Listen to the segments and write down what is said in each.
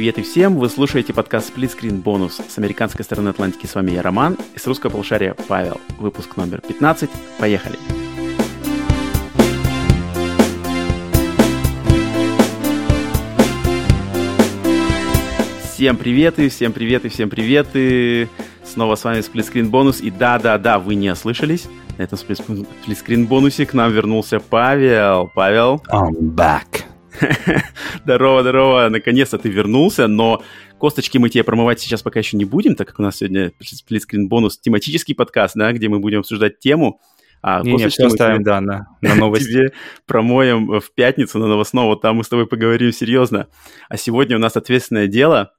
привет и всем! Вы слушаете подкаст Split Screen Bonus. С американской стороны Атлантики с вами я, Роман, и с русского полушария Павел. Выпуск номер 15. Поехали! Всем привет и всем привет и всем привет и снова с вами Split Screen Bonus. И да-да-да, вы не ослышались. На этом Split Screen бонусе к нам вернулся Павел. Павел. I'm back. здорово, здорово, наконец-то ты вернулся, но косточки мы тебе промывать сейчас пока еще не будем, так как у нас сегодня сплитскрин бонус тематический подкаст, да, где мы будем обсуждать тему. А не, не, все оставим, да, на, на новости. тебе промоем в пятницу на новостного, там мы с тобой поговорим серьезно. А сегодня у нас ответственное дело.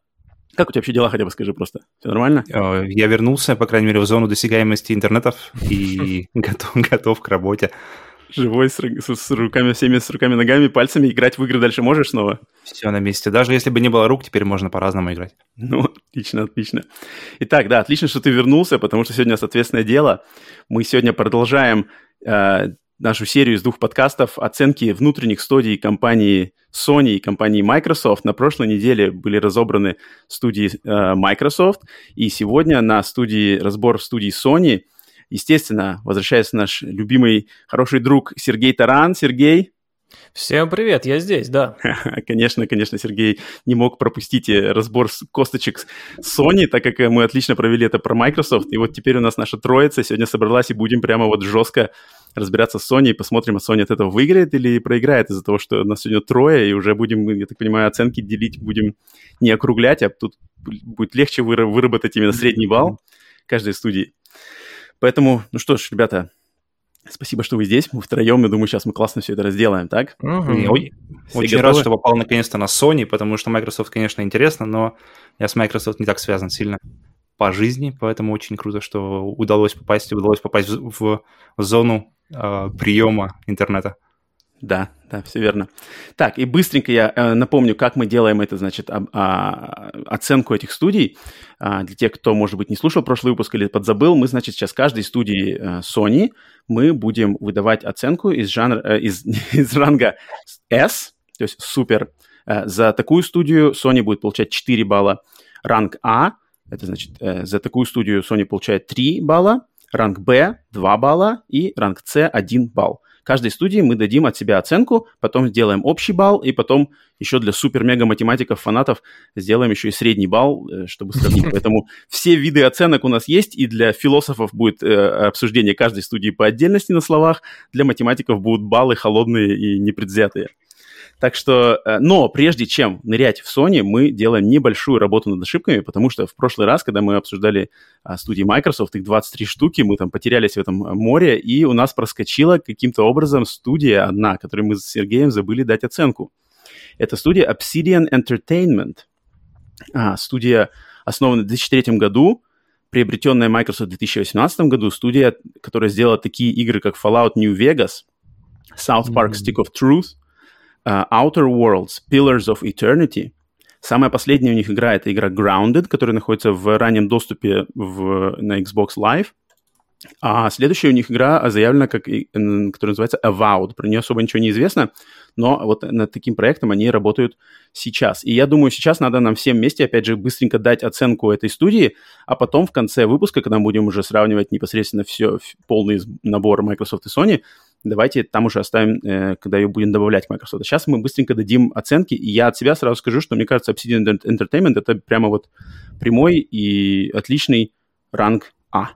Как у тебя вообще дела, хотя бы скажи просто? Все нормально? Э, я вернулся, по крайней мере, в зону досягаемости интернетов и готов, готов к работе живой с, с, руками, всеми с руками, ногами, пальцами играть в игры дальше можешь снова? Все на месте. Даже если бы не было рук, теперь можно по-разному играть. Ну, отлично, отлично. Итак, да, отлично, что ты вернулся, потому что сегодня у нас ответственное дело. Мы сегодня продолжаем э, нашу серию из двух подкастов оценки внутренних студий компании Sony и компании Microsoft. На прошлой неделе были разобраны студии э, Microsoft, и сегодня на студии разбор студии Sony – Естественно, возвращается наш любимый хороший друг Сергей Таран. Сергей. Всем привет, я здесь, да. Конечно, конечно, Сергей не мог пропустить э, разбор косточек Sony, так как мы отлично провели это про Microsoft. И вот теперь у нас наша троица сегодня собралась и будем прямо вот жестко разбираться с Sony и посмотрим, а Sony от этого выиграет или проиграет из-за того, что нас сегодня трое, и уже будем, я так понимаю, оценки делить будем не округлять, а тут будет легче выработать именно средний балл каждой студии. Поэтому, ну что ж, ребята, спасибо, что вы здесь. Мы втроем, я думаю, сейчас мы классно все это разделаем, так? Угу. Я очень готовы? рад, что попал наконец-то на Sony, потому что Microsoft, конечно, интересно, но я с Microsoft не так связан сильно по жизни, поэтому очень круто, что удалось попасть, удалось попасть в, в, в зону э, приема интернета. Да, да, все верно. Так, и быстренько я э, напомню, как мы делаем это, значит, а, а, оценку этих студий. А, для тех, кто, может быть, не слушал прошлый выпуск или подзабыл, мы, значит, сейчас каждой студии э, Sony мы будем выдавать оценку из, жанра, э, из, из ранга S, то есть супер. Э, за такую студию Sony будет получать 4 балла. Ранг А, это значит, э, за такую студию Sony получает 3 балла. Ранг Б 2 балла и ранг С 1 балл каждой студии мы дадим от себя оценку, потом сделаем общий балл, и потом еще для супер-мега-математиков, фанатов сделаем еще и средний балл, э, чтобы сравнить. Поэтому все виды оценок у нас есть, и для философов будет э, обсуждение каждой студии по отдельности на словах, для математиков будут баллы холодные и непредвзятые. Так что, э, но прежде чем нырять в Sony, мы делаем небольшую работу над ошибками, потому что в прошлый раз, когда мы обсуждали а, студии Microsoft, их 23 штуки, мы там потерялись в этом море, и у нас проскочила каким-то образом студия одна, которой мы с Сергеем забыли дать оценку. Это студия Obsidian Entertainment. А, студия основана в 2003 году, приобретенная Microsoft в 2018 году, студия, которая сделала такие игры, как Fallout New Vegas, South Park mm-hmm. Stick of Truth, Outer Worlds, Pillars of Eternity. Самая последняя у них игра — это игра Grounded, которая находится в раннем доступе в, на Xbox Live. А следующая у них игра заявлена, как, которая называется Avowed. Про нее особо ничего не известно, но вот над таким проектом они работают сейчас. И я думаю, сейчас надо нам всем вместе, опять же, быстренько дать оценку этой студии, а потом в конце выпуска, когда мы будем уже сравнивать непосредственно все, полный набор Microsoft и Sony, давайте там уже оставим, э, когда ее будем добавлять к Microsoft. Сейчас мы быстренько дадим оценки, и я от себя сразу скажу, что мне кажется, Obsidian Entertainment это прямо вот прямой и отличный ранг А.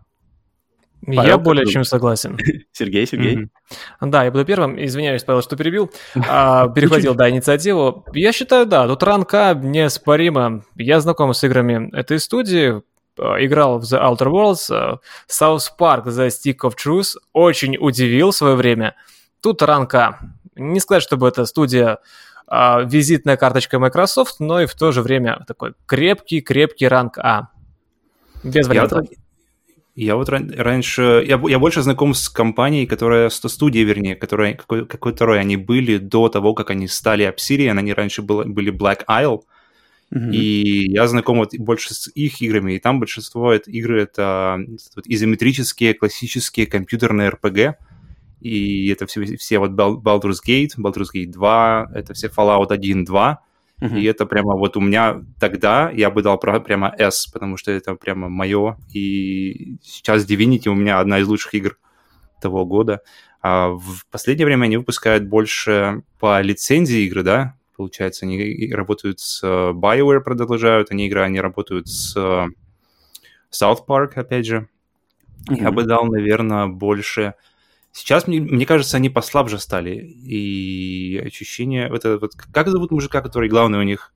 Павел, я более чем согласен. Сергей, Сергей. Mm-hmm. Да, я буду первым. Извиняюсь, Павел, что перебил. А, перехватил, да, инициативу. Я считаю, да, тут ранг А неоспоримо. Я знаком с играми этой студии. Э, играл в The Outer Worlds, э, South Park The Stick of Truth, очень удивил в свое время. Тут ранка. Не сказать, чтобы это студия а, визитная карточка Microsoft, но и в то же время такой крепкий-крепкий ранг А. Без вариантов. Я, я вот раньше, я, я больше знаком с компанией, которая, с студией, вернее, которая, какой, какой второй они были до того, как они стали Obsidian, они раньше было, были Black Isle, Mm-hmm. И я знаком вот больше с их играми, и там большинство игры это вот, изометрические, классические компьютерные RPG, и это все, все вот Baldur's Gate, Baldur's Gate 2, это все Fallout 1, 2, И это прямо вот у меня тогда я бы дал прямо S, потому что это прямо мое. И сейчас Divinity у меня одна из лучших игр того года. А в последнее время они выпускают больше по лицензии игры, да? Получается, они работают с э, BioWare, продолжают они игры, они работают с э, South Park, опять же. Mm-hmm. Я бы дал, наверное, больше... Сейчас, мне, мне кажется, они послабже стали. И ощущение... Вот это, вот, как зовут мужика, который главный у них?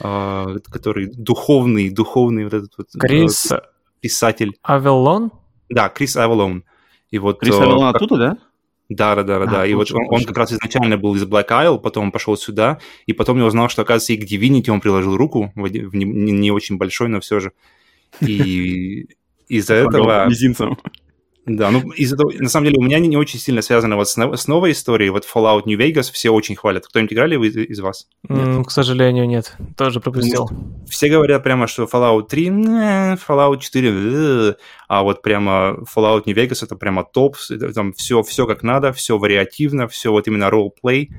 Э, который духовный, духовный вот этот вот... Крис... Э, писатель. Авелон? Да, Крис Авелон. И вот, Крис Авелон э, оттуда, да? Да, да, да, да. А, и вот он, он как раз изначально был из Black Isle, потом пошел сюда, и потом я узнал, что, оказывается, и к Divinity он приложил руку, в не, не очень большой, но все же. И из-за этого... Мизинцем. Да, ну, из этого, на самом деле, у меня не, не очень сильно связано вот с, с новой историей. Вот Fallout New Vegas все очень хвалят. Кто-нибудь играли вы, из вас? Mm, к сожалению, нет. Тоже пропустил. Ну, все говорят прямо, что Fallout 3, э, Fallout 4, э, а вот прямо Fallout New Vegas это прямо топ. Там все, все как надо, все вариативно, все вот именно ролл-плей.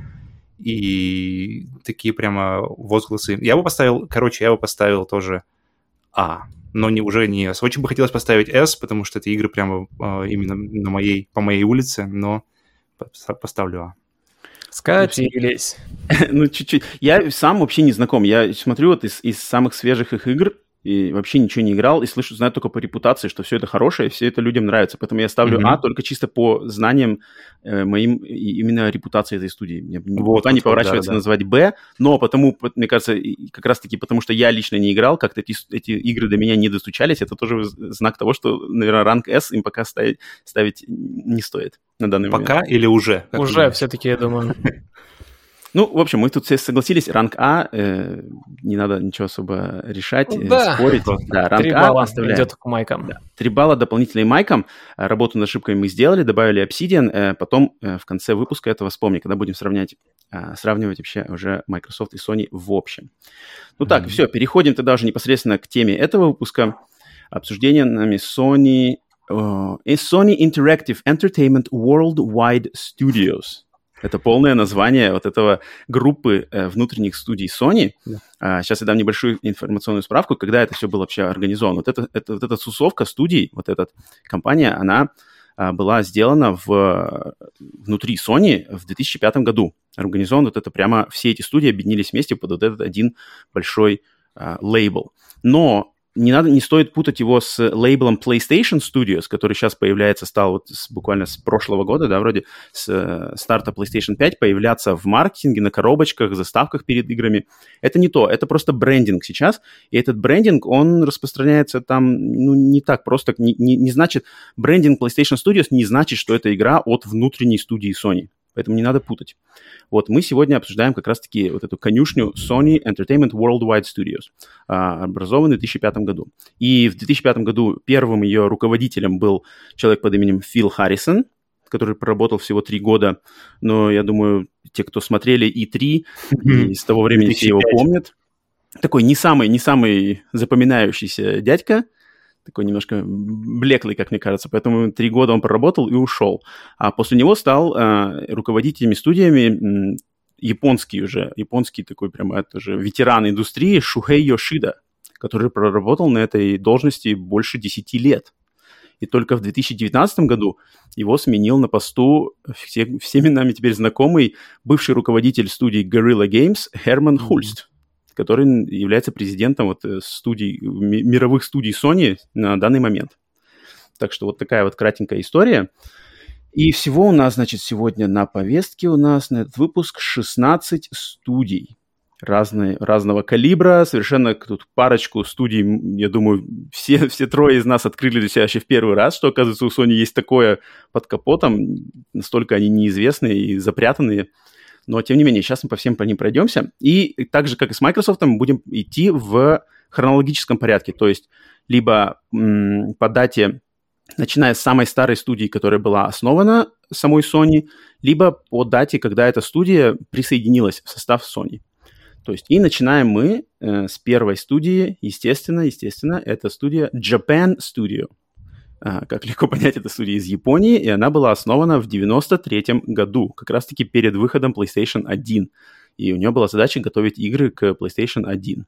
И такие прямо возгласы. Я бы поставил, короче, я бы поставил тоже А но не, уже не S. Очень бы хотелось поставить S, потому что это игры прямо э, именно на моей, по моей улице, но поставлю А. Скатились. ну, чуть-чуть. Я сам вообще не знаком. Я смотрю вот из, из самых свежих их игр, и вообще ничего не играл, и слышу, знаю только по репутации, что все это хорошее, все это людям нравится. Поэтому я ставлю mm-hmm. А только чисто по знаниям э, моим именно репутации этой студии. Мне вот, вот, не поворачивается да, да. назвать Б, но потому, мне кажется, как раз-таки потому, что я лично не играл, как-то эти, эти игры до меня не достучались, это тоже знак того, что, наверное, ранг S им пока ставить, ставить не стоит на данный пока момент. Пока или уже? Уже все-таки, я думаю. Ну, в общем, мы тут все согласились, ранг А, э, не надо ничего особо решать, э, да. спорить. Да, ранг Три а балла оставляем. идет к майкам. Да. Три балла дополнительные майкам. Э, работу над ошибками мы сделали, добавили Obsidian. Э, потом э, в конце выпуска этого вспомни, когда будем сравнять, э, сравнивать вообще уже Microsoft и Sony в общем. Ну mm-hmm. так, все, переходим тогда уже непосредственно к теме этого выпуска. Обсуждение нами Sony, uh, Sony Interactive Entertainment Worldwide Studios. Это полное название вот этого группы э, внутренних студий Sony. Да. А, сейчас я дам небольшую информационную справку, когда это все было вообще организовано. Вот, это, это, вот эта тусовка студий, вот эта компания, она а, была сделана в, внутри Sony в 2005 году. Организован вот это прямо, все эти студии объединились вместе под вот этот один большой а, лейбл. Но не надо, не стоит путать его с лейблом PlayStation Studios, который сейчас появляется, стал вот с, буквально с прошлого года, да, вроде с э, старта PlayStation 5 появляться в маркетинге, на коробочках, заставках перед играми. Это не то, это просто брендинг сейчас, и этот брендинг, он распространяется там, ну, не так просто, не, не, не значит, брендинг PlayStation Studios не значит, что это игра от внутренней студии Sony. Поэтому не надо путать. Вот мы сегодня обсуждаем как раз-таки вот эту конюшню Sony Entertainment Worldwide Studios, а, образованную в 2005 году. И в 2005 году первым ее руководителем был человек под именем Фил Харрисон, который проработал всего три года, но я думаю, те, кто смотрели И3, и с того времени 2005. все его помнят. Такой не самый, не самый запоминающийся дядька, такой немножко блеклый, как мне кажется, поэтому три года он проработал и ушел. А после него стал э, руководителями студиями японский уже, японский такой прямо это же ветеран индустрии Шухей Йошида, который проработал на этой должности больше 10 лет. И только в 2019 году его сменил на посту все, всеми нами теперь знакомый бывший руководитель студии Guerrilla Games Херман Хульст который является президентом вот э, студий, мировых студий Sony на данный момент. Так что вот такая вот кратенькая история. И всего у нас, значит, сегодня на повестке у нас на этот выпуск 16 студий разные, разного калибра, совершенно тут парочку студий, я думаю, все, все трое из нас открыли для себя еще в первый раз, что, оказывается, у Sony есть такое под капотом, настолько они неизвестные и запрятанные, но, тем не менее, сейчас мы по всем по ним пройдемся. И так же, как и с Microsoft, мы будем идти в хронологическом порядке. То есть либо м- по дате, начиная с самой старой студии, которая была основана самой Sony, либо по дате, когда эта студия присоединилась в состав Sony. То есть и начинаем мы э, с первой студии, естественно, естественно, это студия Japan Studio. А, как легко понять, это студия из Японии, и она была основана в 93 году, как раз-таки перед выходом PlayStation 1. и у нее была задача готовить игры к PlayStation 1.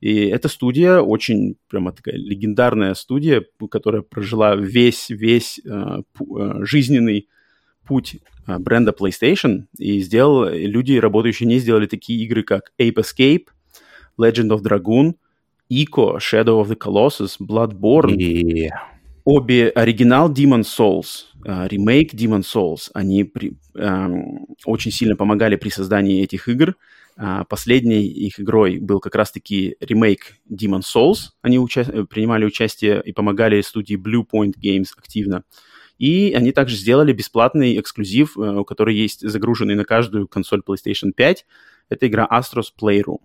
И эта студия очень прямо такая легендарная студия, которая прожила весь, весь э, жизненный путь бренда PlayStation, и сделал, люди, работающие не сделали такие игры, как Ape Escape, Legend of Dragoon, Ico, Shadow of the Colossus, Bloodborne, И... обе оригинал Demon Souls, э, ремейк Demon Souls, они при, эм, очень сильно помогали при создании этих игр. А, последней их игрой был как раз-таки ремейк Demon Souls. Они уча- принимали участие и помогали студии Blue Point Games активно. И они также сделали бесплатный эксклюзив, э, который есть загруженный на каждую консоль PlayStation 5. Это игра Astros Playroom.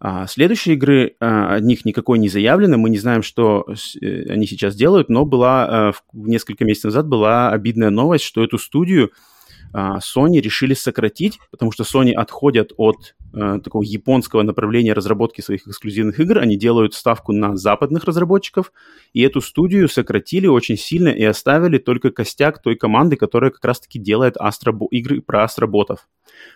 А следующие игры, а, от них никакой не заявлено, мы не знаем, что с- э, они сейчас делают, но была, э, в- несколько месяцев назад была обидная новость, что эту студию а, Sony решили сократить, потому что Sony отходят от э, такого японского направления разработки своих эксклюзивных игр, они делают ставку на западных разработчиков, и эту студию сократили очень сильно и оставили только костяк той команды, которая как раз-таки делает астробо- игры про астроботов.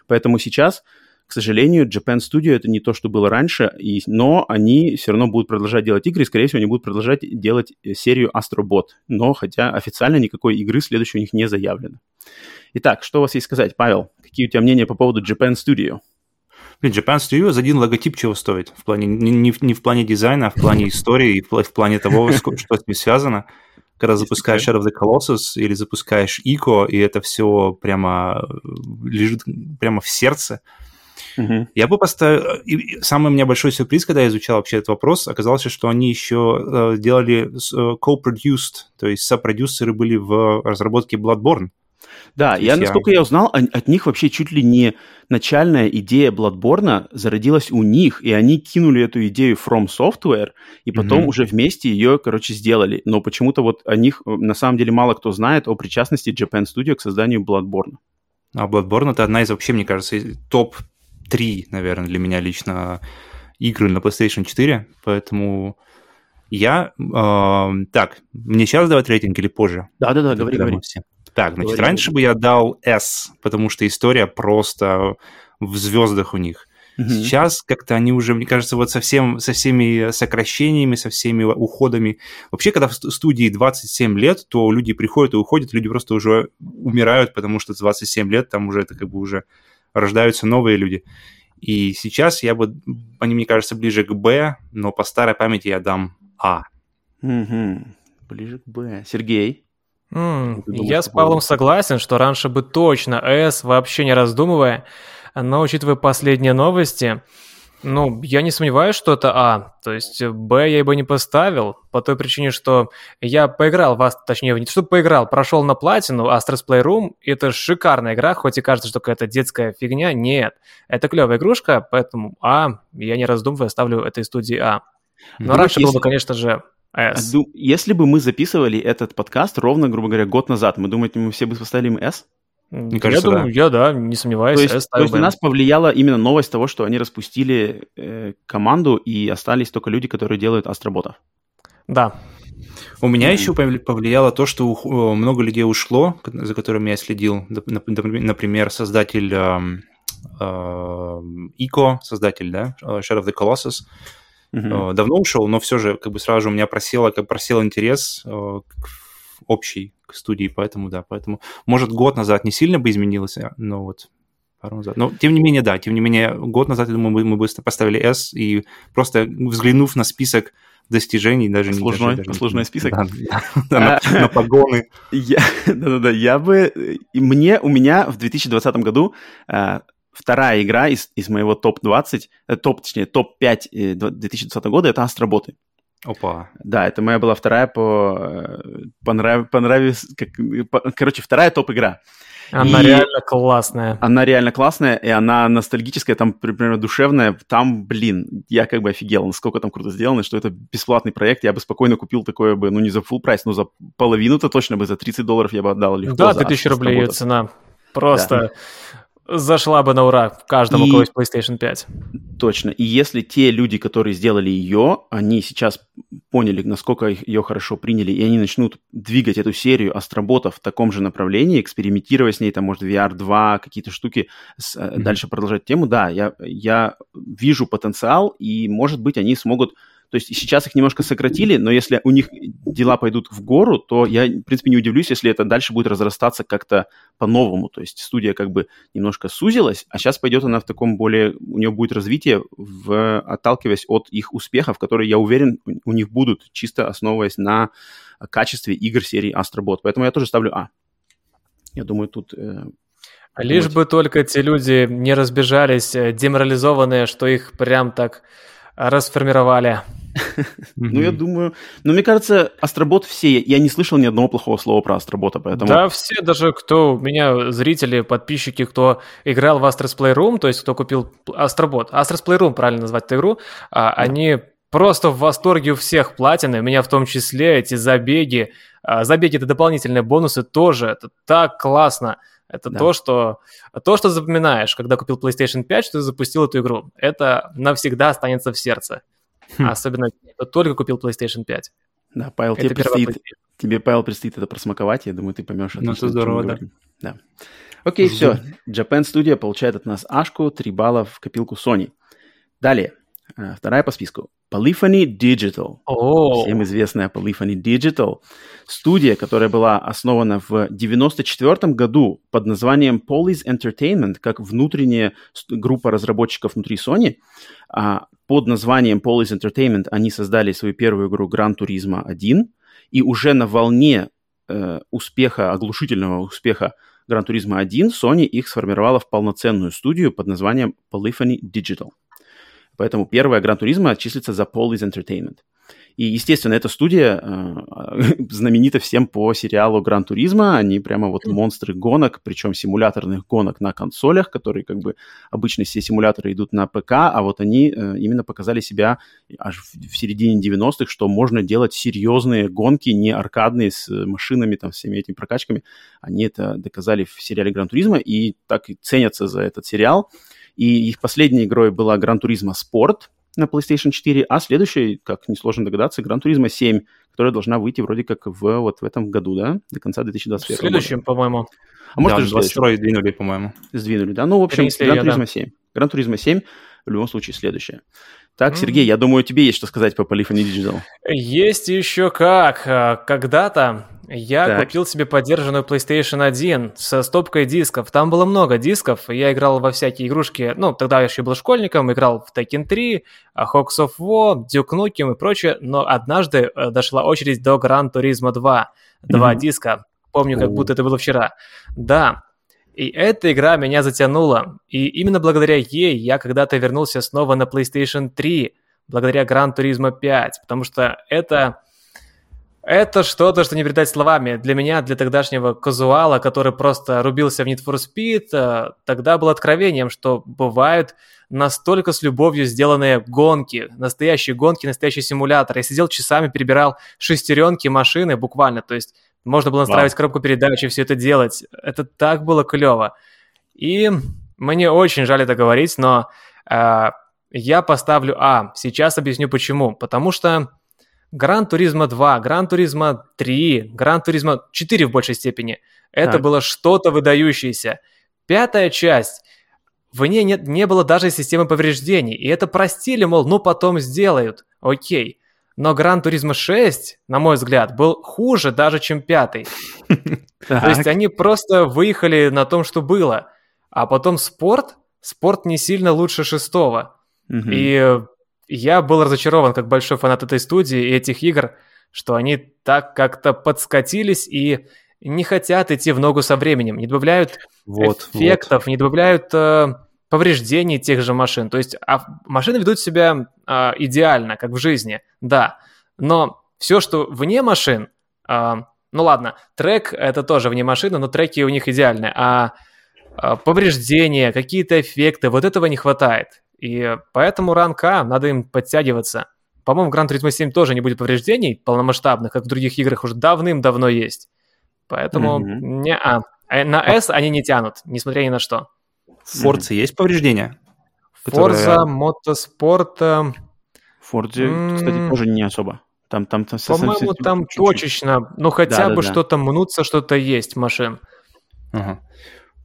Поэтому сейчас, к сожалению, Japan Studio это не то, что было раньше, и, но они все равно будут продолжать делать игры, и, скорее всего, они будут продолжать делать э, серию Astrobot, но хотя официально никакой игры следующей у них не заявлено. Итак, что у вас есть сказать, Павел? Какие у тебя мнения по поводу Japan Studio? Блин, Japan Studios один логотип чего стоит? В плане, не, не в- не в плане дизайна, а в плане истории, и в пла- в плане того, что с ним связано. Когда запускаешь Shadow of the Colossus или запускаешь Ico, и это все прямо э, лежит прямо в сердце, Я бы поставил... и- и Самый у меня большой сюрприз, когда я изучал вообще этот вопрос, оказалось, что они еще э, делали э, co-produced, то есть сопродюсеры были в разработке Bloodborne. Да, я, насколько я узнал, от них вообще чуть ли не начальная идея Bloodborne зародилась у них, и они кинули эту идею From Software, и потом Мгм. уже вместе ее, короче, сделали. Но почему-то вот о них э, на самом деле мало кто знает о причастности Japan Studio к созданию Bloodborne. А Bloodborne это одна из вообще, мне кажется, из- топ-3, наверное, для меня лично игры на PlayStation 4, поэтому я... э, так, мне сейчас давать рейтинг или позже? Да-да-да, говори, говори. все- Так, значит, Говори, раньше бы я дал S, потому что история просто в звездах у них. Мгм. Сейчас как-то они уже, мне кажется, вот со, всем, со всеми сокращениями, со всеми уходами. Вообще, когда в ст- студии 27 лет, то люди приходят и уходят, люди просто уже умирают, потому что 27 лет там уже это как бы уже рождаются новые люди. И сейчас я бы, они, мне кажется, ближе к Б, но по старой памяти я дам А. Мгм. Ближе к Б. Сергей? Думаешь Я с? Павлом согласен, что раньше бы точно S, вообще не раздумывая, но учитывая последние новости, ну, я не сомневаюсь, что это А. То есть Б я бы не поставил, по той причине, что я поиграл в Ast- точнее, не то, что поиграл, прошел на платину Astro's Playroom, и это шикарная игра, хоть и кажется, что какая-то детская фигня, нет. Это клевая игрушка, поэтому А, я не раздумывая ставлю этой студии А. Но Думаешь, раньше было если- бы, конечно же, S. Если бы мы записывали этот подкаст ровно, грубо говоря, год назад, мы думаете, мы все бы поставили им S? Я кажется, думаю, я да, не сомневаюсь, То есть, S то есть на нас повлияла именно новость того, что они распустили э, команду и остались только люди, которые делают астроботов. Да. У меня еще повли- повлияло то, что э, много людей ушло, за которыми я следил. Например, создатель эм, эм, Ико, создатель, да, э, Shadow of the Colossus, э, давно ушел, но все же как бы сразу же у меня просело, как просел интерес э, к- общий к студии, поэтому да, поэтому может год назад не сильно бы изменилось, а, но вот пару назад. Но тем не менее, да, тем не менее год назад, я думаю, мы, мы бы поставили S и просто взглянув на список достижений, даже не Послужной- даже- даже не- послужной список? Да, да, да, на- на погоны. Да-да-да, я бы... Мне, у меня в 2020 году э, вторая игра из, из моего топ-20, э, топ, точнее, топ-5 э, дв- 2020 года — это Астроботы. Опа. Да, это моя была вторая по... э, Понрав... Понравилась... Как, по- короче, вторая топ-игра. Она И- реально классная. Она реально классная, и она ностальгическая, там, примерно, душевная. Там, блин, я как бы офигел, насколько там круто сделано, что это бесплатный проект. Я бы спокойно купил такое бы, ну, не за full прайс, но за половину-то точно бы, за 30 долларов я бы отдал легко. Да, за 2000 рублей ее цена. Просто зашла бы на ура каждому, И- у кого есть PlayStation 5. Точно. И если те люди, которые сделали ее, они сейчас поняли, насколько ее хорошо приняли, и они начнут двигать эту серию астроботов в таком же направлении, экспериментировать с ней, там, может, VR 2, какие-то штуки, с- Мгм. дальше продолжать тему, да, я, я вижу потенциал, и, может быть, они смогут... То есть сейчас их немножко сократили, но если у них дела пойдут в гору, то я, в принципе, не удивлюсь, если это дальше будет разрастаться как-то по-новому. То есть студия как бы немножко сузилась, а сейчас пойдет она в таком более... У нее будет развитие, в, отталкиваясь от их успехов, которые, я уверен, у, них будут, чисто основываясь на качестве игр серии Astrobot. Поэтому я тоже ставлю А. Я думаю, тут... э, Лишь думать. бы только те люди не разбежались, э, деморализованные, что их прям так расформировали. Ну, я думаю... Но мне кажется, Астробот все... Я не слышал ни одного плохого слова про Астробота, поэтому... Да, все, даже кто у меня, зрители, подписчики, кто играл в Astro's Playroom, то есть кто купил Астробот, Astro's Playroom, правильно назвать эту игру, а, они просто в восторге у всех платины, меня в том числе, эти забеги. А, Забеги — это дополнительные бонусы тоже, это так классно. Это Да. то, что, то, что запоминаешь, когда купил PlayStation 5, что ты запустил эту игру. Это навсегда останется в сердце. Хм. Особенно, кто только купил PlayStation 5. Да, Павел, Это тебе предстоит, тебе, Павел, предстоит это просмаковать. Я думаю, ты поймешь. Ну, это здорово, да. говорим. да. Окей, все. Japan Studio получает от нас Ашку, 3 балла в копилку Sony. Далее. э, Вторая по списку. Polyphony Digital. О, Всем известная Polyphony Digital. Студия, которая была основана в 1994 году под названием Polis Entertainment, как внутренняя группа разработчиков внутри Sony. А под названием Polis Entertainment они создали свою первую игру Gran Turismo 1. И уже на волне э, успеха, оглушительного успеха Gran Turismo 1, Sony их сформировала в полноценную студию под названием Polyphony Digital. Поэтому первая Gran Turismo числится за Polis Entertainment. И, естественно, эта студия э, знаменита всем по сериалу Гран Туризма. Они прямо вот монстры гонок, причем симуляторных гонок на консолях, которые как бы обычно все симуляторы идут на ПК, а вот они э, именно показали себя аж в, в середине 90-х, что можно делать серьезные гонки, не аркадные с машинами, там, всеми этими прокачками. Они это доказали в сериале Gran Turismo и так и ценятся за этот сериал. И их последней игрой была Gran Turismo Sport на PlayStation 4, а следующей, как несложно догадаться, Gran Turismo 7, которая должна выйти вроде как в, вот в этом году, да, до конца в 2021 следующем, года. по-моему. А может, да, даже 22 следующем двинули, по-моему. сдвинули, да? Ну, в общем, Гран её, да. Туризма 7. Гран Туризма 7 в любом случае следующее. Так. Сергей, я думаю, тебе есть что сказать по Polyphony Digital. Есть еще как. А, Когда-то я Так. купил себе поддержанную PlayStation 1 со стопкой дисков. Там было много дисков, я играл во всякие игрушки. Ну, тогда я еще был школьником, играл в Tekken 3, а, Hawks of War, Duke Nukem и прочее. Но однажды э, дошла очередь до Gran Turismo 2. Два Мгм. диска. Помню, как будто это было вчера. Да. И эта игра меня затянула. И именно благодаря ей я когда-то вернулся снова на PlayStation 3, благодаря Gran Turismo 5, потому что это... Это что-то, что не передать словами. Для меня, для тогдашнего казуала, который просто рубился в Need for Speed, э, тогда было откровением, что бывают настолько с любовью сделанные гонки, настоящие гонки, настоящий симулятор. Я сидел часами, перебирал шестеренки машины буквально, то есть можно было настраивать коробку передач и все это делать. Это так было клево. И мне очень жаль это говорить, но э, я поставлю А. Сейчас объясню почему. Потому что Gran Turismo 2, Gran Turismo 3, Gran Turismo 4 в большей степени. Это Так. было что-то выдающееся. Пятая часть. В ней нет, не было даже системы повреждений. И это простили, мол, ну потом сделают. Окей. Но Гран Туризма 6, на мой взгляд, был хуже даже, чем пятый. То есть они просто выехали на том, что было. А потом спорт, спорт не сильно лучше шестого. И я был разочарован, как большой фанат этой студии и этих игр, что они так как-то подскатились и не хотят идти в ногу со временем, не добавляют Вот, эффектов, не добавляют э, повреждений тех же машин. То есть а машины ведут себя а, идеально, как в жизни, да. Но все, что вне машин, а, ну ладно, трек это тоже вне машины, но треки у них идеальные, а, а, повреждения, какие-то эффекты, вот этого не хватает. И поэтому ранка надо им подтягиваться. По-моему, в Gran Turismo 7 тоже не будет повреждений полномасштабных, как в других играх уже давным-давно есть. Поэтому Мгм. не а. На S они не тянут, несмотря ни на что. В Forza есть повреждения? Forza, мотоспорт... В Форде, кстати, тоже не особо. Там, там, там По-моему, там чуть-чуть. точечно, ну хотя бы что-то мнутся, что-то есть машин. Ага.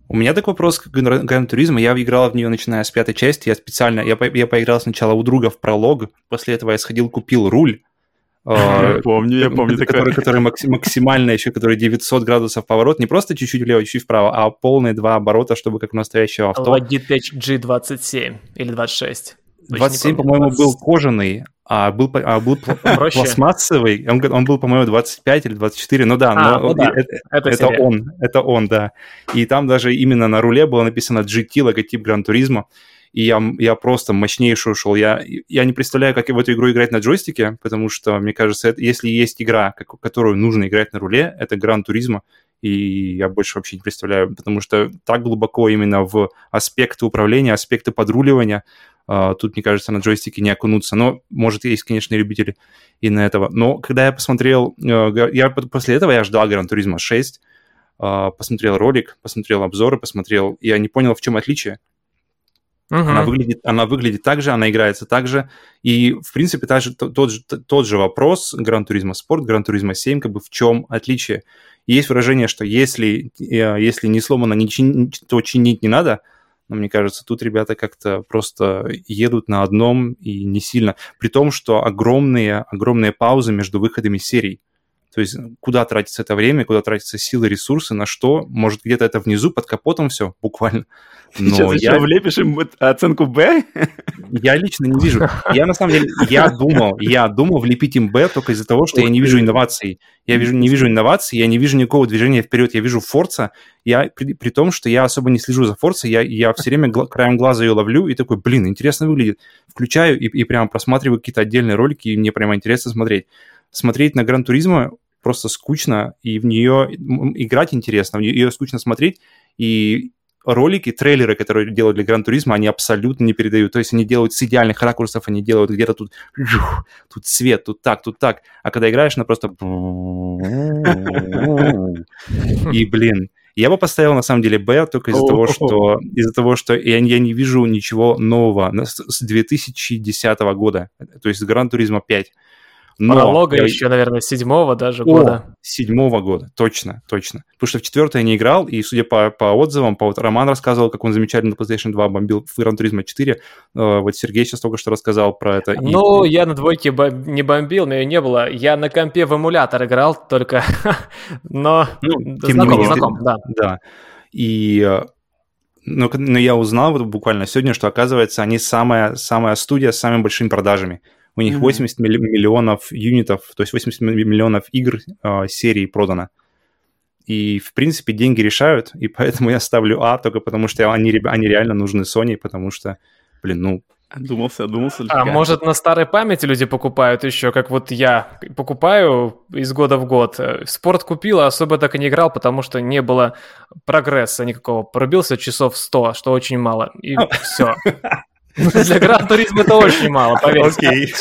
У меня такой вопрос к Гран Туризмо. Я играл в нее, начиная с пятой части. Я специально, я, по- я поиграл сначала у друга в пролог, после этого я сходил, купил руль. Я э, помню, я помню который, который макси- максимально еще, который 900 градусов поворот, не просто чуть-чуть влево, чуть вправо, а полные два оборота, чтобы как у настоящего авто. Logitech G27 или 26. Точно не 27, помню. по-моему, был кожаный, а был, а был пластмассовый. Он, он был, по-моему, 25 или 24, ну да, А, но ну да, это, Это, это он, это он, да. И там даже именно на руле было написано GT, логотип Гран Туризмо. И я, я просто мощнейший ушел. Я, я не представляю, как в эту игру играть на джойстике, потому что, мне кажется, это- если есть игра, как- которую нужно играть на руле, это Гран Туризмо. И я больше вообще не представляю, потому что так глубоко именно в аспекты управления, аспекты подруливания, а, тут, мне кажется, на джойстике не окунуться. Но, может, есть, конечно, любители и на этого. Но когда я посмотрел, га- я после этого я ждал Gran Turismo 6, а, посмотрел ролик, посмотрел обзоры, посмотрел, я не понял, в чем отличие. Мгм. Она выглядит, она выглядит так же, она играется так же. И, в принципе, та же, тот, же, тот же вопрос Gran Turismo Sport, Gran Turismo 7, как бы в чем отличие. И есть выражение, что если, э, если не сломано, не чин- то чинить не надо. Но мне кажется, тут ребята как-то просто едут на одном и не сильно. При том, что огромные, огромные паузы между выходами серий. То есть куда тратится это время, куда тратятся силы, ресурсы, на что? Может, где-то это внизу, под капотом все, буквально. Сейчас Но еще я, влепишь им оценку Б? я лично не вижу. Я на самом деле, я думал, я думал влепить им Б только из-за того, что я не вижу инноваций. Я вижу, не вижу инноваций, я не вижу никакого движения вперед. Я вижу Форца, я, при, при том, что я особо не слежу за Форца, я, я все время гла- краем глаза ее ловлю и такой, блин, интересно выглядит. Включаю и, и прямо просматриваю какие-то отдельные ролики, и мне прямо интересно смотреть. Смотреть на Гран Туризмо просто скучно, и в нее играть интересно, в нее ее скучно смотреть, и ролики, трейлеры, которые делают для Гран Туризма, они абсолютно не передают. То есть они делают с идеальных ракурсов, они делают где-то тут, тут свет, тут так, тут так. А когда играешь, она просто... И, блин, я бы поставил, на самом деле, Б только из-за того, что из-за того, что я, я не вижу ничего нового с с 2010 года, то есть Гран Туризма 5. Но Пролога я- еще, наверное, седьмого даже О, года. седьмого года, точно, точно. Потому что в четвертый я не играл, и судя по, по отзывам, по, вот Роман рассказывал, как он замечательно на PlayStation 2 бомбил в Gran Turismo 4. Э, вот Сергей сейчас только что рассказал про это. И- Ну, я на двойке бом- не бомбил, но ее не было. Я на компе в эмулятор играл только, но Ну, тем не знаком, менее, знаком, да. Да. И э, но, к- но я узнал вот буквально сегодня, что, оказывается, они самая, самая студия с самыми большими продажами. У них Мгм. 80 милли- миллионов юнитов, то есть 80 ми- миллионов игр э, серии продано. И, в принципе, деньги решают, и поэтому я ставлю А, только потому что они, они реально нужны Sony, потому что, блин, ну, Думался, думался. А может на старой памяти люди покупают еще, как вот я покупаю из года в год. Спорт купил, а особо так и не играл, потому что не было прогресса никакого. Пробился часов 100, что очень мало. И все. Для Гран Туризма это очень мало, поверьте. окей.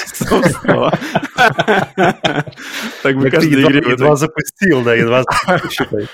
Так бы Ты каждой едва, запустил, да, едва считай.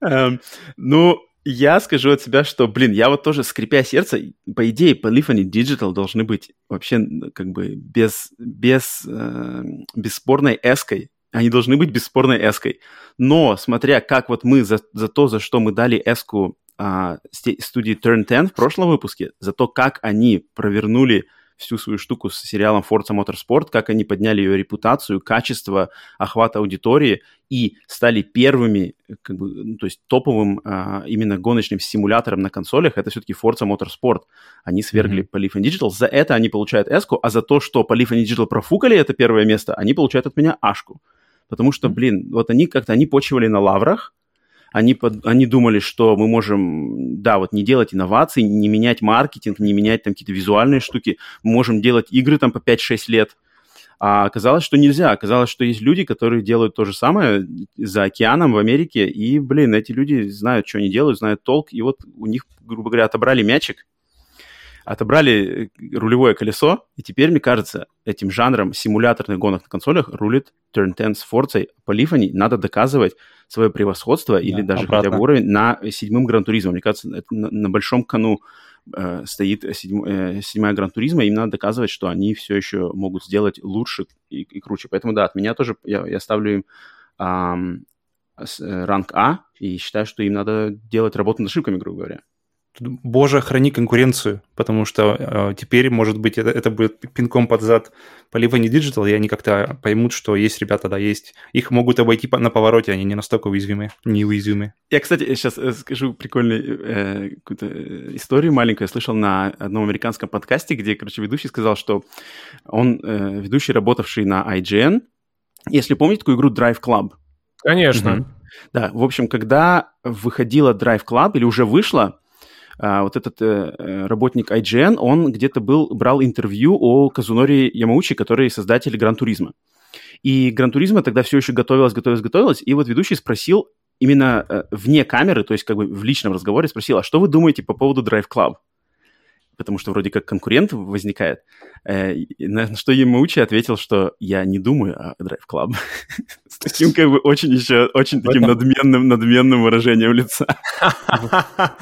Эм, Ну, я скажу от себя, что, блин, я вот тоже, скрипя сердце, по идее, Polyphony Digital должны быть вообще как бы без, без э, бесспорной эской. Они должны быть бесспорной эской. Но, смотря как вот мы за, за то, за что мы дали эску а, студии Turn 10 в прошлом выпуске, за то, как они провернули всю свою штуку с сериалом Forza Motorsport, как они подняли ее репутацию, качество, охват аудитории и стали первыми, как бы, ну, то есть топовым а, именно гоночным симулятором на консолях, это все-таки Forza Motorsport. Они свергли Мгм. Polyphony Digital, за это они получают эску, а за то, что Polyphony Digital профукали это первое место, они получают от меня ашку. Потому что, блин, вот они как-то, они почивали на лаврах, они, под, они думали, что мы можем, да, вот не делать инноваций, не менять маркетинг, не менять там какие-то визуальные штуки, мы можем делать игры там по 5-6 лет. А оказалось, что нельзя. Оказалось, что есть люди, которые делают то же самое за океаном в Америке, и, блин, эти люди знают, что они делают, знают толк, и вот у них, грубо говоря, отобрали мячик. Отобрали рулевое колесо, и теперь, мне кажется, этим жанром симуляторных гонок на консолях рулит Turn 10 с Forza. Полифони надо доказывать свое превосходство да, или даже обратно. хотя бы уровень на седьмом Гран-туризме. Мне кажется, это на, на большом кону э, стоит седьм, э, седьмая Гран-туризма, им надо доказывать, что они все еще могут сделать лучше и, и круче. Поэтому, да, от меня тоже, я, я ставлю им эм, ранг А, и считаю, что им надо делать работу над ошибками, грубо говоря. Боже, храни конкуренцию, потому что э, теперь, может быть, это, это будет пинком под зад по Livani Digital, и они как-то поймут, что есть ребята, да, есть. Их могут обойти на повороте, они не настолько уязвимы, неуязвимы. Я, кстати, сейчас э, скажу прикольную э, какую-то историю маленькую. Я слышал на одном американском подкасте, где, короче, ведущий сказал, что он, э, ведущий, работавший на IGN, если помните такую игру Drive Club. Конечно. Mm-hmm. Да, в общем, когда выходила Drive Club или уже вышла, а, вот этот э, э работник IGN, он где-то был, брал интервью о Казунори Ямаучи, который создатель Гран-туризма. И Гран-туризма тогда все еще готовилась, готовилась, готовилась, и вот ведущий спросил именно э, вне камеры, то есть как бы в личном разговоре спросил, а что вы думаете по поводу Drive Club? Потому что вроде как конкурент возникает. Э, на что Ямаучи ответил, что я не думаю о Drive Club. С таким как бы очень еще, очень таким надменным, надменным выражением лица.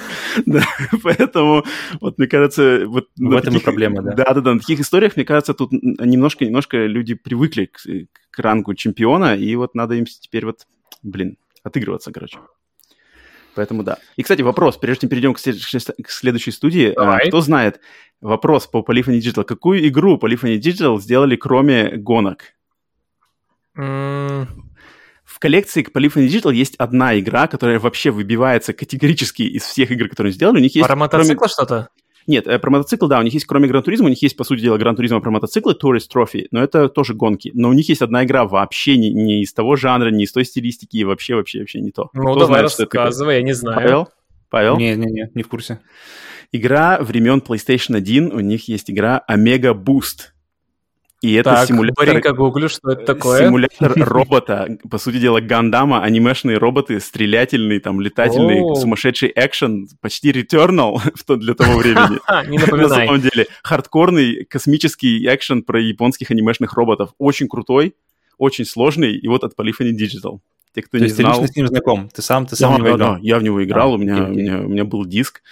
Поэтому, вот мне кажется... вот В этом и проблема, да. Да-да-да, на таких историях, мне кажется, тут немножко-немножко люди привыкли к рангу чемпиона, и вот надо им теперь вот, блин, отыгрываться, короче. Поэтому да. И, кстати, вопрос, прежде чем перейдем к, к следующей студии. А, Давай. Кто знает, вопрос по Polyphony Digital. Какую игру Polyphony Digital сделали, кроме гонок? Mm. В коллекции Polyphony Digital есть одна игра, которая вообще выбивается категорически из всех игр, которые сделали. У них есть... Про мотоцикл кроме... что-то? Нет, э, про мотоцикл, да, у них есть, кроме Гран-туризма, у них есть, по сути дела, Гран-туризма про мотоциклы, Tourist Trophy, но это тоже гонки. Но у них есть одна игра вообще не, не из того жанра, не из той стилистики, вообще, вообще, вообще не то. Ну, Кто давай знает, рассказывай, я не знаю. Павел? Павел? Не-не-не, не в курсе. Игра времен PlayStation 1, у них есть игра Omega Boost. И это так, симулятор... Быстренько гуглю, что это такое. Симулятор робота. По сути дела, Гандама, анимешные роботы, стрелятельный, там, летательный, сумасшедший экшен, почти Returnal для того времени. Не напоминай. На самом деле, хардкорный космический экшен про японских анимешных роботов. Очень крутой, очень сложный, и вот от Polyphony Digital. Те, кто не знал... ты лично с ним знаком? Ты сам, ты сам да, в него играл? Да, я в него играл, у, меня, у, меня, у меня был диск.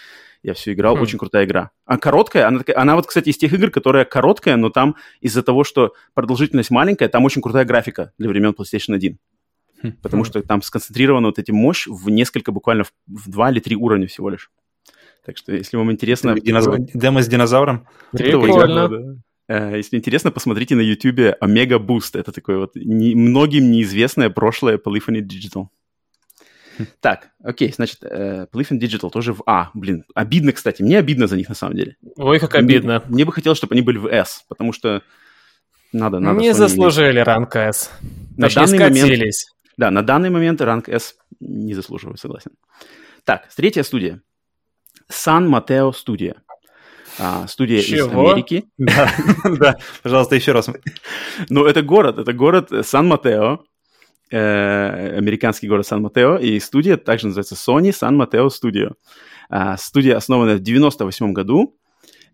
Я все играл, хм. очень крутая игра. А короткая, она, она вот, кстати, из тех игр, которая короткая, но там из-за того, что продолжительность маленькая, там очень крутая графика для времен PlayStation 1. Хм. Потому хм. что там сконцентрирована вот эти мощь в несколько, буквально в, в два или три уровня всего лишь. Так что, если вам интересно... Динозав... Демо с динозавром? Прикольно. Да. Если интересно, посмотрите на YouTube Omega Boost. Это такое вот не, многим неизвестное прошлое Polyphony Digital. Так, окей, значит, э, Polyphony Digital тоже в А. Блин, обидно, кстати. Мне обидно за них, на самом деле. Ой, как обидно. Мне, мне бы хотелось, чтобы они были в S, потому что надо, надо... Не заслужили ранг S. На Точнее, данный момент, да, на данный момент ранг S не заслуживаю, согласен. Так, третья студия. Сан Матео студия. А, студия Чего? из Америки. Да, да, пожалуйста, еще раз. Ну, это город, это город Сан-Матео, э, американский город Сан-Матео, и студия также называется Sony San Mateo Studio. А, студия основана в 98 году,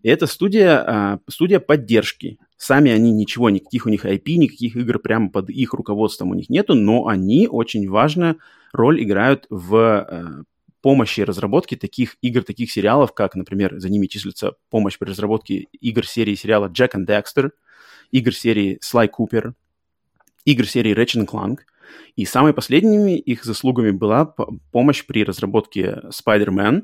и это студия, а, студия поддержки. Сами они ничего, никаких у них IP, никаких игр прямо под их руководством у них нету, но они очень важную роль играют в э, помощи разработки таких игр, таких сериалов, как, например, за ними числится помощь при разработке игр серии сериала Jack and Dexter, игр серии Sly Cooper, игр серии Ratchet Clank, и самыми последними их заслугами была помощь при разработке Spider-Man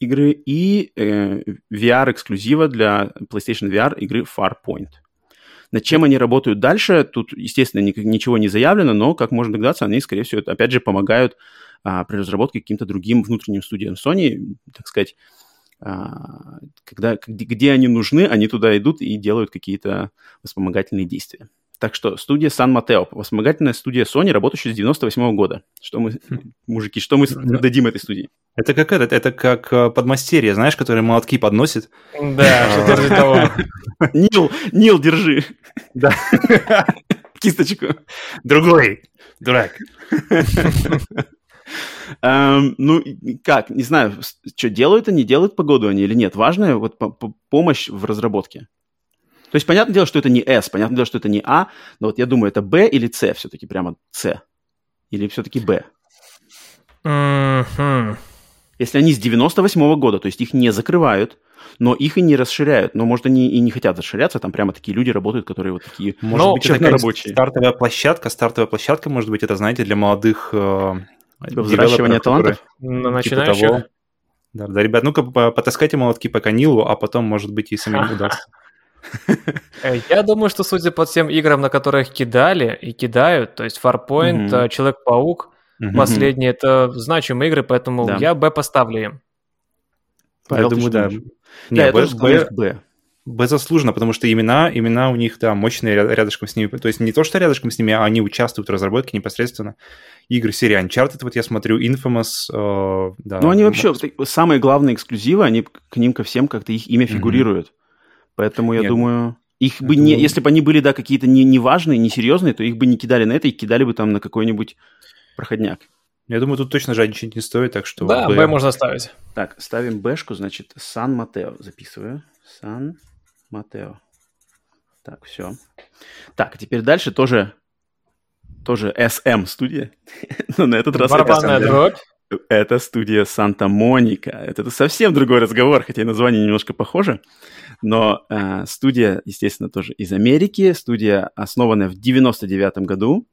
игры и э, VR-эксклюзива для PlayStation VR игры Farpoint. Над чем они работают дальше, тут, естественно, ни, ничего не заявлено, но, как можно догадаться, они, скорее всего, опять же, помогают а, при разработке каким-то другим внутренним студиям Sony, так сказать, а, когда, где, где они нужны, они туда идут и делают какие-то вспомогательные действия. Так что студия Сан Матео, вспомогательная студия Sony, работающая с 98 -го года. Что мы, мужики, что мы дадим этой студии? Это как этот, это как э, подмастерье, знаешь, который молотки подносит. Да, что-то вроде того. Нил, Нил, держи. Да. Кисточку. Другой. Дурак. Эм, ну, как, не знаю, что делают они, делают погоду они или нет. Важная вот помощь в разработке. То есть, понятное дело, что это не S, понятное дело, что это не А, но вот я думаю, это B или C все-таки, прямо C. Или все-таки B. Mm-hmm. Если они с 98 -го года, то есть их не закрывают, но их и не расширяют. Но, может, они и не хотят расширяться, там прямо такие люди работают, которые вот такие может быть, это рабочие. стартовая площадка, стартовая площадка, может быть, это, знаете, для молодых э, типа взращивания талантов? На начинающих? Типа того. Да, да, ребят, ну-ка потаскайте молотки по Канилу, а потом, может быть, и самим удастся. Э, я думаю, что судя по всем играм, на которых кидали и кидают, то есть Farpoint, mm-hmm. Человек-паук, mm-hmm. последние, это значимые игры, поэтому да. я Б поставлю им. Павел, я думаю, да. Не, да, Б, Б, Б. Б заслуженно, потому что имена, имена у них, да, мощные рядышком с ними. То есть не то, что рядышком с ними, а они участвуют в разработке непосредственно. Игры серии Uncharted, вот я смотрю, Infamous, э, да. Ну, они вообще, самые главные эксклюзивы, они к ним ко всем как-то их имя фигурирует. Mm-hmm. Поэтому я Нет. думаю, их бы не, если бы они были, да, какие-то не, не важные, не серьезные, то их бы не кидали на это, и кидали бы там на какой-нибудь проходняк. Я думаю, тут точно жадничать не стоит, так что... Да, Б, можно ставить. Так, ставим Бшку, значит, Сан-Матео записываю. Сан-Матео. Так, все. Так, теперь дальше тоже, тоже SM студия. Но на этот раз... Барабанная дробь. Это студия Санта-Моника. Это совсем другой разговор, хотя и название немножко похоже. Но э, студия, естественно, тоже из Америки. Студия, основанная в 99 году.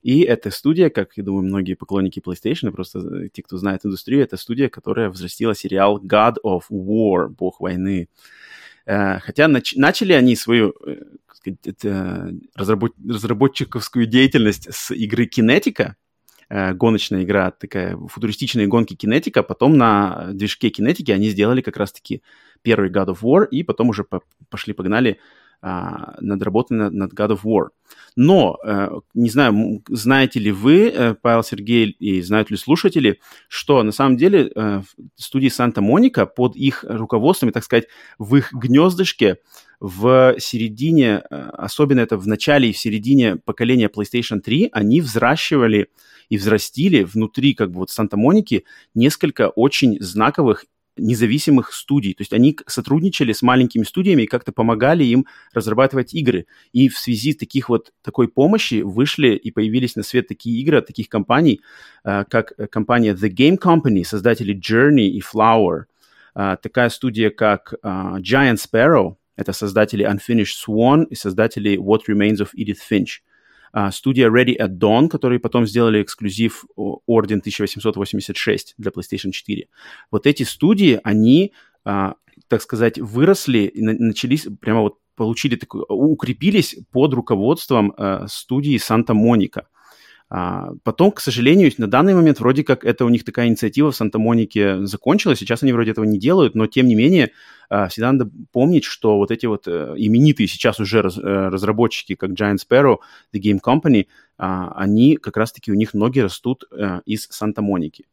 И эта студия, как, я думаю, многие поклонники PlayStation, просто э, те, кто знает индустрию, это студия, которая взрастила сериал God of War, Бог войны. Э, хотя нач- начали они свою э, сказать, разработ- разработчиковскую деятельность с игры Кинетика, э, гоночная игра, такая футуристичные гонки Кинетика. Потом на движке Кинетики они сделали как раз-таки первый God of War, и потом уже по пошли-погнали а, над работой над, God of War. Но, э, не знаю, знаете ли вы, э, Павел Сергей, и знают ли слушатели, что на самом деле э, в студии Санта-Моника под их руководством, так сказать, в их гнездышке в середине, особенно это в начале и в середине поколения PlayStation 3, они взращивали и взрастили внутри как бы вот Санта-Моники несколько очень знаковых независимых студий. То есть они сотрудничали с маленькими студиями и как-то помогали им разрабатывать игры. И в связи таких вот такой помощи вышли и появились на свет такие игры от таких компаний, э, как компания The Game Company, создатели Journey и Flower, э, такая студия, как э, Giant Sparrow, это создатели Unfinished Swan и создатели What Remains of Edith Finch – а, студия Ready at Dawn, которые потом сделали эксклюзив Орден 1886 для PlayStation 4. Вот эти студии, они, а, так сказать, выросли начались прямо вот получили такую, укрепились под руководством э, студии Санта-Моника. А, потом, к сожалению, на данный момент вроде как это у них такая инициатива в Санта-Монике закончилась, сейчас они вроде этого не делают, но тем не менее а, всегда надо помнить, что вот эти вот э, именитые сейчас уже раз, э, разработчики, как Giant Sparrow, The Game Company, а, они как раз-таки у них ноги растут э, из Санта-Моники.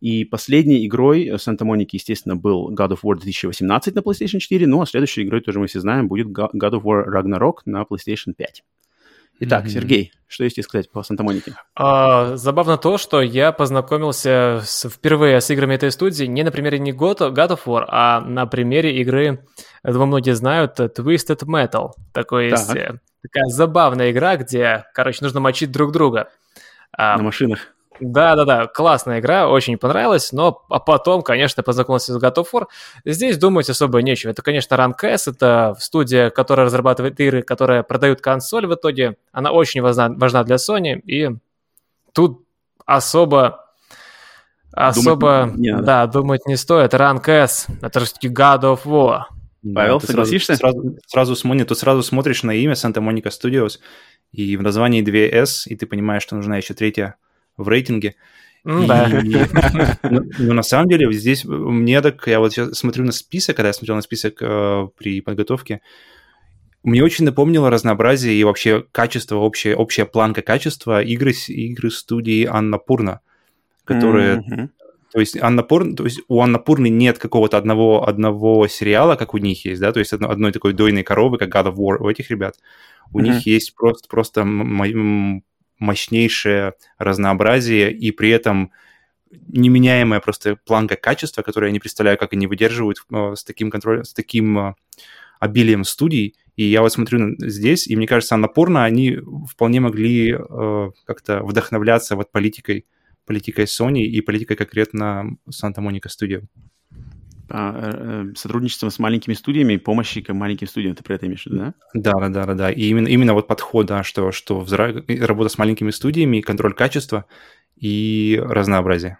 И последней игрой Санта-Моники, естественно, был God of War 2018 на PlayStation 4, ну а следующей игрой, тоже мы все знаем, будет God of War Ragnarok на PlayStation 5. Итак, mm-hmm. Сергей, что есть сказать по Санта-Монике? А, забавно то, что я познакомился с, впервые с играми этой студии не на примере не God, God of War, а на примере игры, думаю, многие знают, Twisted Metal. Такой так. есть э, такая забавная игра, где, короче, нужно мочить друг друга. А, на машинах. Да-да-да, классная игра, очень понравилась, но а потом, конечно, познакомился с God of War. Здесь думать особо нечего. Это, конечно, Runcast, это студия, которая разрабатывает игры, которые продают консоль в итоге. Она очень важна, важна для Sony, и тут особо особо, думать не надо. да, думать не стоит. Rank S, это же таки God of War. Павел, да, согласишься? Сразу, сразу, сразу, смотри, тут сразу смотришь на имя Santa Monica Studios, и в названии 2S, и ты понимаешь, что нужна еще третья в рейтинге. Да. Но, но на самом деле здесь мне так, я вот сейчас смотрю на список, когда я смотрел на список э, при подготовке, мне очень напомнило разнообразие и вообще качество, общая, общая планка качества игры, игры студии Анна Пурна, которые... Mm-hmm. То есть, Анна Пурн, то есть у Анна Пурны нет какого-то одного, одного сериала, как у них есть, да, то есть одно, одной такой дойной коровы, как God of War у этих ребят. У mm-hmm. них есть просто, просто мощнейшее разнообразие, и при этом неменяемая просто планка качества, которую я не представляю, как они выдерживают э, с таким контролем, с таким э, обилием студий. И я вот смотрю здесь, и мне кажется, напорно они вполне могли э, как-то вдохновляться вот политикой, политикой Sony и политикой конкретно Santa Monica Studio. А, э, сотрудничеством с маленькими студиями, помощи к маленьким студиям, ты про это имеешь в виду, да? Да, да, да, да, И именно, именно вот подход, да, что, что работа с маленькими студиями, контроль качества и разнообразие.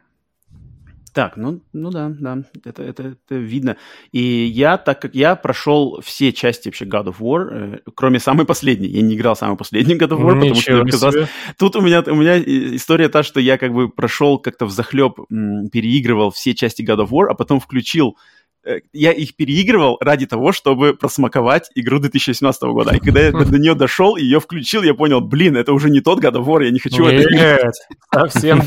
Так, ну, ну да, да, это, это, это видно. И я, так как я прошел все части вообще God of War, э, кроме самой последней, я не играл самый последний God of War, Ничего потому что оказалось... Тут у меня, у меня история та, что я как бы прошел как-то в захлеб, переигрывал все части God of War, а потом включил Э, я их переигрывал ради того, чтобы просмаковать игру 2018 года. И когда я до нее дошел, ее включил, я понял, блин, это уже не тот God of War, я не хочу Нет, это совсем.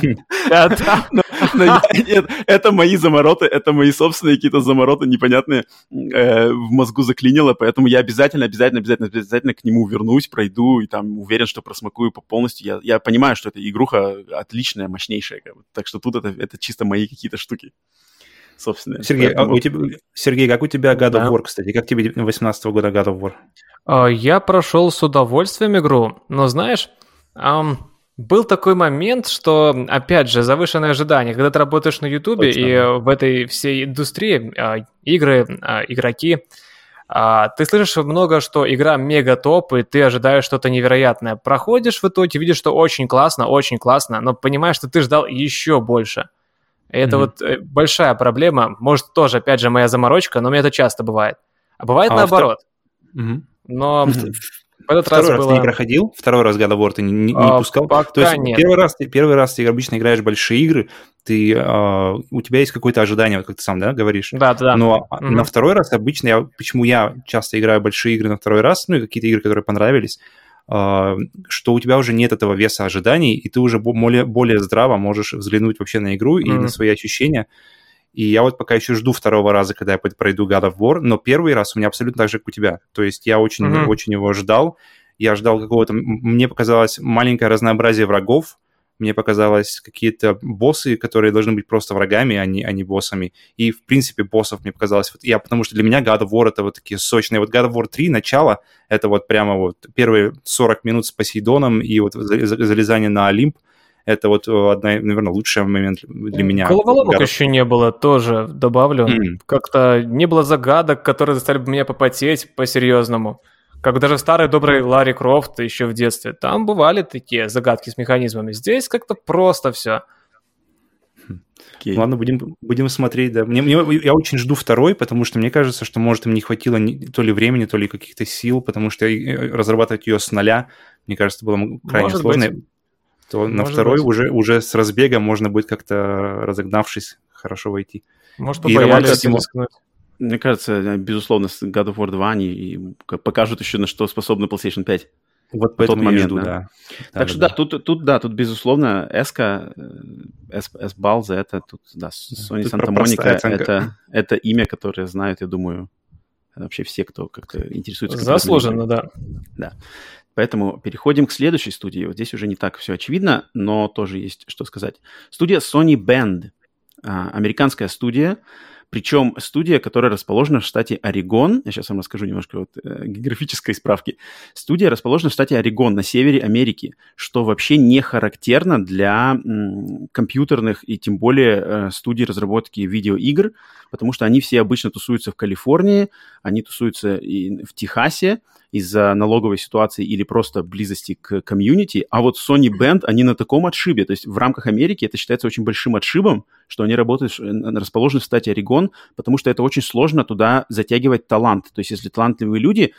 Нет, это мои замороты, это мои собственные какие-то замороты непонятные э, в мозгу заклинило, поэтому я обязательно, обязательно, обязательно, обязательно к нему вернусь, пройду и там уверен, что просмакую по полностью. Я, я понимаю, что эта игруха отличная, мощнейшая, так что тут это, это чисто мои какие-то штуки собственно. Сергей, Поэтому... а у тебя, Сергей, как у тебя God of War, кстати? Как тебе 18 года God of War? А, я прошел с удовольствием игру, но знаешь, был такой момент, что, опять же, завышенное ожидание. Когда ты работаешь на Ютубе и в этой всей индустрии а, игры, а, игроки, ты слышишь много, что игра мега топ, и ты ожидаешь что-то невероятное. Проходишь в итоге, видишь, что очень классно, очень классно, но понимаешь, что ты ждал еще больше. Это mm-hmm. вот э, большая проблема. Может, тоже, опять же, моя заморочка, но у меня это часто бывает. А бывает а наоборот. Втор... Mm-hmm. Но в этот Второй раз, раз было... ты не проходил? Второй раз God of War ты не, не, а, пускал? Пока То есть нет. Первый раз, ты, первый раз ты обычно играешь большие игры, ты, а, у тебя есть какое-то ожидание, вот как ты сам, да, говоришь? Да, да. Но mm-hmm. на второй раз обычно, я, почему я часто играю большие игры на второй раз, ну и какие-то игры, которые понравились, а, что у тебя уже нет этого веса ожиданий, и ты уже более, более здраво можешь взглянуть вообще на игру mm-hmm. и на свои ощущения. И я вот пока еще жду второго раза, когда я пройду God of War, но первый раз у меня абсолютно так же, как у тебя. То есть я очень, mm-hmm. очень его ждал. Я ждал какого-то... Мне показалось маленькое разнообразие врагов, мне показалось какие-то боссы, которые должны быть просто врагами, а не, а не боссами. И, в принципе, боссов мне показалось... Вот я, потому что для меня God of War это вот такие сочные... Вот God of War 3, начало, это вот прямо вот первые 40 минут с Посейдоном и вот залезание на Олимп, это вот одна, наверное, лучший момент для меня. Головоломок еще не было, тоже добавлю. Mm. Как-то не было загадок, которые заставили бы меня попотеть по-серьезному. Как даже старый добрый Ларри Крофт еще в детстве. Там бывали такие загадки с механизмами. Здесь как-то просто все. Okay. Ладно, будем, будем смотреть, да. Мне, мне, я очень жду второй, потому что мне кажется, что, может, им не хватило ни, то ли времени, то ли каких-то сил, потому что разрабатывать ее с нуля, мне кажется, было крайне может сложно. Быть. То может на второй быть. уже, уже с разбега можно будет как-то, разогнавшись, хорошо войти. Может, побоялись рискнуть. Мне кажется, безусловно, с God of War 2 они покажут еще, на что способны PlayStation 5. Вот по тот момент, жду, да. да. Так да, что да, да, тут, тут, да, тут, безусловно, S-ка, S-Balza, это тут, да, Sony тут Santa Monica, это, это имя, которое знают, я думаю, вообще все, кто как-то интересуется. Заслуженно, да. Да. Поэтому переходим к следующей студии. Вот здесь уже не так все очевидно, но тоже есть что сказать. Студия Sony Band. А, американская студия, причем студия, которая расположена в штате Орегон, я сейчас вам расскажу немножко вот, э, географической справки. Студия расположена в штате Орегон на севере Америки, что вообще не характерно для компьютерных и тем более э, студий разработки видеоигр, потому что они все обычно тусуются в Калифорнии, они тусуются и в Техасе, из-за налоговой ситуации или просто близости к комьюнити, а вот Sony Band, они на таком отшибе, то есть в рамках Америки это считается очень большим отшибом, что они работают, э, расположены в штате Орегон, потому что это очень сложно туда затягивать талант. То есть если талантливые люди,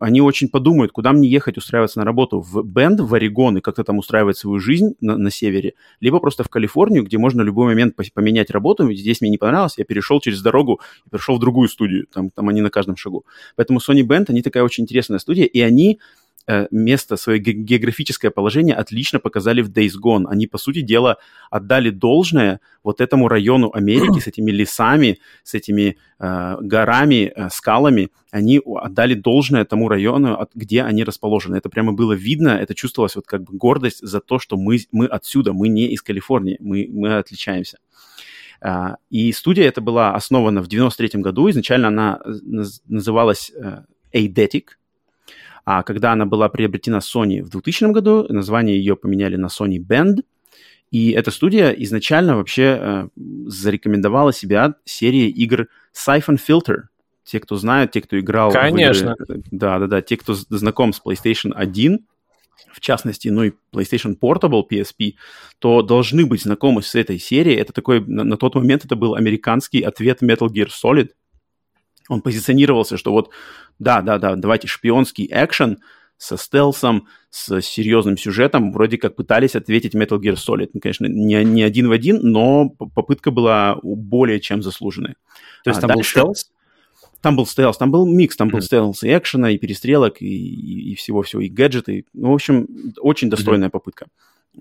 они очень подумают, куда мне ехать устраиваться на работу, в Бенд, в Орегон и как-то там устраивать свою жизнь на, на севере, либо просто в Калифорнию, где можно в любой момент поменять работу, здесь мне не понравилось, я перешел через дорогу и перешел в другую студию, там, там они на каждом шагу. Поэтому Sony Band, они такая очень интересная студия, и они э, место, свое географическое положение отлично показали в Days Gone. Они, по сути дела, отдали должное вот этому району Америки с этими лесами, с этими э, горами, э, скалами. Они отдали должное тому району, где они расположены. Это прямо было видно, это чувствовалось вот как бы гордость за то, что мы, мы отсюда, мы не из Калифорнии, мы, мы отличаемся. Uh, и студия эта была основана в 93 году. Изначально она называлась uh, Eidetic, а когда она была приобретена Sony в 2000 году, название ее поменяли на Sony Band. И эта студия изначально вообще э, зарекомендовала себя серией игр Siphon Filter. Те, кто знают, те, кто играл... Конечно. Да-да-да, те, кто знаком с PlayStation 1, в частности, ну и PlayStation Portable PSP, то должны быть знакомы с этой серией. Это такой, на, на тот момент это был американский ответ Metal Gear Solid. Он позиционировался, что вот, да-да-да, давайте шпионский экшен со стелсом, с серьезным сюжетом, вроде как пытались ответить Metal Gear Solid. Ну, конечно, не, не один в один, но попытка была более чем заслуженная. То есть а, там дальше... был стелс? Там был стелс, там был микс, там был mm-hmm. стелс и экшена, и перестрелок, и, и, и всего-всего, и гаджеты. Ну, в общем, очень достойная mm-hmm. попытка.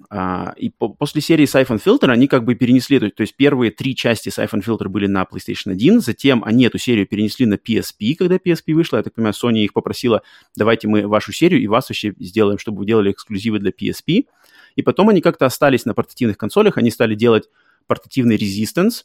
А, и по, после серии Siphon Filter они как бы перенесли, то, то есть первые три части Siphon Filter были на PlayStation 1, затем они эту серию перенесли на PSP, когда PSP вышла, я так понимаю, Sony их попросила, давайте мы вашу серию и вас вообще сделаем, чтобы вы делали эксклюзивы для PSP. И потом они как-то остались на портативных консолях, они стали делать портативный Resistance,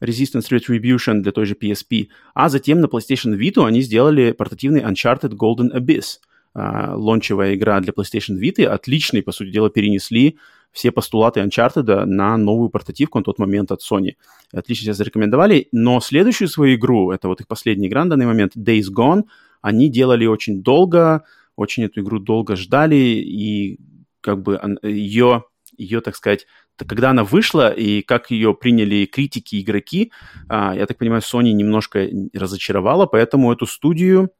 Resistance Retribution для той же PSP, а затем на PlayStation Vita они сделали портативный Uncharted Golden Abyss – лончевая игра для PlayStation Vita, отличный, по сути дела, перенесли все постулаты Uncharted на новую портативку на тот момент от Sony. Отлично себя зарекомендовали, но следующую свою игру, это вот их последняя игра на данный момент, Days Gone, они делали очень долго, очень эту игру долго ждали, и как бы ее, ее так сказать, когда она вышла и как ее приняли критики, игроки, а, я так понимаю, Sony немножко разочаровала, поэтому эту студию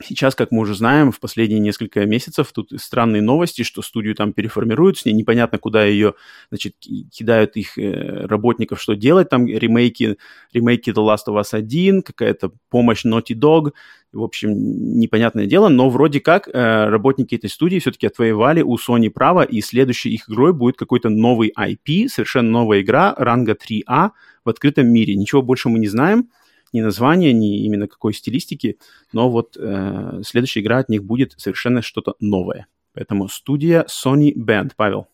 Сейчас, как мы уже знаем, в последние несколько месяцев тут странные новости, что студию там переформируют, с ней непонятно, куда ее, значит, кидают их э, работников, что делать, там ремейки, ремейки The Last of Us 1, какая-то помощь Naughty Dog, в общем, непонятное дело, но вроде как э, работники этой студии все-таки отвоевали у Sony право, и следующей их игрой будет какой-то новый IP, совершенно новая игра, ранга 3А в открытом мире. Ничего больше мы не знаем, ни названия, ни именно какой стилистики, но вот э, следующая игра от них будет совершенно что-то новое. Поэтому студия Sony Band. Павел,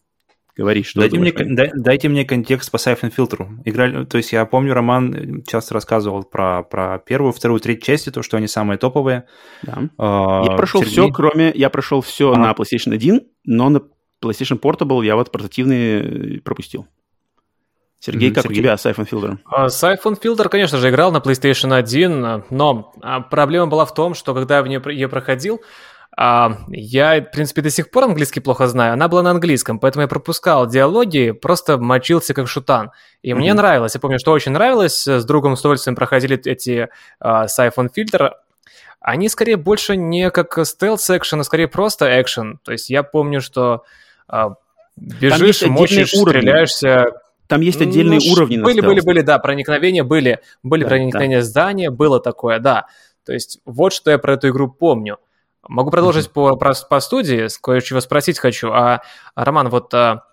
говори, что дайте мне, дай, дайте мне контекст по Siphon фильтру. Играли, то есть я помню, Роман часто рассказывал про, про первую, вторую, третью части, то, что они самые топовые. Да. Uh, я прошел Сергей... все, кроме... Я прошел все а. на PlayStation 1, но на PlayStation Portable я вот портативный пропустил. Сергей, как Сергей. у тебя с Siphon Filter? Uh, Siphon Filter, конечно же, играл на PlayStation 1, но uh, проблема была в том, что когда я в нее ее проходил, uh, я, в принципе, до сих пор английский плохо знаю, она была на английском, поэтому я пропускал диалоги, просто мочился как шутан. И mm-hmm. мне нравилось, я помню, что очень нравилось, с другом с удовольствием проходили эти uh, Siphon Filter, они скорее больше не как стелс-экшен, а скорее просто экшен. То есть я помню, что бежишь, мочишь, уровни. стреляешься, там есть отдельные ну, уровни Были, были, были, да, проникновения были. Были да, проникновения да. здания, было такое, да. То есть вот что я про эту игру помню. Могу продолжить mm-hmm. по, по, по студии, кое-чего спросить хочу. А, Роман, вот а,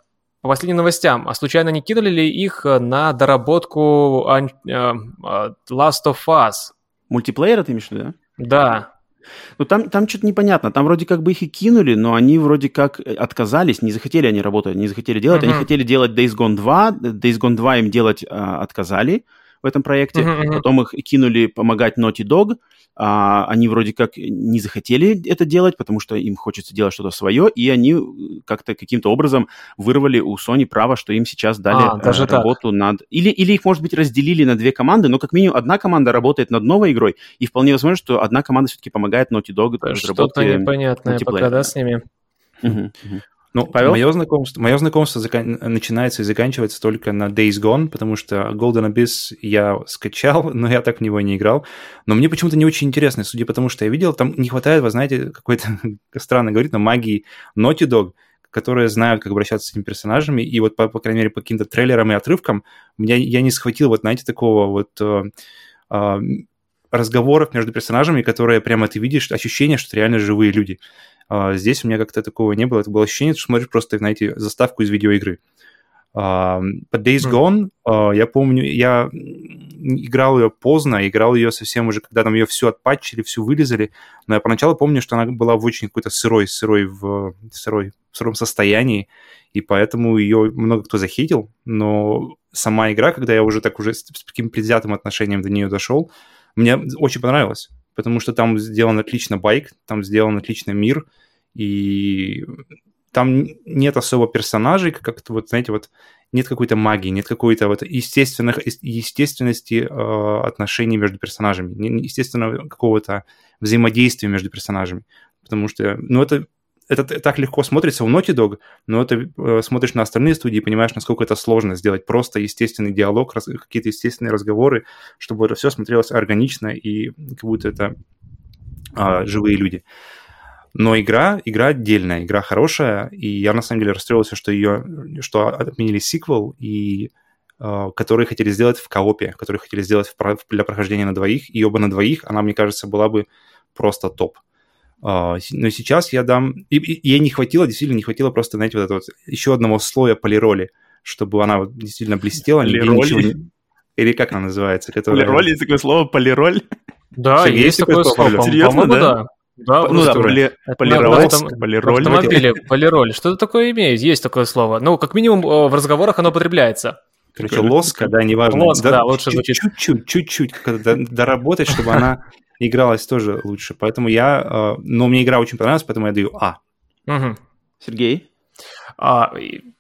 по последним новостям, а случайно не кинули ли их на доработку а, а, Last of Us? Мультиплеера ты имеешь в виду, да? Да. Ну, там, там что-то непонятно. Там вроде как бы их и кинули, но они вроде как э, отказались, не захотели они работать, не захотели делать. Mm-hmm. Они хотели делать Days Gone 2, Days Gone 2 им делать а, отказали в этом проекте. Mm-hmm. Потом их кинули помогать Naughty Dog, а, они вроде как не захотели это делать, потому что им хочется делать что-то свое, и они э, как-то каким-то образом вырвали у Sony право, что им сейчас дали а, даже работу так. над... Или, или их, может быть, разделили на две команды, но как минимум одна команда работает над новой игрой, и вполне возможно, что одна команда все-таки помогает Naughty Dog в разработке Что-то непонятное пока, да, с ними? Угу, угу. Ну, Павел? Мое знакомство, мое знакомство закан... начинается и заканчивается только на Days Gone, потому что Golden Abyss я скачал, но я так в него не играл. Но мне почему-то не очень интересно, судя по тому, что я видел, там не хватает, вы знаете, какой-то, странно говорить, но магии Naughty Dog, которые знают, как обращаться с этими персонажами, и вот, по, по крайней мере, по каким-то трейлерам и отрывкам, меня, я не схватил, вот, знаете, такого вот... Э, э, разговоров между персонажами, которые прямо ты видишь, ощущение, что это реально живые люди. А, здесь у меня как-то такого не было. Это было ощущение, что смотришь просто, знаете, заставку из видеоигры. Uh, Days Gone, uh, я помню, я играл ее поздно, играл ее совсем уже, когда там ее все отпатчили, всю вылезали, но я поначалу помню, что она была в очень какой-то сырой, сырой, в, сырой, в сыром состоянии, и поэтому ее много кто захейтил, но сама игра, когда я уже так уже с, с таким предвзятым отношением до нее дошел, мне очень понравилось, потому что там сделан отлично байк, там сделан отлично мир, и там нет особо персонажей, как-то вот, знаете, вот нет какой-то магии, нет какой-то вот естественных, естественности э, отношений между персонажами, естественного какого-то взаимодействия между персонажами. Потому что, ну, это, это так легко смотрится у Naughty Dog, но ты э, смотришь на остальные студии и понимаешь, насколько это сложно сделать просто естественный диалог, какие-то естественные разговоры, чтобы это все смотрелось органично и как будто это э, живые люди. Но игра, игра отдельная, игра хорошая, и я на самом деле расстроился, что ее, что отменили сиквел, и uh, который хотели сделать в коопе, который хотели сделать в, для прохождения на двоих, и оба на двоих, она, мне кажется, была бы просто топ. Uh, но сейчас я дам... И, и, ей не хватило, действительно не хватило просто, знаете, вот этого вот еще одного слоя полироли, чтобы она вот действительно блестела. Полироли? Не... Или как она называется? Которая... Полироль, есть такое слово, полироль? Да, есть, есть такое слово. Серьезно, да? да. Да, ну да, поли, полировать, полироль. автомобиле полироль. Что-то такое имеет, есть такое слово. Ну, как минимум э, в разговорах оно употребляется. Короче, лоска, да, неважно. Лоск, да, да лучше звучит. Чуть-чуть, чуть-чуть, когда доработать, чтобы она игралась тоже лучше. Поэтому я... Э, но мне игра очень понравилась, поэтому я даю А. Сергей? А,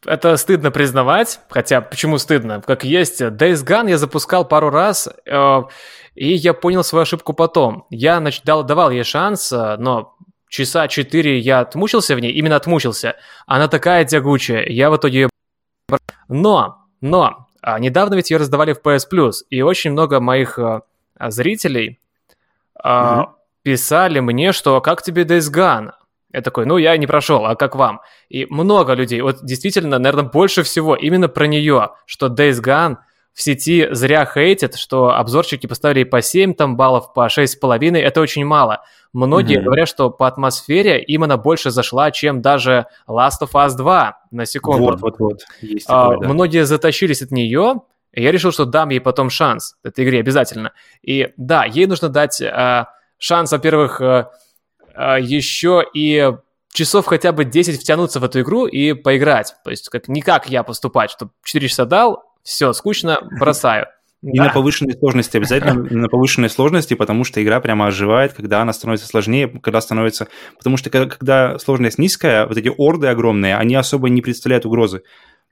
это стыдно признавать, хотя почему стыдно? Как есть, Days Gone я запускал пару раз, э, и я понял свою ошибку потом. Я нач... дал, давал ей шанс, э, но часа четыре я отмучился в ней, именно отмучился. Она такая тягучая, я в итоге ее... Но, но, а, недавно ведь ее раздавали в PS Plus, и очень много моих а, зрителей mm-hmm. писали мне, что как тебе Days Gone? Я такой, ну, я не прошел, а как вам? И много людей, вот действительно, наверное, больше всего именно про нее, что Days Gone – в сети зря хейтят, что обзорчики поставили по 7 там, баллов, по 6,5, это очень мало. Многие mm-hmm. говорят, что по атмосфере им она больше зашла, чем даже Last of Us 2, на секунду. Вот, вот, вот. Есть такое, а, да. Многие затащились от нее, и я решил, что дам ей потом шанс этой игре обязательно. И да, ей нужно дать а, шанс, во-первых, а, а, еще и часов хотя бы 10 втянуться в эту игру и поиграть. То есть как, не как я поступать, что 4 часа дал, все, скучно, бросаю. И да. на повышенной сложности, обязательно на повышенной сложности, потому что игра прямо оживает, когда она становится сложнее, когда становится... Потому что когда сложность низкая, вот эти орды огромные, они особо не представляют угрозы.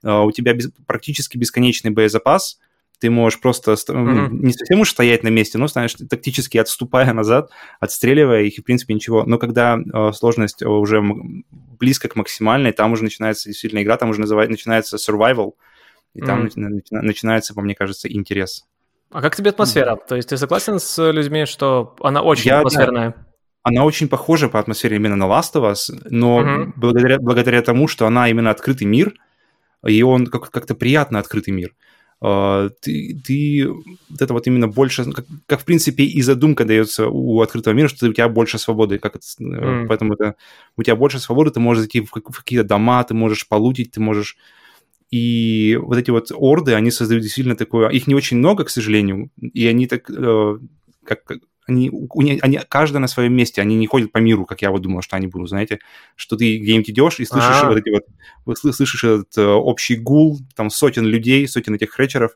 А, у тебя без, практически бесконечный боезапас, ты можешь просто mm-hmm. не совсем уж стоять на месте, но, знаешь, тактически отступая назад, отстреливая их, и, в принципе, ничего. Но когда э, сложность уже близко к максимальной, там уже начинается действительно игра, там уже называется, начинается survival, и там mm. начинается, по мне кажется, интерес. А как тебе атмосфера? Mm. То есть ты согласен с людьми, что она очень Я, атмосферная? Да. Она очень похожа по атмосфере именно на Last of Us, но mm-hmm. благодаря, благодаря тому, что она именно открытый мир, и он как- как-то приятно открытый мир, uh, ты, ты вот это вот именно больше, как, как в принципе и задумка дается у открытого мира, что у тебя больше свободы, как это, mm. поэтому это, у тебя больше свободы, ты можешь зайти в, в какие-то дома, ты можешь полутить, ты можешь и вот эти вот орды, они создают действительно такое... Их не очень много, к сожалению, и они так... Э, как, они, они, каждый на своем месте, они не ходят по миру, как я вот думал, что они будут, знаете, что ты где-нибудь идешь и слышишь А-а-а. вот эти вот, слышишь этот э, общий гул, там сотен людей, сотен этих хречеров,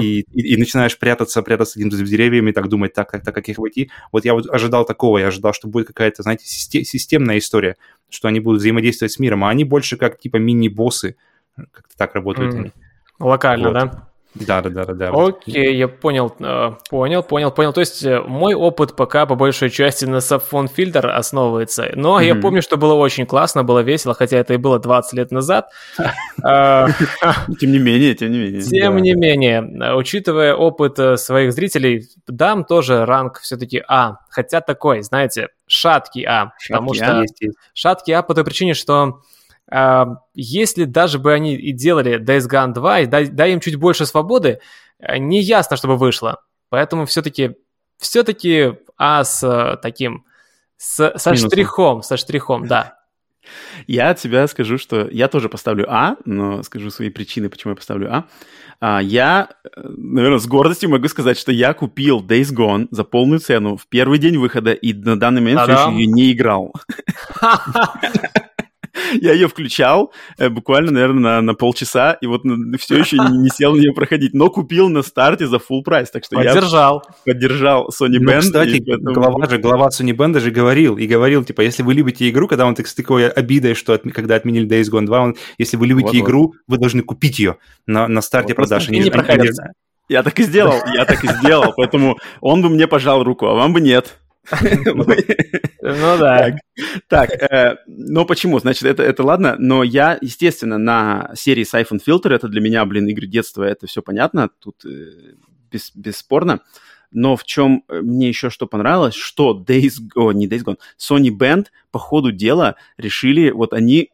и, и, и начинаешь прятаться, прятаться где-то за деревьями, так думать, так, так, так, как их войти. Вот я вот ожидал такого, я ожидал, что будет какая-то, знаете, системная история, что они будут взаимодействовать с миром, а они больше как типа мини-боссы, как-то так работают mm. они. Локально, вот. да? Да, да, да, да. Окей, я понял, э, понял, понял, понял. То есть э, мой опыт пока по большей части на Сафон Фильтр основывается. Но mm-hmm. я помню, что было очень классно, было весело, хотя это и было 20 лет назад. А, тем не менее, тем не менее. Тем не менее, учитывая опыт э, своих зрителей, дам тоже ранг все-таки А. Хотя такой, знаете, шаткий А. Потому что шаткий А по той причине, что а, если даже бы они и делали Days Gone 2, и дай, дай им чуть больше свободы, э, не ясно, чтобы вышло. Поэтому все-таки все-таки А с э, таким, с, со Минусом. штрихом, со штрихом, да. Я от себя скажу, что я тоже поставлю А, но скажу свои причины, почему я поставлю А. а я, наверное, с гордостью могу сказать, что я купил Days Gone за полную цену в первый день выхода и на данный момент все еще ее не играл. Я ее включал э, буквально, наверное, на, на полчаса, и вот все еще не, не сел на нее проходить, но купил на старте за full прайс, так что поддержал. я поддержал Sony ну, Band. кстати, поэтому... глава, же, глава Sony Band же говорил, и говорил, типа, если вы любите игру, когда он так, с такой обидой, что от, когда отменили Days Gone 2, он, если вы любите вот, игру, вот. вы должны купить ее на, на старте вот, продаж. Они, не они, я так и сделал, я так и сделал, поэтому он бы мне пожал руку, а вам бы нет. Ну да. Так, э, но почему? Значит, это, это ладно, но я, естественно, на серии Siphon Filter, это для меня, блин, игры детства, это все понятно, тут э, без, бесспорно. Но в чем э, мне еще что понравилось, что Days, о, не Days Gone, Sony Band по ходу дела решили, вот они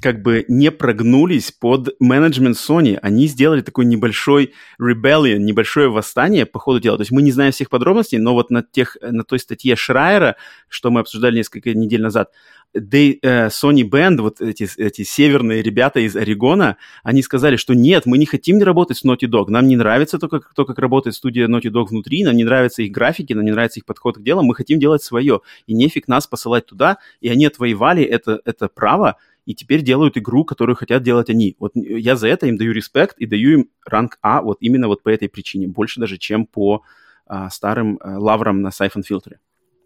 как бы не прогнулись под менеджмент Sony. Они сделали такой небольшой rebellion, небольшое восстание по ходу дела. То есть мы не знаем всех подробностей, но вот на, тех, на той статье Шрайера, что мы обсуждали несколько недель назад, They, uh, Sony Band, вот эти, эти северные ребята из Орегона, они сказали, что нет, мы не хотим работать с Naughty Dog, нам не нравится то, как, то, как работает студия Naughty Dog внутри, нам не нравятся их графики, нам не нравится их подход к делу, мы хотим делать свое, и нефиг нас посылать туда, и они отвоевали это, это право, и теперь делают игру, которую хотят делать они. Вот я за это им даю респект и даю им ранг А вот именно вот по этой причине, больше даже, чем по а, старым а, лаврам на Siphon фильтре.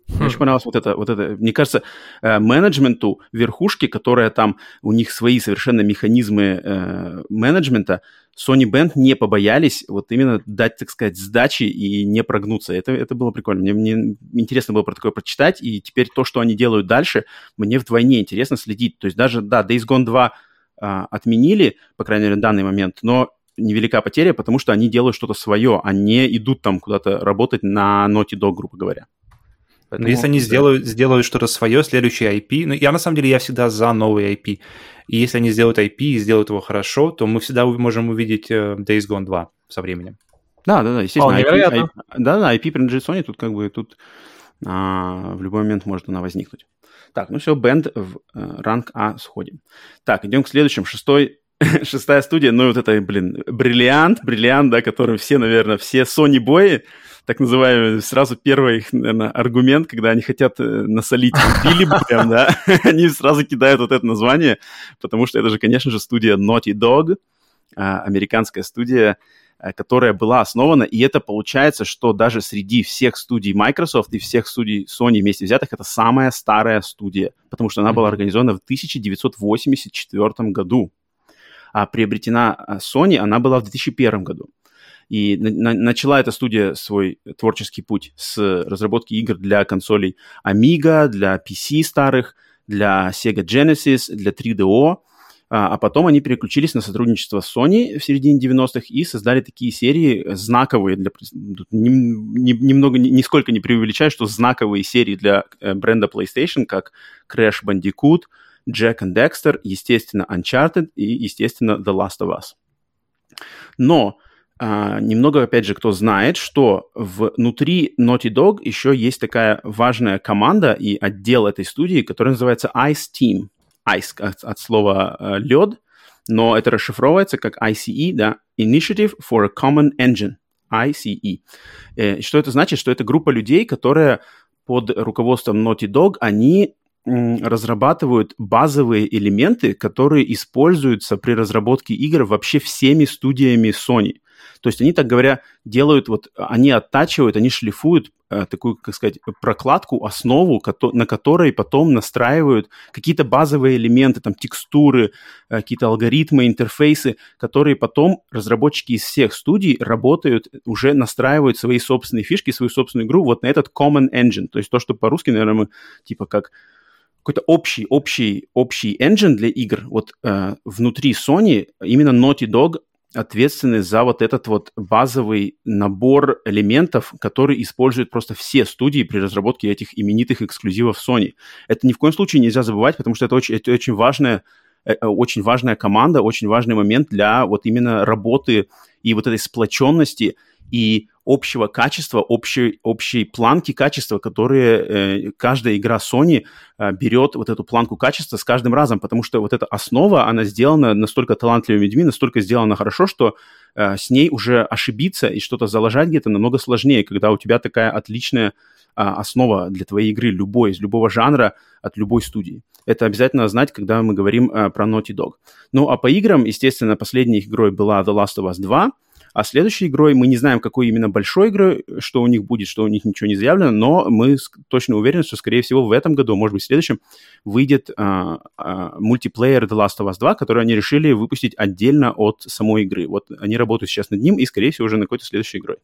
Мне очень понравилось вот это, вот это. Мне кажется, э, менеджменту верхушки, которая там, у них свои совершенно механизмы э, менеджмента, Sony Band не побоялись вот именно дать, так сказать, сдачи и не прогнуться. Это, это было прикольно. Мне, мне интересно было про такое прочитать, и теперь то, что они делают дальше, мне вдвойне интересно следить. То есть даже, да, Days Gone 2 а, отменили, по крайней мере, в данный момент, но невелика потеря, потому что они делают что-то свое, а не идут там куда-то работать на Naughty Dog, грубо говоря. Поэтому, Но если они да. сделают, сделают что-то свое, следующее IP, ну, я на самом деле, я всегда за новый IP. И если они сделают IP и сделают его хорошо, то мы всегда можем увидеть uh, Days Gone 2 со временем. Да, да, да, естественно. IP, IP, да, да, IP принадлежит Sony, тут как бы тут а, в любой момент может она возникнуть. Так, ну все, бенд в а, ранг А сходим. Так, идем к следующему. Шестой шестая студия, ну вот это, блин, бриллиант, бриллиант, да, который все, наверное, все Sony бои так называемый, сразу первый их, наверное, аргумент, когда они хотят э, насолить Билли прям, да, они сразу кидают вот это название, потому что это же, конечно же, студия Naughty Dog, а, американская студия, э, которая была основана, и это получается, что даже среди всех студий Microsoft и всех студий Sony вместе взятых, это самая старая студия, потому что она была организована в 1984 году, а приобретена а, Sony она была в 2001 году. И на, начала эта студия свой творческий путь с разработки игр для консолей Amiga, для PC старых, для Sega Genesis, для 3DO, а, а потом они переключились на сотрудничество с Sony в середине 90-х и создали такие серии знаковые для... Немного, нисколько не преувеличаю, что знаковые серии для э, бренда PlayStation, как Crash Bandicoot, Jack and Dexter, естественно, Uncharted и, естественно, The Last of Us. Но а, немного, опять же, кто знает, что внутри Naughty Dog еще есть такая важная команда и отдел этой студии, который называется Ice Team. Ice от, от слова э, лед, но это расшифровывается как ICE, да, Initiative for a Common Engine, ICE. Э, что это значит? Что это группа людей, которая под руководством Naughty Dog, они разрабатывают базовые элементы, которые используются при разработке игр вообще всеми студиями Sony. То есть они, так говоря, делают, вот они оттачивают, они шлифуют э, такую, как сказать, прокладку, основу, на которой потом настраивают какие-то базовые элементы, там, текстуры, э, какие-то алгоритмы, интерфейсы, которые потом разработчики из всех студий работают, уже настраивают свои собственные фишки, свою собственную игру вот на этот common engine. То есть то, что по-русски, наверное, мы типа как какой-то общий, общий, общий engine для игр. Вот э, внутри Sony именно Naughty Dog ответственны за вот этот вот базовый набор элементов, который используют просто все студии при разработке этих именитых эксклюзивов Sony. Это ни в коем случае нельзя забывать, потому что это очень, это очень важная э, э, очень важная команда, очень важный момент для вот именно работы и вот этой сплоченности и общего качества, общей, общей планки качества, которые э, каждая игра Sony э, берет вот эту планку качества с каждым разом, потому что вот эта основа, она сделана настолько талантливыми людьми, настолько сделана хорошо, что э, с ней уже ошибиться и что-то заложать где-то намного сложнее, когда у тебя такая отличная а, основа для твоей игры любой, из любого жанра, от любой студии. Это обязательно знать, когда мы говорим а, про Naughty Dog. Ну, а по играм, естественно, последней игрой была The Last of Us 2, а следующей игрой мы не знаем, какой именно большой игрой, что у них будет, что у них ничего не заявлено, но мы точно уверены, что, скорее всего, в этом году, может быть, в следующем, выйдет а, а, мультиплеер The Last of Us 2, который они решили выпустить отдельно от самой игры. Вот они работают сейчас над ним и, скорее всего, уже на какой-то следующей игрой.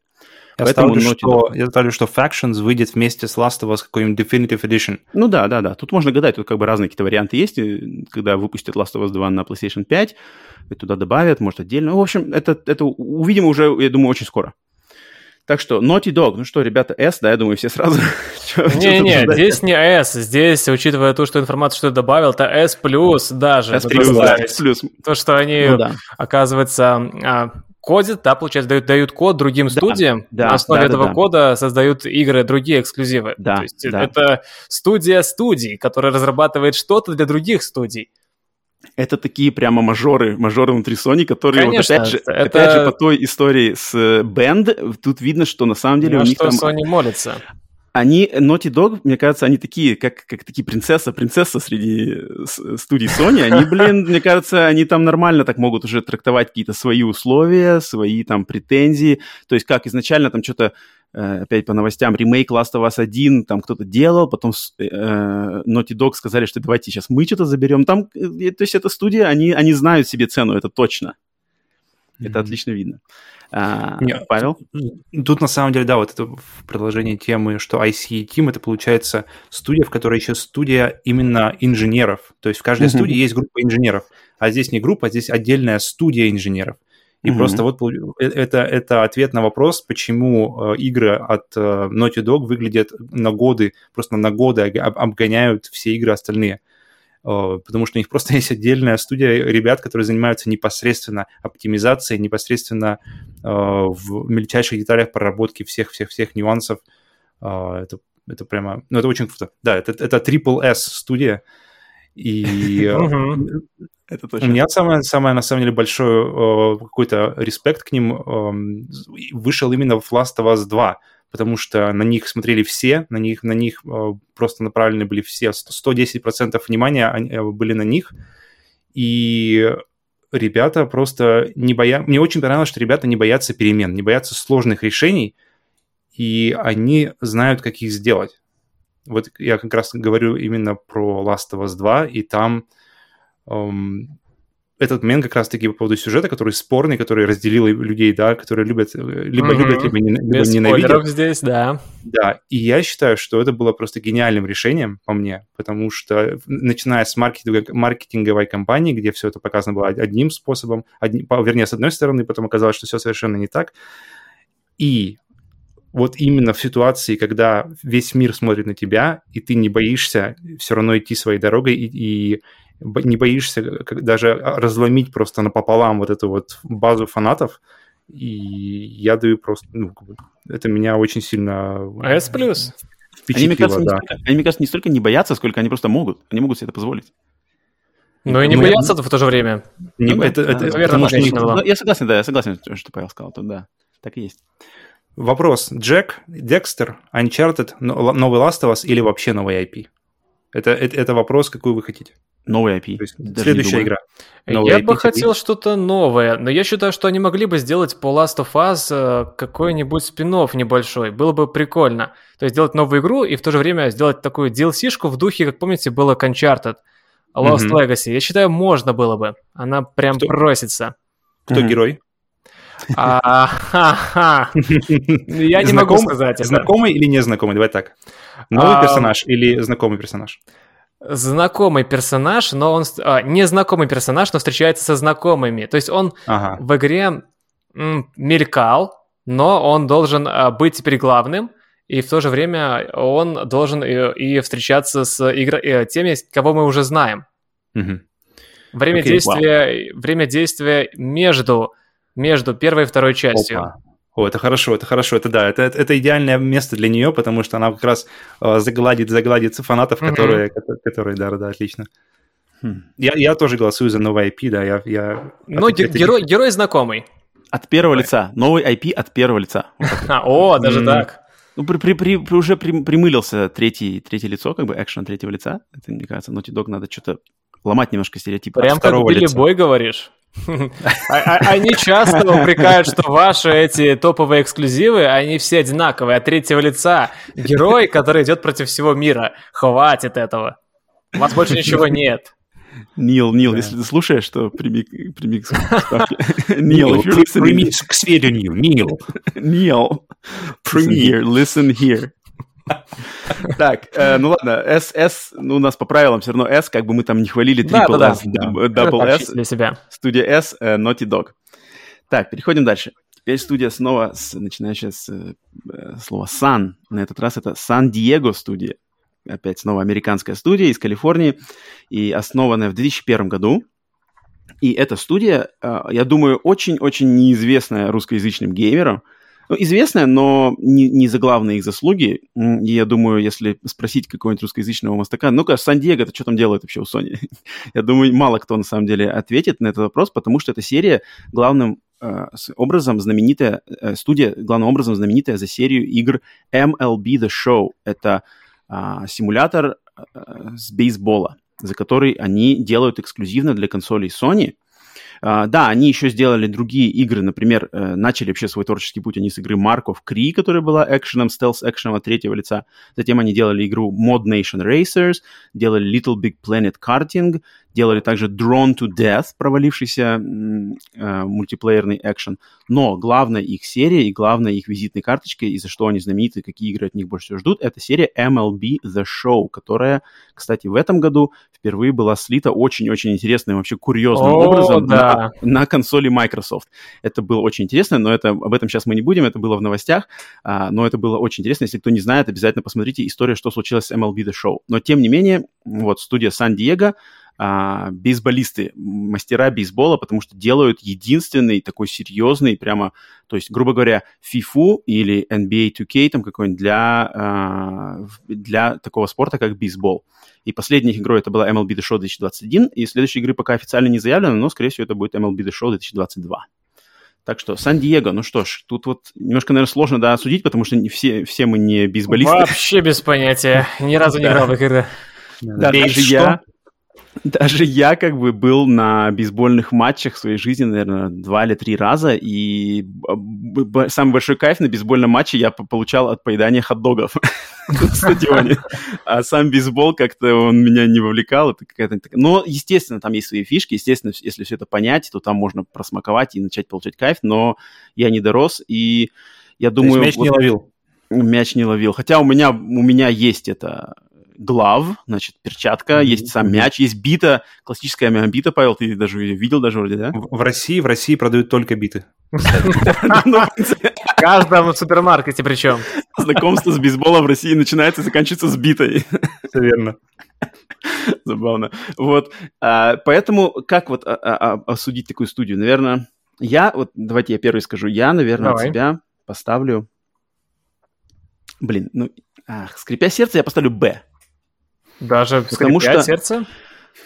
Я ставлю, что, я ставлю, что Factions выйдет вместе с Last of Us какой-нибудь Definitive Edition. Ну да, да, да. Тут можно гадать, тут как бы разные какие-то варианты есть. Когда выпустят Last of Us 2 на PlayStation 5, туда добавят, может, отдельно. Ну, в общем, это, это увидим уже, я думаю, очень скоро. Так что, Naughty Dog, ну что, ребята, S, да, я думаю, все сразу... Не-не, здесь не S, здесь, учитывая то, что информацию, что ты добавил, это S+, даже. S+, плюс. То, что они, ну, оказывается, кодят, да, получается, дают, дают код другим да, студиям, да, на основе да, этого да, кода создают игры другие эксклюзивы. Да, То есть да. это студия студий, которая разрабатывает что-то для других студий. Это такие прямо мажоры, мажоры внутри Sony, которые, Конечно, вот опять, же, это... опять же, по той истории с Band, тут видно, что на самом деле на у них что там... Sony молится они, Naughty Dog, мне кажется, они такие, как, как такие принцесса, принцесса среди студий Sony. Они, блин, мне кажется, они там нормально так могут уже трактовать какие-то свои условия, свои там претензии. То есть как изначально там что-то, э, опять по новостям, ремейк Last of Us 1 там кто-то делал, потом э, Naughty Dog сказали, что давайте сейчас мы что-то заберем. Там, э, то есть эта студия, они, они знают себе цену, это точно. Это mm-hmm. отлично видно. А, Нет, Павел? Тут на самом деле, да, вот это в продолжении темы, что IC Team это получается студия, в которой еще студия именно инженеров. То есть в каждой mm-hmm. студии есть группа инженеров, а здесь не группа, а здесь отдельная студия инженеров. И mm-hmm. просто вот э, это, это ответ на вопрос, почему э, игры от э, Naughty Dog выглядят на годы, просто на годы обгоняют все игры остальные. Э, потому что у них просто есть отдельная студия ребят, которые занимаются непосредственно оптимизацией, непосредственно э, в мельчайших деталях проработки всех-всех-всех нюансов. Э, это, это прямо, ну, это очень круто. Да, это, это Triple S студия, и это точно. У меня самое, самое, на самом деле, большой какой-то респект к ним эм, вышел именно в Last of Us 2, потому что на них смотрели все, на них, на них э, просто направлены были все, 110% внимания э, были на них, и ребята просто не боятся... Мне очень понравилось, что ребята не боятся перемен, не боятся сложных решений, и они знают, как их сделать. Вот я как раз говорю именно про Last of Us 2, и там эм, этот момент как раз-таки по поводу сюжета, который спорный, который разделил людей, да, которые любят, э, либо mm-hmm. любят, либо, не, либо Без ненавидят. здесь, да. Да, и я считаю, что это было просто гениальным решением по мне, потому что начиная с маркетинговой, маркетинговой кампании, где все это показано было одним способом, одни, вернее, с одной стороны, потом оказалось, что все совершенно не так, и вот именно в ситуации, когда весь мир смотрит на тебя, и ты не боишься все равно идти своей дорогой и, и не боишься даже разломить просто напополам вот эту вот базу фанатов, и я даю просто, ну, это меня очень сильно S+. Они, мне кажется, да. столько, они, мне кажется, не столько не боятся, сколько они просто могут. Они могут себе это позволить. Но и не ну, боятся в то же время. Не, ну, это, да, это, это, верно, что ну, я согласен, да, я согласен, что Павел сказал. Тут, да, так и есть. Вопрос. Джек, Декстер, Uncharted, новый Last of Us или вообще новый IP? Это, это, это вопрос, какой вы хотите. Новый IP. То есть следующая игра. Новый я IP бы хотел что-то новое, но я считаю, что они могли бы сделать по Last of Us э, какой-нибудь спин небольшой. Было бы прикольно. То есть сделать новую игру и в то же время сделать такую DLC-шку в духе, как помните, было Uncharted, Lost mm-hmm. Legacy. Я считаю, можно было бы. Она прям Кто? просится. Кто mm-hmm. герой? Я не могу сказать. Знакомый или незнакомый? Давай так. Новый персонаж или знакомый персонаж? Знакомый персонаж, но он а, незнакомый персонаж, но встречается со знакомыми. То есть он ага. в игре м, мелькал, но он должен а, быть теперь главным, и в то же время он должен и, и встречаться с игр... Э, теми, кого мы уже знаем. Угу. Время, okay, действия, wow. время действия между, между первой и второй частью. Опа. О, это хорошо, это хорошо, это да, это, это идеальное место для нее, потому что она как раз э, загладит, загладит фанатов, mm-hmm. которые, которые, да, да, отлично. Хм. Я, я тоже голосую за новый IP, да, я... я ну, это, герой, это... герой знакомый. От первого лица, новый IP от первого лица. О, даже так. Ну, при, при, при, при, уже при, примылился третий, третье лицо, как бы экшен третьего лица. Это, мне кажется, Naughty Dog надо что-то ломать немножко стереотипы. Прям как Билли Бой говоришь. А, а, они часто упрекают, что ваши эти топовые эксклюзивы, они все одинаковые, от третьего лица. Герой, который идет против всего мира. Хватит этого. У вас больше ничего нет. Нил, Нил, если ты слушаешь, то прими, прими к Нил, прими к сведению, Нил. Нил, прими, listen here. Так, э, ну ладно, S, S, ну у нас по правилам все равно S, как бы мы там не хвалили Triple S, Double S, для себя. студия S, э, Naughty Dog. Так, переходим дальше. Теперь студия снова, с, начинающая с э, слова Sun. На этот раз это Сан-Диего студия. Опять снова американская студия из Калифорнии и основанная в 2001 году. И эта студия, я думаю, очень-очень неизвестная русскоязычным геймерам ну, известная, но не, не за главные их заслуги. И я думаю, если спросить какого-нибудь русскоязычного мастака, ну-ка, Сан-Диего, это что там делает вообще у Sony? я думаю, мало кто на самом деле ответит на этот вопрос, потому что эта серия главным э, образом знаменитая, э, студия главным образом знаменитая за серию игр MLB The Show. Это э, симулятор э, с бейсбола, за который они делают эксклюзивно для консолей Sony – да, они еще сделали другие игры, например, uh, начали вообще свой творческий путь они с игры of Cree, которая была экшеном, стелс-экшеном от третьего лица. Затем они делали игру Mod Nation Racers, делали Little Big Planet Karting, делали также Drawn to Death, провалившийся э, мультиплеерный экшен. Но главная их серия и главная их визитной карточкой, и за что они знамениты, какие игры от них больше всего ждут, это серия MLB The Show, которая, кстати, в этом году впервые была слита очень-очень интересным, вообще курьезным О, образом да. на, на консоли Microsoft. Это было очень интересно, но это, об этом сейчас мы не будем, это было в новостях, а, но это было очень интересно. Если кто не знает, обязательно посмотрите историю, что случилось с MLB The Show. Но, тем не менее, вот студия Сан-Диего а, бейсболисты, мастера бейсбола, потому что делают единственный такой серьезный, прямо, то есть, грубо говоря, FIFA или NBA 2K там какой-нибудь для, а, для такого спорта, как бейсбол. И последней игрой это была MLB The Show 2021, и следующей игры пока официально не заявлено, но, скорее всего, это будет MLB The Show 2022. Так что Сан-Диего, ну что ж, тут вот немножко, наверное, сложно, да, осудить, потому что не все, все мы не бейсболисты. Вообще без понятия. Ни разу не играл в игры. Да, даже я, даже я как бы был на бейсбольных матчах в своей жизни, наверное, два или три раза, и самый большой кайф на бейсбольном матче я получал от поедания хот-догов на стадионе. А сам бейсбол как-то он меня не вовлекал. Это какая-то... Но, естественно, там есть свои фишки, естественно, если все это понять, то там можно просмаковать и начать получать кайф, но я не дорос, и я думаю... мяч не ловил? Мяч не ловил. Хотя у меня, у меня есть это глав, значит, перчатка, mm-hmm. есть сам мяч, есть бита, классическая бита, Павел, ты даже видел даже вроде, да? В, в России, в России продают только биты. В каждом супермаркете причем. Знакомство с бейсболом в России начинается и заканчивается с битой. Все верно. Забавно. Вот, а, поэтому как вот а, а, осудить такую студию? Наверное, я, вот давайте я первый скажу, я, наверное, от себя поставлю... Блин, ну, ах, скрипя сердце, я поставлю Б. Даже потому что сердце?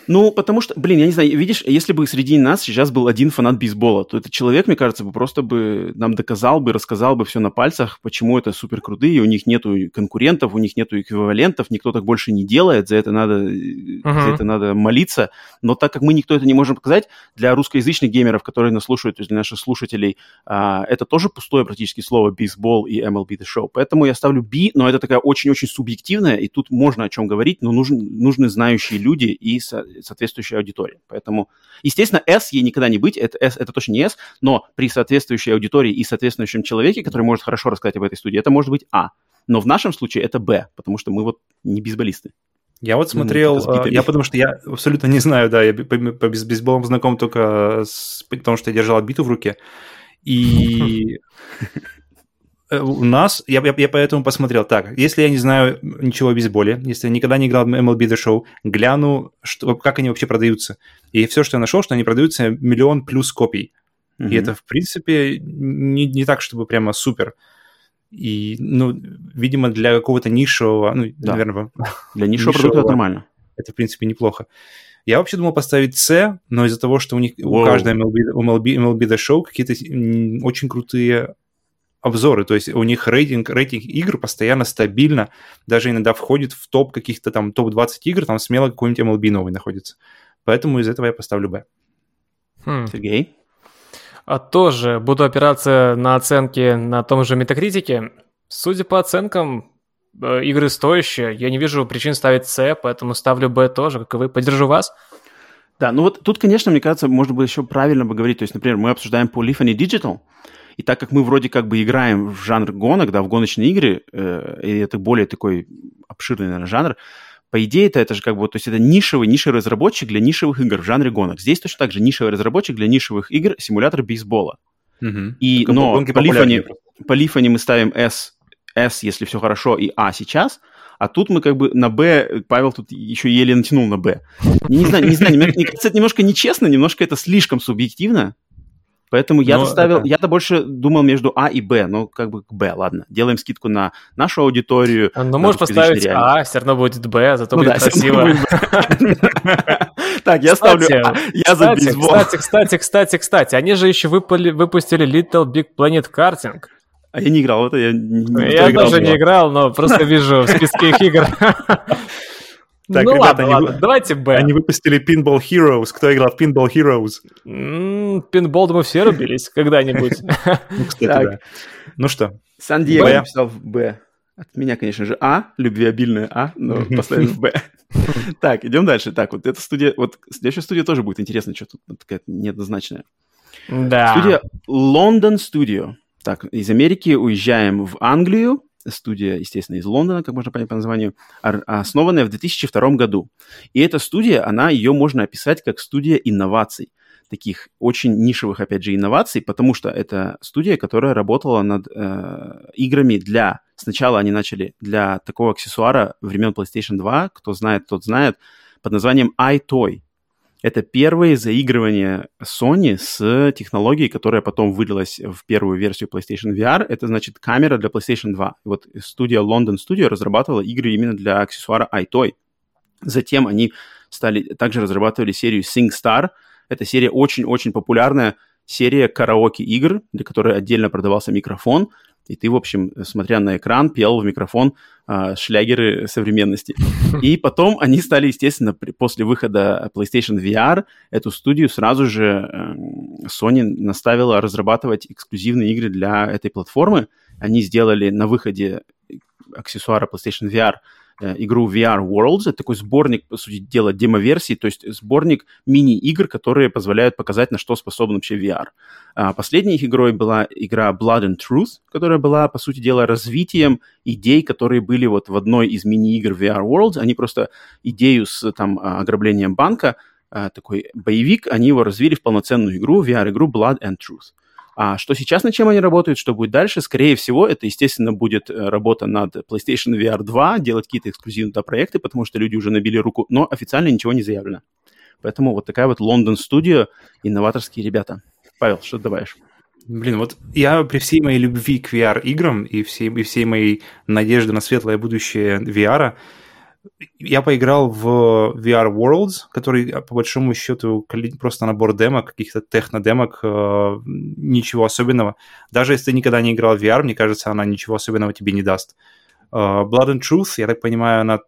Ну, потому что, блин, я не знаю, видишь, если бы среди нас сейчас был один фанат бейсбола, то этот человек, мне кажется, бы просто бы нам доказал бы, рассказал бы все на пальцах, почему это супер крутые, у них нету конкурентов, у них нету эквивалентов, никто так больше не делает, за это надо, uh-huh. за это надо молиться. Но так как мы никто это не можем показать, для русскоязычных геймеров, которые нас слушают, то есть для наших слушателей, а, это тоже пустое практически слово бейсбол и MLB The Show. Поэтому я ставлю B, но это такая очень-очень субъективная, и тут можно о чем говорить, но нужен, нужны знающие люди и соответствующая аудитория. Поэтому, естественно, S ей никогда не быть, это, S, это точно не S, но при соответствующей аудитории и соответствующем человеке, который может хорошо рассказать об этой студии, это может быть А. Но в нашем случае это Б, потому что мы вот не бейсболисты. Я вот смотрел, ну, я потому что я абсолютно не знаю, да, я по, по бейсболам знаком только с, потому что я держал биту в руке. И у нас, я, я, я поэтому посмотрел, так, если я не знаю ничего о бейсболе, если я никогда не играл в MLB The Show, гляну, что, как они вообще продаются. И все, что я нашел, что они продаются миллион плюс копий. И это, в принципе, не, не так, чтобы прямо супер. И, ну, видимо, для какого-то нишевого, ну, Да. наверное, Для нишевого продукта это нормально. это, в принципе, неплохо. Я вообще думал поставить C, но из-за того, что у них у Воу. каждой MLB, у MLB, MLB The Show какие-то очень крутые обзоры, то есть у них рейтинг, рейтинг игр постоянно стабильно, даже иногда входит в топ каких-то там топ-20 игр, там смело какой-нибудь MLB новый находится. Поэтому из этого я поставлю B. Хм. Сергей? А тоже буду опираться на оценки на том же Метакритике. Судя по оценкам, э, игры стоящие. Я не вижу причин ставить С, поэтому ставлю Б тоже, как и вы. Поддержу вас. Да, ну вот тут, конечно, мне кажется, можно было еще правильно поговорить. То есть, например, мы обсуждаем Polyphony Digital, и так как мы вроде как бы играем в жанр гонок, да, в гоночные игры, э, и это более такой обширный, наверное, жанр, по идее это, это же как бы, то есть это нишевый, нишевый разработчик для нишевых игр в жанре гонок. Здесь точно так же нишевый разработчик для нишевых игр симулятор бейсбола. И, Только но по Лифани, по Лифани мы ставим S, S, если все хорошо, и А сейчас, а тут мы как бы на Б, Павел тут еще еле натянул на Б. Не, не знаю, не знаю, мне, мне кажется, это немножко нечестно, немножко это слишком субъективно. Поэтому я-то Но ставил, это- я-то больше думал между А и Б, ну как бы к Б, ладно. Делаем скидку на нашу аудиторию. Ну, на можешь поставить реально. А, все равно будет Б, зато Ну будет да, красиво. Так, я ставлю А, я за Кстати, бейсбол. кстати, кстати, кстати, кстати, они же еще выпустили Little Big Planet Karting. А я не играл, это я не, Я тоже не играл, но просто вижу в списке их игр. Так, Ну ребята, ладно, они ладно, давайте Б. Они выпустили Pinball Heroes. Кто играл в Pinball Heroes? Пинбол, мы все рубились когда-нибудь. Ну, кстати, да. Ну что, Сан-Диего написал в Б. От меня, конечно же, А, любвеобильное А, но поставим в Б. Так, идем дальше. Так, вот эта студия, вот следующая студия тоже будет интересно, что тут такая неоднозначная. Да. Студия London Studio. Так, из Америки уезжаем в Англию. Студия, естественно, из Лондона, как можно понять по названию, основанная в 2002 году. И эта студия, она, ее можно описать как студия инноваций. Таких очень нишевых, опять же, инноваций, потому что это студия, которая работала над э, играми для... Сначала они начали для такого аксессуара времен PlayStation 2, кто знает, тот знает, под названием iToy. Это первые заигрывания Sony с технологией, которая потом вылилась в первую версию PlayStation VR. Это значит камера для PlayStation 2. И вот студия London Studio разрабатывала игры именно для аксессуара iToy. Затем они стали также разрабатывали серию SingStar. Эта серия очень-очень популярная серия караоке-игр, для которой отдельно продавался микрофон. И ты, в общем, смотря на экран, пел в микрофон а, шлягеры современности. И потом они стали, естественно, при- после выхода PlayStation VR, эту студию сразу же эм, Sony наставила разрабатывать эксклюзивные игры для этой платформы. Они сделали на выходе аксессуара PlayStation VR э, игру VR Worlds. Это такой сборник, по сути дела, демо-версии, то есть сборник мини-игр, которые позволяют показать, на что способен вообще VR. А последней их игрой была игра Blood and Truth, которая была, по сути дела, развитием идей, которые были вот в одной из мини-игр VR Worlds. Они просто идею с там а, ограблением банка, а, такой боевик, они его развили в полноценную игру, VR-игру Blood and Truth. А что сейчас, над чем они работают, что будет дальше? Скорее всего, это, естественно, будет э, работа над PlayStation VR 2, делать какие-то эксклюзивные туда проекты, потому что люди уже набили руку, но официально ничего не заявлено. Поэтому вот такая вот Лондон студия, инноваторские ребята. Павел, что ты добавишь? Блин, вот я при всей моей любви к VR-играм и всей, и всей моей надежде на светлое будущее VR, я поиграл в VR Worlds, который, по большому счету, просто набор демок, каких-то техно-демок, э, ничего особенного. Даже если ты никогда не играл в VR, мне кажется, она ничего особенного тебе не даст. Э, Blood and Truth, я так понимаю, она...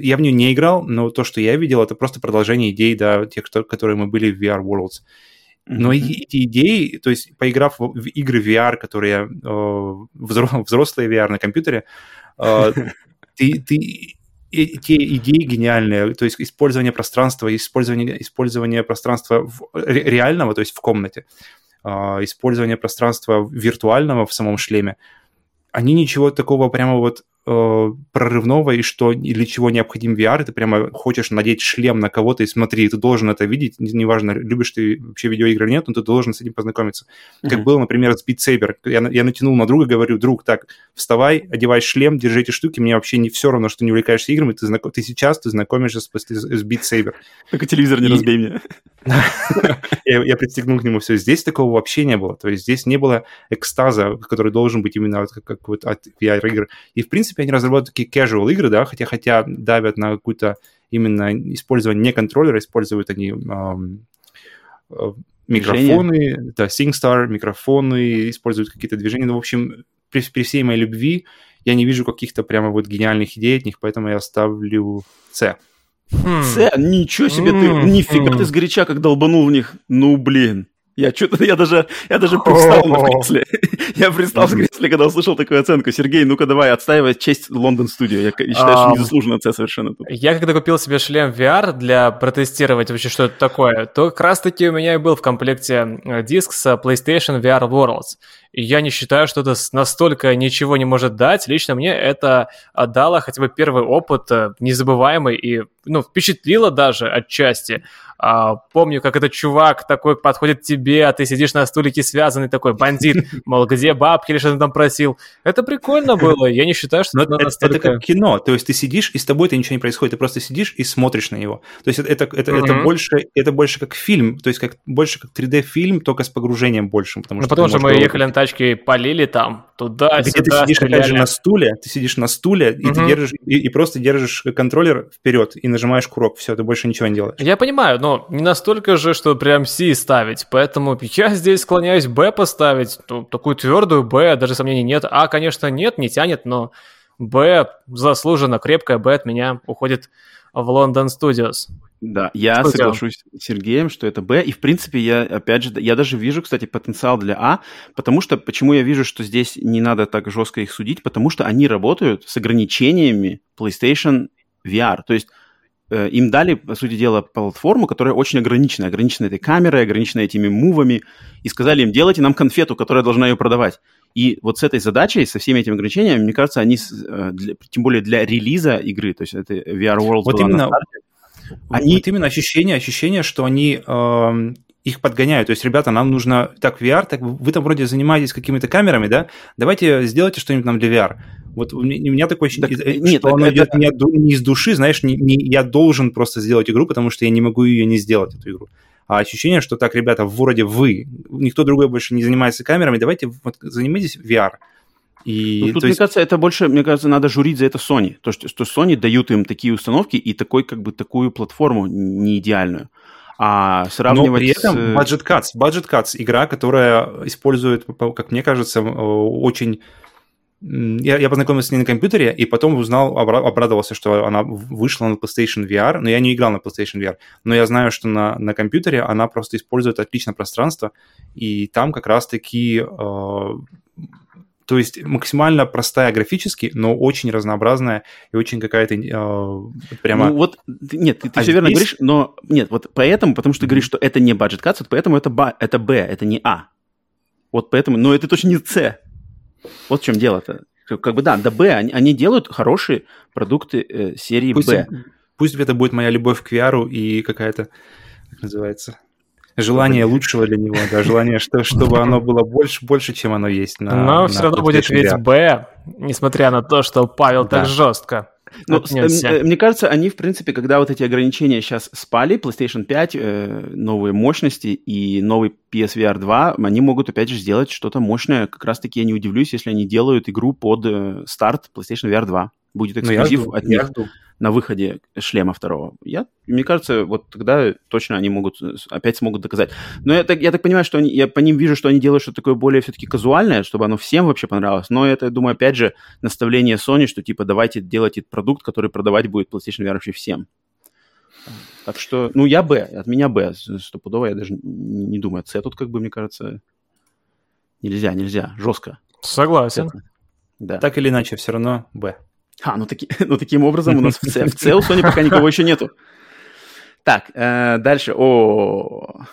Я в нее не играл, но то, что я видел, это просто продолжение идей, да, тех, что- которые мы были в VR Worlds. Но эти идеи, то есть поиграв в игры VR, которые э, взро- взрослые VR на компьютере, э, ты, ты и- те идеи гениальные, то есть использование пространства, использование, использование пространства в- ре- реального, то есть в комнате, э, использование пространства виртуального в самом шлеме, они ничего такого прямо вот э, прорывного и что для чего необходим VR, ты прямо хочешь надеть шлем на кого-то и смотри, ты должен это видеть, неважно, любишь ты вообще видеоигры или нет, но ты должен с этим познакомиться. Mm-hmm. Как было, например, с Beat Saber. Я, я натянул на друга, говорю, друг, так, вставай, одевай шлем, держи эти штуки, мне вообще не все равно, что не увлекаешься играми, ты, знаком, ты сейчас ты знакомишься с, с, с Beat Saber. Только телевизор не и... разбей мне. я, я пристегнул к нему все. Здесь такого вообще не было. То есть здесь не было экстаза, который должен быть именно как, как вот от VR-игр. И, в принципе, они разрабатывают такие casual игры, да, хотя, хотя давят на какую-то именно использование не контроллера, используют они эм, микрофоны, движения. да, SingStar, микрофоны, используют какие-то движения. Ну, в общем, при, при всей моей любви я не вижу каких-то прямо вот гениальных идей от них, поэтому я ставлю C. Хм. С, ничего себе ты, нифига ты сгоряча как долбанул в них. Ну, блин. Я что-то, я даже, я даже привстал на кресле. Я привстал в кресле, когда услышал такую оценку. Сергей, ну-ка давай, отстаивай честь Лондон Студио. Я, считаю, что незаслуженно С совершенно тут. Я когда купил себе шлем VR для протестировать вообще, что это такое, то как раз-таки у меня и был в комплекте э, диск с PlayStation VR Worlds. И я не считаю, что это настолько ничего не может дать. Лично мне это дало хотя бы первый опыт э, незабываемый и ну, впечатлило даже отчасти. А, помню, как этот чувак такой подходит к тебе, а ты сидишь на стулике связанный такой бандит, мол, где бабки или что-то там просил. Это прикольно было, я не считаю, что это, настолько... это как кино, то есть ты сидишь, и с тобой это ничего не происходит, ты просто сидишь и смотришь на него. То есть это, это, это, mm-hmm. это, больше, это больше как фильм, то есть как, больше как 3D-фильм, только с погружением большим. Потому ну, что потому что мы ехали на тачке, полили там, туда, Где сюда, ты сидишь стреляли. опять же на стуле, ты сидишь на стуле, и mm-hmm. ты держишь, и, и просто держишь контроллер вперед и нажимаешь курок, все, ты больше ничего не делаешь. Я понимаю, но не настолько же, что прям C ставить. Поэтому я здесь склоняюсь B поставить. Ну, такую твердую B, даже сомнений нет. А, конечно, нет, не тянет, но B заслуженно, крепкая B от меня уходит в London Studios. Да, я что соглашусь с Сергеем, что это Б. И, в принципе, я, опять же, я даже вижу, кстати, потенциал для А, потому что, почему я вижу, что здесь не надо так жестко их судить, потому что они работают с ограничениями PlayStation VR. То есть им дали, по сути дела, платформу, которая очень ограничена. Ограничена этой камерой, ограничена этими мувами. И сказали им, делайте нам конфету, которая должна ее продавать. И вот с этой задачей, со всеми этими ограничениями, мне кажется, они, э, для, тем более для релиза игры, то есть это VR World вот именно, старте, они... Вот именно ощущение, ощущение, что они э, их подгоняют. То есть, ребята, нам нужно так VR, так вы там вроде занимаетесь какими-то камерами, да? Давайте сделайте что-нибудь нам для VR. Вот у меня такое ощущение, так, что нет, оно идет не, не из души, знаешь, не, не, я должен просто сделать игру, потому что я не могу ее не сделать, эту игру. А ощущение, что так, ребята, вроде вы, никто другой больше не занимается камерами, давайте вот занимайтесь VR. И, ну, тут, есть... мне кажется, это больше, мне кажется, надо журить за это Sony. То, что, что Sony дают им такие установки и такой, как бы, такую платформу не идеальную. А сравнивать... Но при этом Budget Cuts, Budget Cuts, игра, которая использует, как мне кажется, очень я, я познакомился с ней на компьютере, и потом узнал, обрадовался, что она вышла на PlayStation VR, но я не играл на PlayStation VR, но я знаю, что на, на компьютере она просто использует отлично пространство, и там как раз-таки, э, то есть максимально простая графически, но очень разнообразная и очень какая-то э, прямо... Ну вот, нет, ты, ты а все здесь... верно говоришь, но нет, вот поэтому, потому что ты говоришь, что это не budget cuts, вот поэтому это, ба, это B, это не А. Вот поэтому, но это точно не C. Вот в чем дело-то. Как бы да, до Б они, они делают хорошие продукты э, серии пусть, Б. Пусть это будет моя любовь к VR и какая-то, как называется, желание лучшего для него, да, желание, что, чтобы оно было больше, больше, чем оно есть. На, Но на все равно будет ведь Б, несмотря на то, что Павел да. так жестко ну, э, мне кажется, они, в принципе, когда вот эти ограничения сейчас спали, PlayStation 5, э, новые мощности и новый PSVR 2, они могут, опять же, сделать что-то мощное. Как раз-таки я не удивлюсь, если они делают игру под э, старт PlayStation VR 2. Будет ну, эксклюзив от них. Жду на выходе шлема второго. Я, мне кажется, вот тогда точно они могут, опять смогут доказать. Но я так, я так понимаю, что они, я по ним вижу, что они делают что-то такое более все-таки казуальное, чтобы оно всем вообще понравилось. Но это, я думаю, опять же, наставление Sony, что типа давайте делать этот продукт, который продавать будет PlayStation VR вообще всем. Так что, ну, я Б, от меня Б, стопудово, я даже не, не думаю. С тут, как бы, мне кажется, нельзя, нельзя, жестко. Согласен. Да. Так или иначе, все равно Б. А, ну, таки, ну таким образом у нас в в C у Sony пока никого еще нету. Так, дальше. О,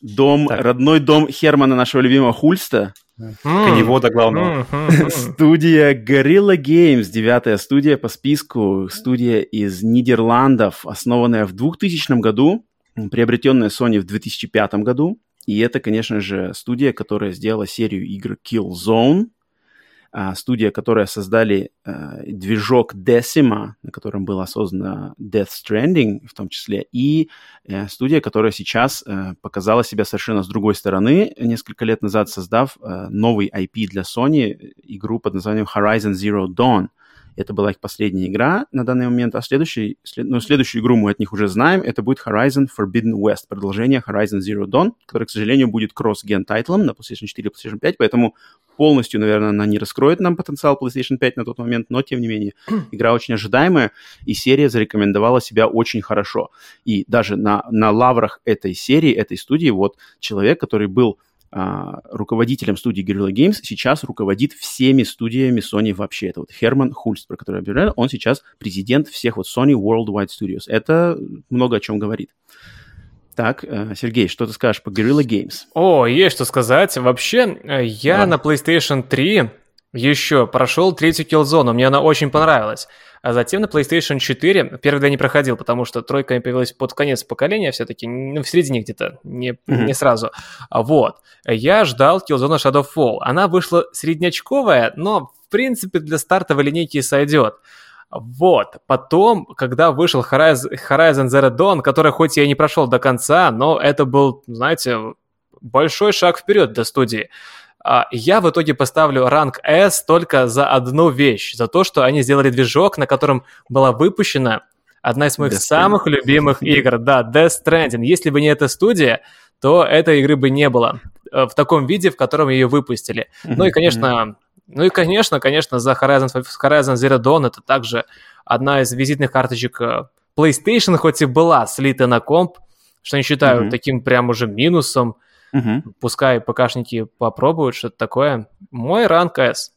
дом, родной дом Хермана, нашего любимого Хульста. Коневода главного. Студия Gorilla Games, девятая студия по списку. Студия из Нидерландов, основанная в 2000 году, приобретенная Sony в 2005 году. И это, конечно же, студия, которая сделала серию игр Killzone, студия, которая создали а, движок Decima, на котором была создана Death Stranding в том числе, и а, студия, которая сейчас а, показала себя совершенно с другой стороны, несколько лет назад создав а, новый IP для Sony, игру под названием Horizon Zero Dawn. Это была их последняя игра на данный момент, а следующий, след, ну, следующую игру мы от них уже знаем, это будет Horizon Forbidden West, продолжение Horizon Zero Dawn, который, к сожалению, будет кросс-ген тайтлом на PlayStation 4 и PlayStation 5, поэтому полностью, наверное, она не раскроет нам потенциал PlayStation 5 на тот момент, но, тем не менее, игра очень ожидаемая, и серия зарекомендовала себя очень хорошо. И даже на, на лаврах этой серии, этой студии, вот человек, который был а, руководителем студии Guerrilla Games, сейчас руководит всеми студиями Sony вообще. Это вот Херман Хульст, про который я объявлял, он сейчас президент всех вот Sony Worldwide Studios. Это много о чем говорит. Так, э, Сергей, что ты скажешь по Guerrilla Games? О, есть что сказать. Вообще, э, я Давай. на PlayStation 3 еще прошел третью Killzone, мне она очень понравилась. А затем на PlayStation 4 первый я не проходил, потому что тройка появилась под конец поколения все-таки, ну, в середине где-то, не, mm-hmm. не сразу. А вот. Я ждал Killzone Shadow Fall. Она вышла среднячковая, но, в принципе, для стартовой линейки сойдет. Вот. Потом, когда вышел Horizon, Horizon Zero Dawn, который хоть я и не прошел до конца, но это был, знаете, большой шаг вперед для студии. А, я в итоге поставлю ранг S только за одну вещь, за то, что они сделали движок, на котором была выпущена одна из моих Death самых Stranding. любимых игр, да, Death Stranding. Если бы не эта студия, то этой игры бы не было э, в таком виде, в котором ее выпустили. Mm-hmm. Ну и, конечно, ну и, конечно, конечно, за Horizon, Horizon Zero Dawn это также одна из визитных карточек э, PlayStation, хоть и была слита на комп, что не считаю mm-hmm. таким прям уже минусом. Угу. Пускай ПКшники попробуют что-то такое. Мой ранг S.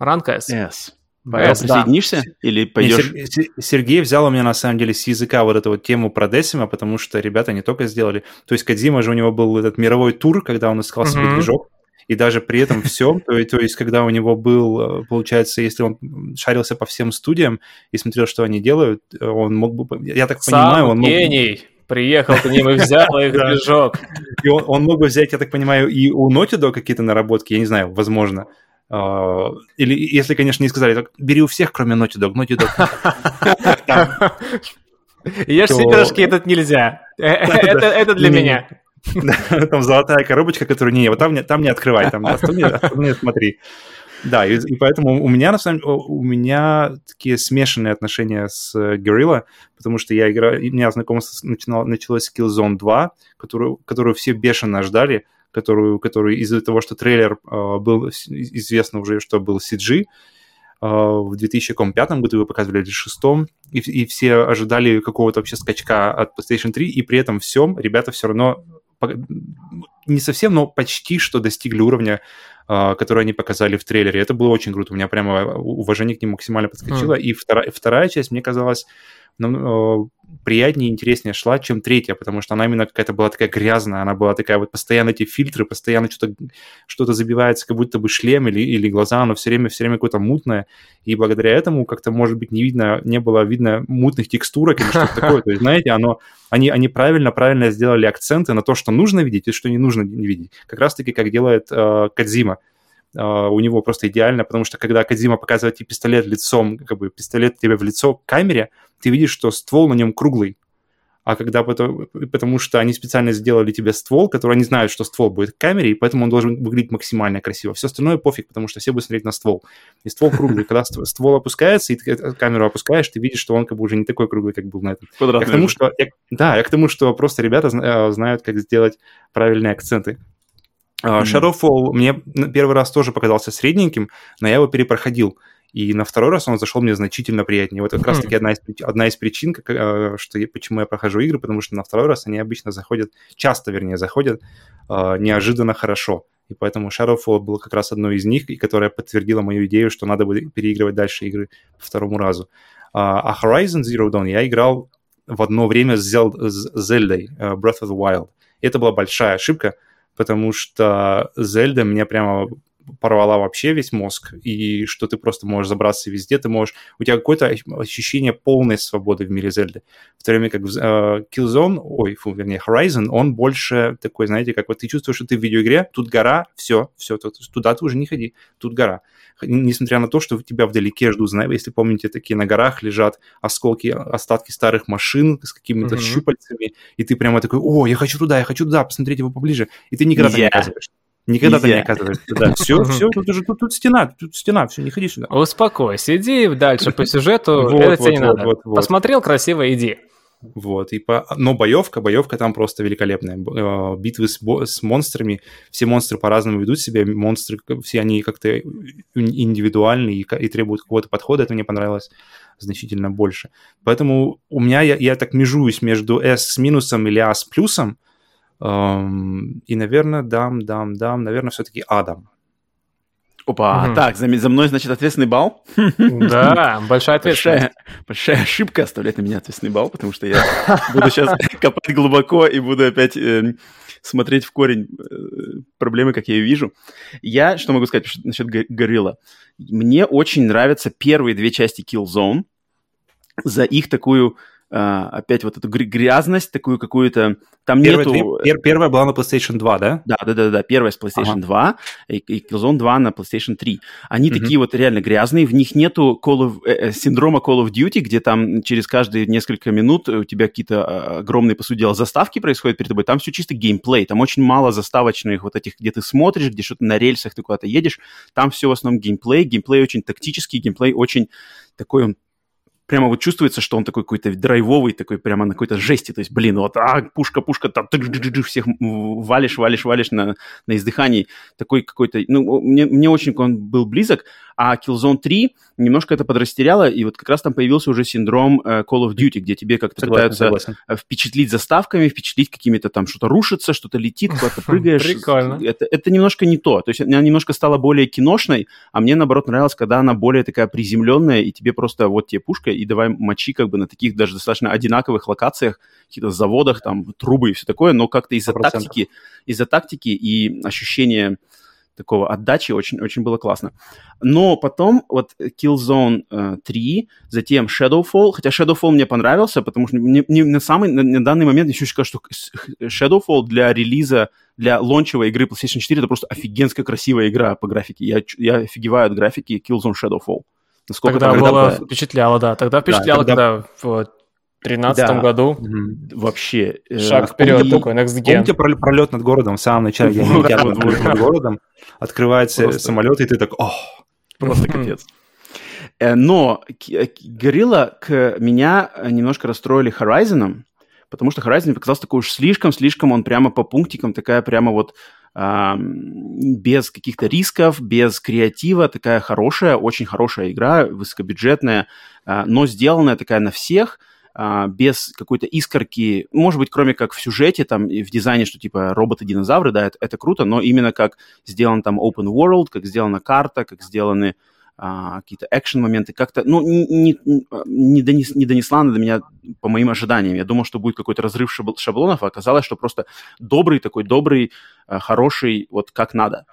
Ранг S. S. Присоединишься да. или пойдешь? Не, Сергей взял у меня, на самом деле, с языка вот эту вот тему про Десима, потому что ребята не только сделали... То есть Кадзима же у него был этот мировой тур, когда он искал себе mm-hmm. движок, и даже при этом все, то, то есть когда у него был, э, получается, если он шарился по всем студиям и смотрел, что они делают, он мог бы... Я так Сам понимаю, он мог... гений! приехал к ним и взял их движок. И он, он мог бы взять, я так понимаю, и у Naughty Dog какие-то наработки, я не знаю, возможно. Uh, или, если, конечно, не сказали, так бери у всех, кроме Naughty Dog. Naughty Dog. Ешь все пирожки, этот нельзя. Э, э, это для меня. Там золотая коробочка, которую не, вот там не открывай, там остальные смотри. Да, и, и поэтому у меня, на самом деле, у меня такие смешанные отношения с uh, Guerrilla, потому что я играю, у меня знакомство начинало, началось с Killzone 2, которую, которую все бешено ждали, которую, которую из-за того, что трейлер uh, был известно уже, что был CG, uh, в 2005 году его показывали в 2006, и, и все ожидали какого-то вообще скачка от PlayStation 3, и при этом всем ребята все равно не совсем, но почти что достигли уровня а, которые они показали в трейлере. Это было очень круто. У меня прямо уважение к ним максимально подскочило. Mm. И вторая, вторая часть, мне казалась, ну, приятнее и интереснее шла, чем третья, потому что она именно какая-то была такая грязная, она была такая вот постоянно эти фильтры, постоянно что-то что забивается, как будто бы шлем или, или глаза, оно все время, все время какое-то мутное, и благодаря этому как-то, может быть, не видно, не было видно мутных текстурок или что-то такое, то есть, знаете, оно, они, они правильно, правильно сделали акценты на то, что нужно видеть и что не нужно видеть, как раз-таки как делает э, Кадзима, у него просто идеально, потому что когда Кадзима показывает тебе пистолет лицом, как бы пистолет тебе в лицо к камере, ты видишь, что ствол на нем круглый. А когда потому, потому что они специально сделали тебе ствол, который они знают, что ствол будет в камере, и поэтому он должен выглядеть максимально красиво. Все остальное пофиг, потому что все будут смотреть на ствол. И ствол круглый. Когда ствол опускается, и ты камеру опускаешь, ты видишь, что он как бы уже не такой круглый, как был на этом. Я к тому, что, я, да, я к тому, что просто ребята э, знают, как сделать правильные акценты. Mm-hmm. Shadowfall мне первый раз тоже показался средненьким, но я его перепроходил. И на второй раз он зашел мне значительно приятнее. Вот как раз-таки одна из, одна из причин, как, э, что я, почему я прохожу игры, потому что на второй раз они обычно заходят, часто, вернее, заходят э, неожиданно хорошо. И поэтому Shadowfall был как раз одной из них, и которая подтвердила мою идею, что надо будет переигрывать дальше игры по второму разу. А, а Horizon Zero Dawn я играл в одно время с, Zelda, uh, Breath of the Wild. Это была большая ошибка, потому что Zelda меня прямо порвала вообще весь мозг, и что ты просто можешь забраться везде, ты можешь... У тебя какое-то ощущение полной свободы в мире Зельды. В то время как uh, Killzone, ой, фу, вернее, Horizon, он больше такой, знаете, как вот ты чувствуешь, что ты в видеоигре, тут гора, все, все, туда ты уже не ходи, тут гора. Несмотря на то, что тебя вдалеке ждут, знаете, если помните, такие на горах лежат осколки, остатки старых машин с какими-то mm-hmm. щупальцами, и ты прямо такой, о, я хочу туда, я хочу туда, посмотреть его поближе, и ты никогда yeah. не оказываешь. Никогда ты не оказываешься. Да, все, все, тут уже тут, тут стена, тут стена, все, не ходи сюда. Успокойся, иди дальше по сюжету, вот, это вот, тебе не вот, надо. Вот, вот. Посмотрел красиво, иди. Вот, и по... но боевка, боевка там просто великолепная. Э, битвы с, с монстрами, все монстры по-разному ведут себя, монстры, все они как-то индивидуальны и, и требуют какого-то подхода, это мне понравилось значительно больше. Поэтому у меня, я, я так межуюсь между S с минусом или A с плюсом, и, наверное, дам, дам, дам, наверное, все-таки Адам. Опа, угу. так, за, за мной, значит, ответственный балл? Да, большая ответственность. Большая, большая ошибка оставлять на меня ответственный балл, потому что я буду сейчас копать глубоко и буду опять э, смотреть в корень э, проблемы, как я ее вижу. Я, что могу сказать насчет Горилла? Мне очень нравятся первые две части Killzone за их такую Uh, опять вот эту грязность, такую какую-то... Там Первая, нету... Пер, первая была на PlayStation 2, да? Да, да, да, да. Первая с PlayStation ага. 2 и, и Killzone 2 на PlayStation 3. Они угу. такие вот реально грязные, в них нету Call of, э, э, синдрома Call of Duty, где там через каждые несколько минут у тебя какие-то э, огромные, по сути дела, заставки происходят перед тобой. Там все чисто геймплей, там очень мало заставочных вот этих, где ты смотришь, где что-то на рельсах ты куда-то едешь. Там все в основном геймплей. Геймплей очень тактический, геймплей очень такой он прямо вот чувствуется, что он такой какой-то драйвовый, такой прямо на какой-то жести. То есть, блин, вот а, пушка, пушка, там, всех валишь, валишь, валишь на, на издыхании. Такой какой-то... Ну, мне, мне очень он был близок. А Killzone 3 немножко это подрастеряло, и вот как раз там появился уже синдром э, Call of Duty, где тебе как-то пытаются согласен. Э, впечатлить заставками, впечатлить какими-то там, что-то рушится, что-то летит, куда-то прыгаешь. Прикольно. Это, это немножко не то. То есть она немножко стала более киношной, а мне, наоборот, нравилось, когда она более такая приземленная, и тебе просто вот тебе пушка, и давай мочи как бы на таких даже достаточно одинаковых локациях, каких-то заводах, там, трубы и все такое, но как-то из-за тактики, из-за тактики и ощущения такого отдачи, очень, очень было классно. Но потом вот Killzone э, 3, затем Shadowfall, хотя Shadowfall мне понравился, потому что мне, мне на самый, на, на данный момент еще кажется, что Shadowfall для релиза, для лончевой игры PlayStation 4 это просто офигенская красивая игра по графике. Я, я офигеваю от графики Killzone Shadowfall. Насколько тогда было впечатляло, да. Тогда впечатляло, да, тогда... когда в 2013 да. году. Вообще. Э, Шаг вперед и... такой, next gen. Помните пролет над городом в самом начале? Я не над городом. Открывается самолет, и ты так, ох. Просто капец. Э, но э, Горилла к меня немножко расстроили Horizon, потому что Horizon показался такой уж слишком-слишком, он прямо по пунктикам, такая прямо вот без каких-то рисков, без креатива, такая хорошая, очень хорошая игра, высокобюджетная, э, но сделанная такая на всех – а, без какой-то искорки, может быть, кроме как в сюжете, там, и в дизайне, что типа роботы-динозавры, да, это, это круто, но именно как сделан там open world, как сделана карта, как сделаны а, какие-то экшен-моменты, как-то, ну, не, не, не, донес, не донесла она до меня по моим ожиданиям. Я думал, что будет какой-то разрыв шаблонов, а оказалось, что просто добрый такой, добрый, а, хороший, вот как надо.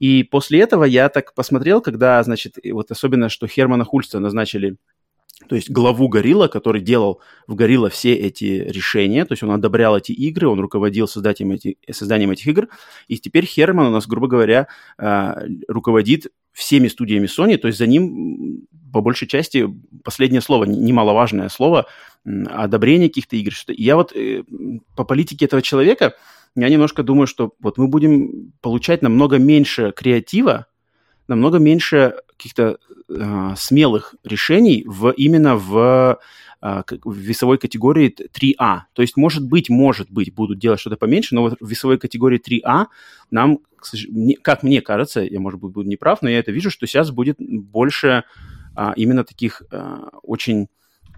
И после этого я так посмотрел, когда, значит, вот особенно, что Хермана Хульста назначили то есть главу Горилла, который делал в Горилла все эти решения, то есть он одобрял эти игры, он руководил созданием, эти, созданием этих игр, и теперь Херман у нас, грубо говоря, а, руководит всеми студиями Sony, то есть за ним по большей части последнее слово, немаловажное слово, одобрение каких-то игр. И я вот э, по политике этого человека, я немножко думаю, что вот мы будем получать намного меньше креатива, намного меньше каких-то э, смелых решеий в, именно в, э, в весовой категории 3А. То есть, может быть, может быть, будут делать что-то поменьше, но вот в весовой категории 3А нам, как мне кажется, я, может быть, буду неправ, но я это вижу, что сейчас будет больше э, именно таких э, очень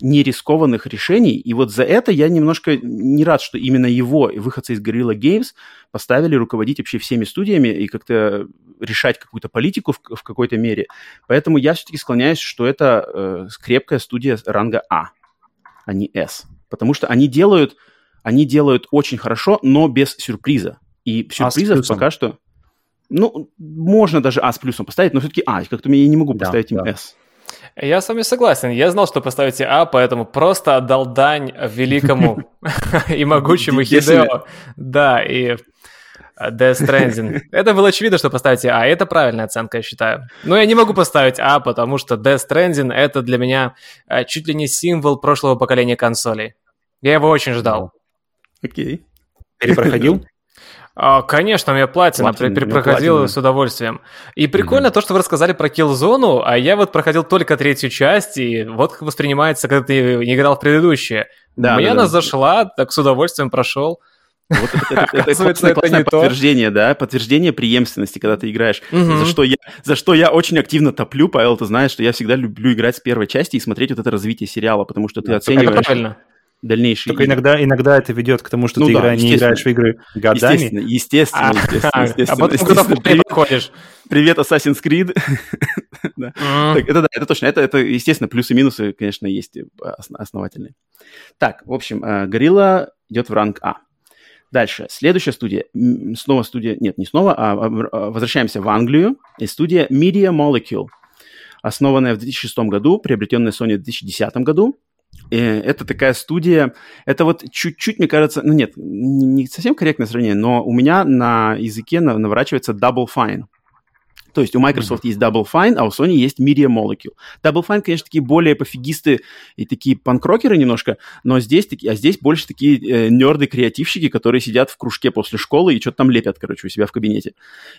нерискованных решений. И вот за это я немножко не рад, что именно его, выходцы из Guerrilla Games, поставили руководить вообще всеми студиями и как-то решать какую-то политику в, в какой-то мере. Поэтому я все-таки склоняюсь, что это э, крепкая студия ранга А, а не С. Потому что они делают, они делают очень хорошо, но без сюрприза. И сюрпризов а пока что... ну, можно даже А с плюсом поставить, но все-таки А, как-то я не могу Да, поставить им да. С. Я с вами согласен. Я знал, что поставите А, поэтому просто отдал дань великому и могучему. Хидео. Да, и э, Death Stranding. Это было очевидно, что поставите А. Это правильная оценка, я считаю. Но я не могу поставить А, потому что Death Stranding — это для меня э, чуть ли не символ прошлого поколения консолей. Я его очень ждал. Окей. Перепроходил? А, конечно, меня платина, Платина, при- при- у него проходил платина. с удовольствием. И прикольно то, что вы рассказали про Killzone, а я вот проходил только третью часть, и вот как воспринимается, когда ты не играл в предыдущие. Да, Мне да, она да. зашла, так с удовольствием прошел. Вот это, это- это- Оказывается, классное, не то. подтверждение, да, подтверждение преемственности, когда ты играешь. Мгм. За что я, за что я очень активно топлю, Павел, ты знаешь, что я всегда люблю играть с первой части и смотреть вот это развитие сериала, потому что ты Да, Это оцениваешь правильно. Дальнейшие Только игры. иногда, иногда это ведет к тому, что Ну ты да, игра- не играешь в игры годами. Естественно, естественно, А, естественно, а потом естественно. в Привет, ходишь. привет, Assassin's Creed. Да. М. Так, это да, это точно. Это, это, естественно, плюсы и минусы, конечно, есть э, ос- основательные. Так, в общем, э, Gorilla идет в ранг А. Дальше. Следующая студия. Снова студия... Нет, не снова, а а, а, возвращаемся в Англию. И студия Media Molecule. Основанная в 2006 году, приобретенная Sony в 2010 году. Э, Это такая студия... Это вот чуть-чуть, мне кажется... Ну нет, не совсем корректное сравнение, но у меня на языке на- наворачивается Double Fine. То есть у Microsoft есть Double Fine, а у Sony есть Media Molecule. Double Fine, конечно, такие более пофигисты и такие панкрокеры немножко, но здесь такие, а здесь больше такие э, нерды-креативщики, которые сидят в кружке после школы и что-то там лепят, короче, у себя в кабинете.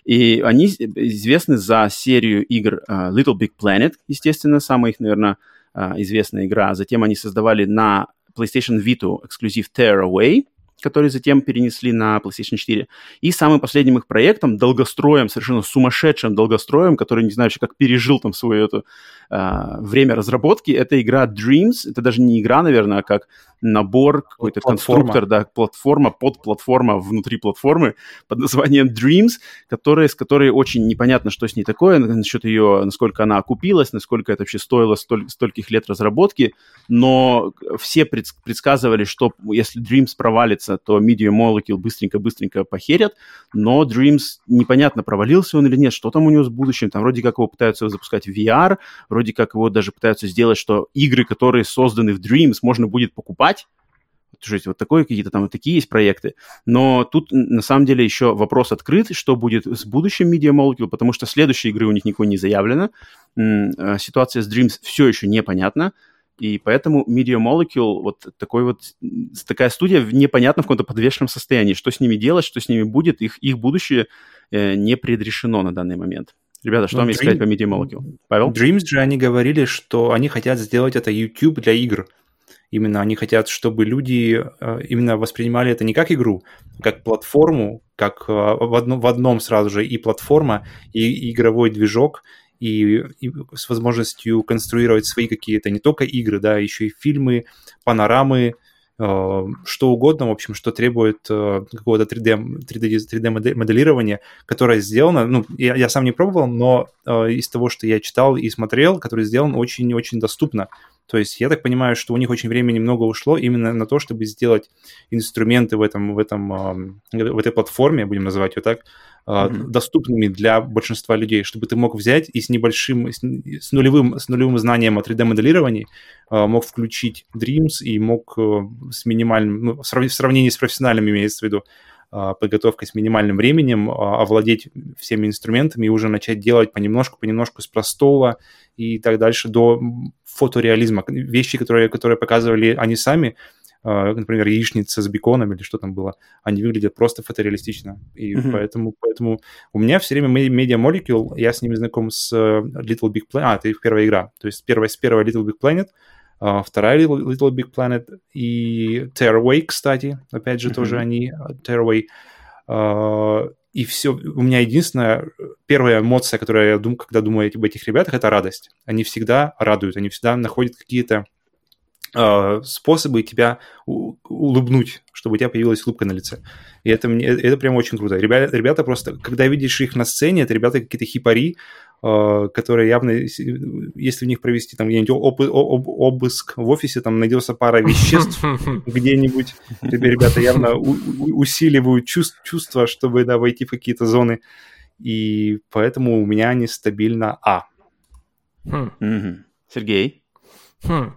И они с- известны за серию игр э, Little Big Planet, естественно, самая их, наверное, э, известная игра. Затем они создавали на PlayStation Vita эксклюзив Tear Away, который затем перенесли на PlayStation 4. И самым последним их проектом, долгостроем, совершенно сумасшедшим долгостроем, который, не знаю вообще, как пережил там свое это, а, время разработки, это игра Dreams. Это даже не игра, наверное, а как набор, какой-то Платформа. конструктор, да, платформа, подплатформа внутри платформы под названием Dreams, которая, с которой очень непонятно, что с ней такое, насчет ее, насколько она окупилась, насколько это вообще стоило столь, стольких лет разработки, но все предс- предсказывали, что если Dreams провалится, то Media Molecule быстренько-быстренько похерят, но Dreams непонятно, провалился он или нет, что там у него с будущим, там вроде как его пытаются запускать в VR, вроде как его даже пытаются сделать, что игры, которые созданы в Dreams, можно будет покупать, есть вот такое какие-то там вот такие есть проекты. Но тут на самом деле еще вопрос открыт, что будет с будущим Media Molecule, потому что следующей игры у них никакой не заявлено. Э, Ситуация с Dreams все еще непонятна. И поэтому Media Molecule, вот такой вот, такая студия в непонятном в каком-то подвешенном состоянии. Что с ними делать, что с ними будет, их, их будущее э, не предрешено на данный момент. Ребята, что Ну, вам есть Dream- сказать по Media Molecule? Павел? Dreams же они говорили, что они хотят сделать это YouTube для игр. Именно они хотят, чтобы люди э, именно воспринимали это не как игру, а как платформу, как э, в, одно- в одном сразу же и платформа, и игровой движок, и, и с возможностью конструировать свои какие-то не только игры, да, еще и фильмы, панорамы, э, что угодно, в общем, что требует э, какого-то 3D, 3D, 3D моделирования, которое сделано, ну, я, я сам не пробовал, но э, из того, что я читал и смотрел, который сделан очень-очень доступно. То есть я так понимаю, что у них очень времени много ушло именно на то, чтобы сделать инструменты в этом, в этом, в этой платформе, будем называть ее так, Мгм. доступными для большинства людей, чтобы ты мог взять и с небольшим, с, с нулевым, с нулевым знанием о 3D-моделировании э, мог включить Dreams и мог э, с минимальным, ну, в срав- в сравнении с профессиональным имеется в виду, э, подготовкой с минимальным временем, овладеть всеми инструментами и уже начать делать понемножку, понемножку с простого и так дальше до фотореализма. Вещи, которые, которые показывали они сами, э, например, яичница с беконом или что там было, они выглядят просто фотореалистично. И Мгм. поэтому, поэтому у меня все время Media Molecule, я с ними знаком с э, Little Big Planet. А, это их первая игра. То есть первая с первой Little Big Planet, а, вторая Little, Little Big Planet и Tearaway, кстати, опять же, Мгм. тоже они, э, Tearaway. И все, у меня единственная, первая эмоция, которая я думаю, когда думаю об этих ребятах, это радость. Они всегда радуют, они всегда находят какие-то э, способы тебя улыбнуть, чтобы у тебя появилась улыбка на лице. И это, мне, это прям очень круто. Ребята, ребята просто, когда видишь их на сцене, это ребята какие-то хипари, э, которые явно, если в них провести там где-нибудь об- об- обыск в офисе, там найдется пара веществ где-нибудь. Тебе ребята явно усиливают чувств- чувства, чтобы да, войти в какие-то зоны. и поэтому у меня они стабильно А. Хм. Сергей? Хм.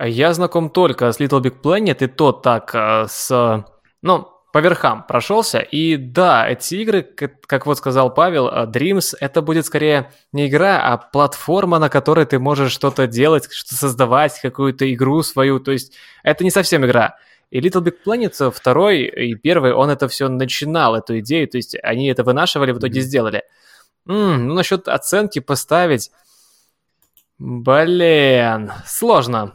Я знаком только с Little Big Planet, и то так э, с... Ну, по верхам прошелся. И да, эти игры, как вот сказал Павел, э, Dreams, это будет скорее не игра, а платформа, на которой ты можешь что-то делать, что-то создавать, какую-то игру свою. То есть это не совсем игра. И Little Big Planet второй и первый, он это все начинал, эту идею, то есть они это вынашивали, в итоге mm-hmm. сделали. М-м, ну, насчет оценки поставить... Блин, сложно.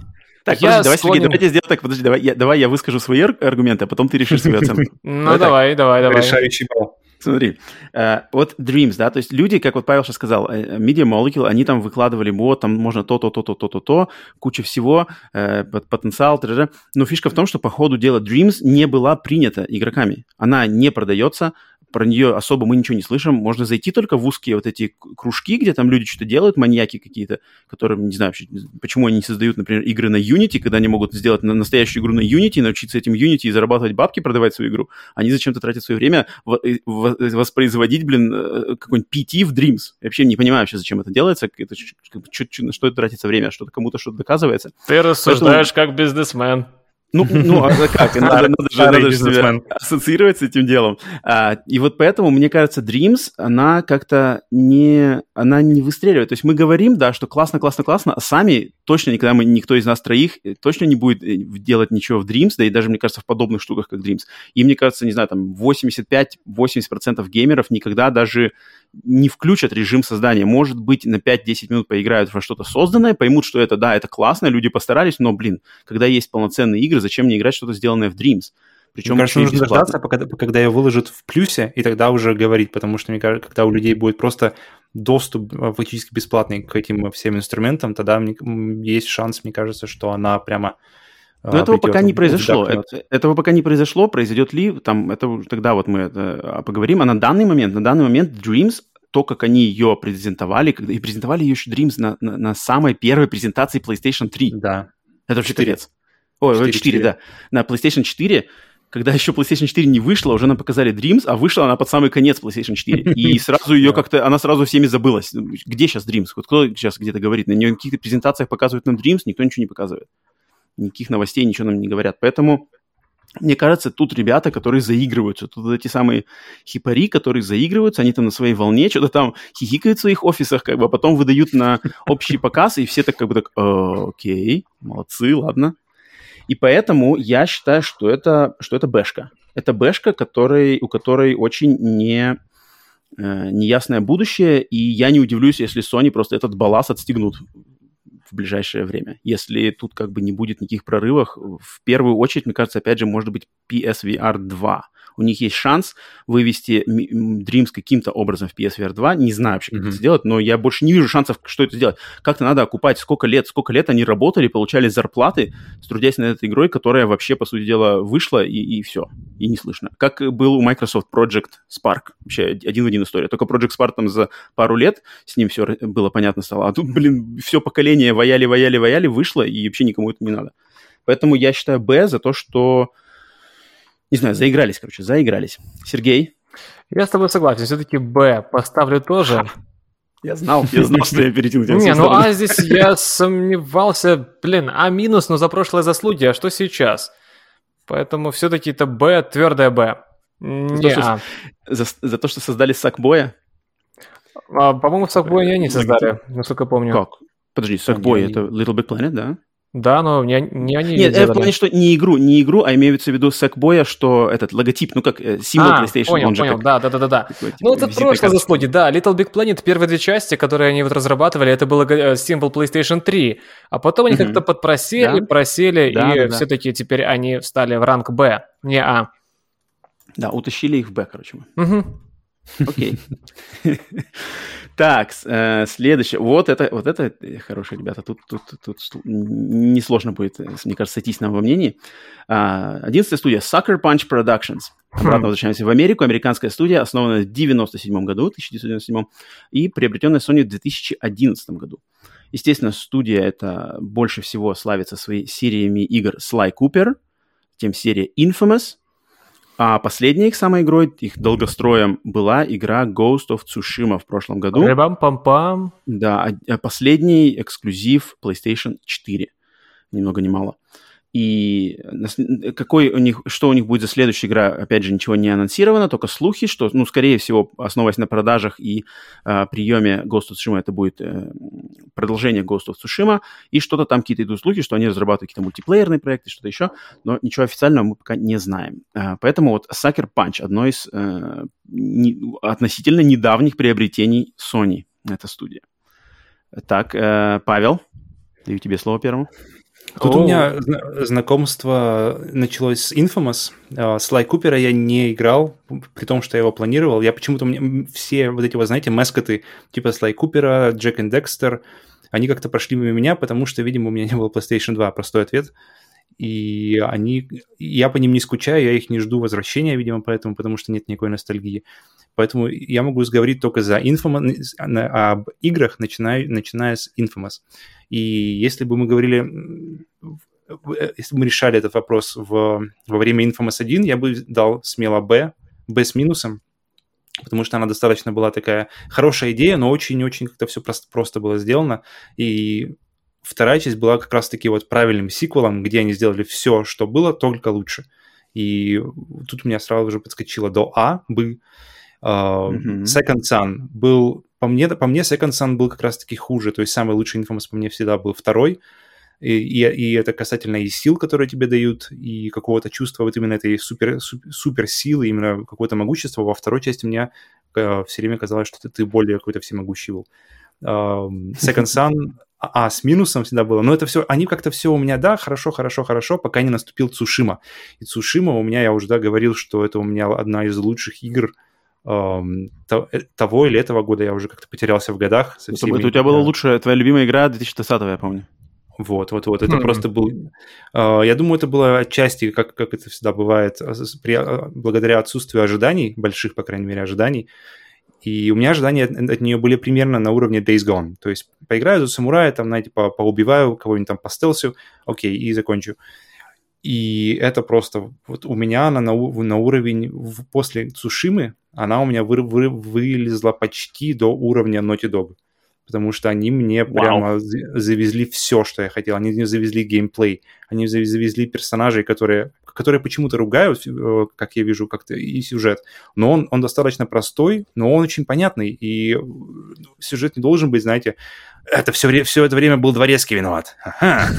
Так, я подожди, давай, склонен... Сергей, давайте сделаем так, подожди, давай я, давай я выскажу свои аргументы, а потом ты решишь свою оценку. Ну, давай, давай, давай. Решающий балл. Смотри, э, вот Dreams, да, то есть люди, как вот Павел сейчас сказал, э, Media Molecule, они там выкладывали, вот, там можно то, то, то, то, то, то, то, куча всего, э, потенциал, т.д. Но фишка в том, что по ходу дела Dreams не была принята игроками. Она не продается, про нее особо мы ничего не слышим. Можно зайти только в узкие вот эти кружки, где там люди что-то делают, маньяки какие-то, которые, не знаю, почему они не создают, например, игры на Unity, когда они могут сделать настоящую игру на Unity, научиться этим Unity и зарабатывать бабки, продавать свою игру. Они зачем-то тратят свое время воспроизводить, блин, э, какой-нибудь PT в Dreams. Я вообще не понимаю вообще, зачем это делается, это, на что это тратится время, что-то кому-то что-то доказывается. Ты рассуждаешь Поэтому... как бизнесмен. Ну, ну а как? Надо, надо, же, надо же себя ассоциировать с этим делом. А, и вот поэтому, мне кажется, Dreams, она как-то не... Она не выстреливает. То есть мы говорим, да, что классно, классно, классно, а сами точно никогда мы, никто из нас троих э, точно не будет э, делать ничего в Dreams, да и даже, мне кажется, в подобных штуках, как Dreams. И мне кажется, не знаю, там 85-80% геймеров никогда даже не включат режим создания. Может быть, на 5-10 минут поиграют во что-то созданное, поймут, что это, да, это классно, люди постарались, но, блин, когда есть полноценные игры, зачем мне играть что-то сделанное в Dreams? Причем мне кажется, нужно дождаться, пока, когда ее выложат в плюсе, и тогда уже говорить, потому что, мне кажется, когда у людей будет просто доступ э, фактически бесплатный к этим всем инструментам, тогда есть шанс, мне кажется, что она прямо но а, этого пока не произошло. Это, этого пока не произошло. Произойдет ли, там, это тогда вот мы это а, поговорим. А на данный момент, на данный момент Dreams, то, как они ее презентовали, когда, и презентовали ее еще Dreams на, на, на самой первой презентации PlayStation 3. Да. Это вообще 4. Ой, 4, 4, 4, да. На PlayStation 4 когда еще PlayStation 4 не вышла, уже нам показали Dreams, а вышла она под самый конец PlayStation 4. И сразу ее как-то, она сразу всеми забылась. Где сейчас Dreams? Вот кто сейчас где-то говорит? На нее каких-то презентациях показывают нам Dreams, никто ничего не показывает никаких новостей, ничего нам не говорят. Поэтому мне кажется, тут ребята, которые заигрываются, тут эти самые хипари, которые заигрываются, они там на своей волне что-то там хихикают в своих офисах, как бы, а потом выдают на общий показ, и все так как бы так, окей, молодцы, ладно. И поэтому я считаю, что это, что это бэшка. Это бэшка, который, у которой очень не, э, неясное будущее, и я не удивлюсь, если Sony просто этот балласт отстегнут в ближайшее время. Если тут как бы не будет никаких прорывов, в первую очередь, мне кажется, опять же, может быть PSVR 2 у них есть шанс вывести Dreams каким-то образом в PSVR 2. Не знаю вообще, как mm-hmm. это сделать, но я больше не вижу шансов, что это сделать. Как-то надо окупать, сколько лет, сколько лет они работали, получали зарплаты, трудясь над этой игрой, которая вообще, по сути дела, вышла, и, и все, и не слышно. Как был у Microsoft Project Spark. Вообще один в один история. Только Project Spark там за пару лет с ним все было понятно стало. А тут, блин, все поколение ваяли, ваяли, ваяли, вышло, и вообще никому это не надо. Поэтому я считаю Б за то, что не знаю, заигрались, короче, заигрались. Сергей? Я с тобой согласен. Все-таки Б поставлю тоже. Я знал, я знал, что я перейду. Не, ну А здесь я сомневался. Блин, А минус, но за прошлые заслуги, а что сейчас? Поэтому все-таки это Б, твердая Б. Не А. За, за то, что создали Сакбоя? А, по-моему, Сакбоя они создали, насколько помню. Как? Подожди, Сакбой это Little Big Planet, да? Да, но не, не они Нет, это в плане, что не игру, не игру, а имеется в виду Sackboy, что этот логотип, ну как э, символ а, PlayStation. понял, понял, как, да, да, да, да. Такой, типа, ну, это прошлое заслуги, да. Little Big Planet, первые две части, которые они вот разрабатывали, это был э, символ PlayStation 3. А потом они mm-hmm. как-то подпросели, да? просели, да, и да, все-таки теперь они встали в ранг Б, не А. Да, утащили их в Б, короче. Угу. Окей. Так, э, следующее. Вот это, вот это э, хорошие ребята. Тут, тут, тут, тут несложно будет, э, мне кажется, сойтись нам во мнении. А, одиннадцатая студия Sucker Punch Productions. Обратно хм. возвращаемся в Америку. Американская студия, основанная в 97 году, 1997, и приобретенная Sony в 2011 году. Естественно, студия это больше всего славится своими сериями игр Sly Cooper, тем серия Infamous, А последняя их самой игрой, их долгостроем, была игра Ghost of Tsushima в прошлом году. Рыбам-пам-пам. Да, а последний эксклюзив PlayStation 4. Ни много ни мало. И какой у них, что у них будет за следующая игра, опять же, ничего не анонсировано, только слухи, что, ну, скорее всего, основываясь на продажах и э, приеме Ghost of Tsushima, это будет э, продолжение Ghost of Tsushima, и что-то там какие-то идут слухи, что они разрабатывают какие-то мультиплеерные проекты, что-то еще, но ничего официального мы пока не знаем. Э, поэтому вот Sucker Punch, одно из э, не, относительно недавних приобретений Sony, эта студия. Так, э, Павел, даю тебе слово первому. Тут О. у меня знакомство началось с Infamous. А, с Лай Купера я не играл, при том, что я его планировал. Я почему-то... Мне все вот эти, вы знаете, маскоты типа Слай Купера, Джек и Декстер, они как-то прошли мимо меня, потому что, видимо, у меня не было PlayStation 2. Простой ответ. И они... Я по ним не скучаю, я их не жду возвращения, видимо, поэтому, потому что нет никакой ностальгии. Поэтому я могу говорить только за Infamous, об играх, начиная, начиная с Infamous. И если бы мы говорили, э, если бы мы решали этот вопрос в, во время Infamous 1, я бы дал смело B, B с минусом, потому что она достаточно была такая хорошая идея, но очень-очень как-то все просто, просто было сделано. И вторая часть была как раз-таки вот правильным сиквелом, где они сделали все, что было, только лучше. И тут у меня сразу же подскочило до А, Б, Uh, Second Son был, по мне, по мне Second Son был как раз-таки хуже, то есть самый лучший Infamous по мне всегда был второй, и, и, и это касательно и сил, которые тебе дают, и какого-то чувства вот именно этой супер, супер, супер силы, именно какое-то могущество. Во второй части мне uh, все время казалось, что ты, ты более какой-то всемогущий был. Uh, Second Son а, с минусом всегда было. Но это все, они как-то все у меня, да, хорошо, хорошо, хорошо, пока не наступил Цушима. И Цушима у меня, я уже, да, говорил, что это у меня одна из лучших игр, Э, того или этого года, я уже как-то потерялся в годах. Со всеми, это у тебя была лучшая, твоя любимая игра 2020 я помню. Вот, вот, вот. Это mm-hmm. просто был... Uh, я думаю, это было отчасти, как, как это всегда бывает, а, при, а, благодаря отсутствию ожиданий, больших, по крайней мере, ожиданий. И у меня ожидания от, от нее были примерно на уровне Days Gone. То есть поиграю за самурая, там, знаете, по, поубиваю кого-нибудь там по стелсу, окей, и закончу. И это просто... Вот у меня она на, на уровень после Цушимы, она у меня вы, вы, вылезла почти до уровня Naughty Dog. Потому что они мне wow. прямо завезли все, что я хотел. Они мне завезли геймплей, они завезли персонажей, которые, которые почему-то ругают, э, как я вижу, как-то и сюжет. Но он, он достаточно простой, но он очень понятный. И сюжет не должен быть, знаете, это все, все это время был дворецкий виноват. Ага.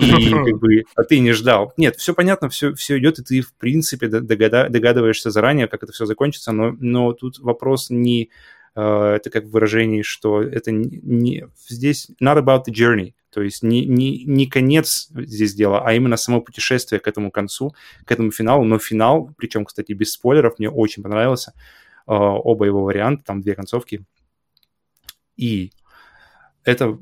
И как бы, а ты не ждал. Нет, все понятно, все, все идет, и ты, в принципе, догада, догадываешься заранее, как это все закончится, но, но тут вопрос не... Uh, это как выражение, что это не... Здесь not about the journey, то есть не, не, не конец здесь дела, а именно само путешествие к этому концу, к этому финалу. Но финал, причем, кстати, без спойлеров, мне очень понравился. Uh, оба его варианта, там две концовки. И это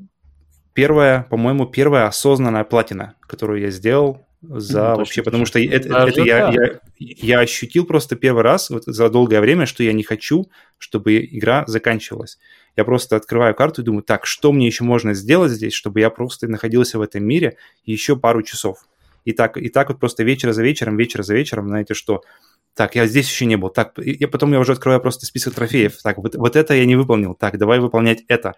первая, по-моему, первая осознанная платина, которую я сделал за ну, вообще, потому что это, это я, я, я ощутил просто первый раз вот за долгое время, что я не хочу, чтобы игра заканчивалась. Я просто открываю карту и думаю, так, что мне еще можно сделать здесь, чтобы я просто находился в этом мире еще пару часов. И так, и так вот просто вечер за вечером, вечер за вечером, знаете, что так, я здесь еще не был. Так, и потом я уже открываю просто список трофеев. Так, вот, вот это я не выполнил. Так, давай выполнять это.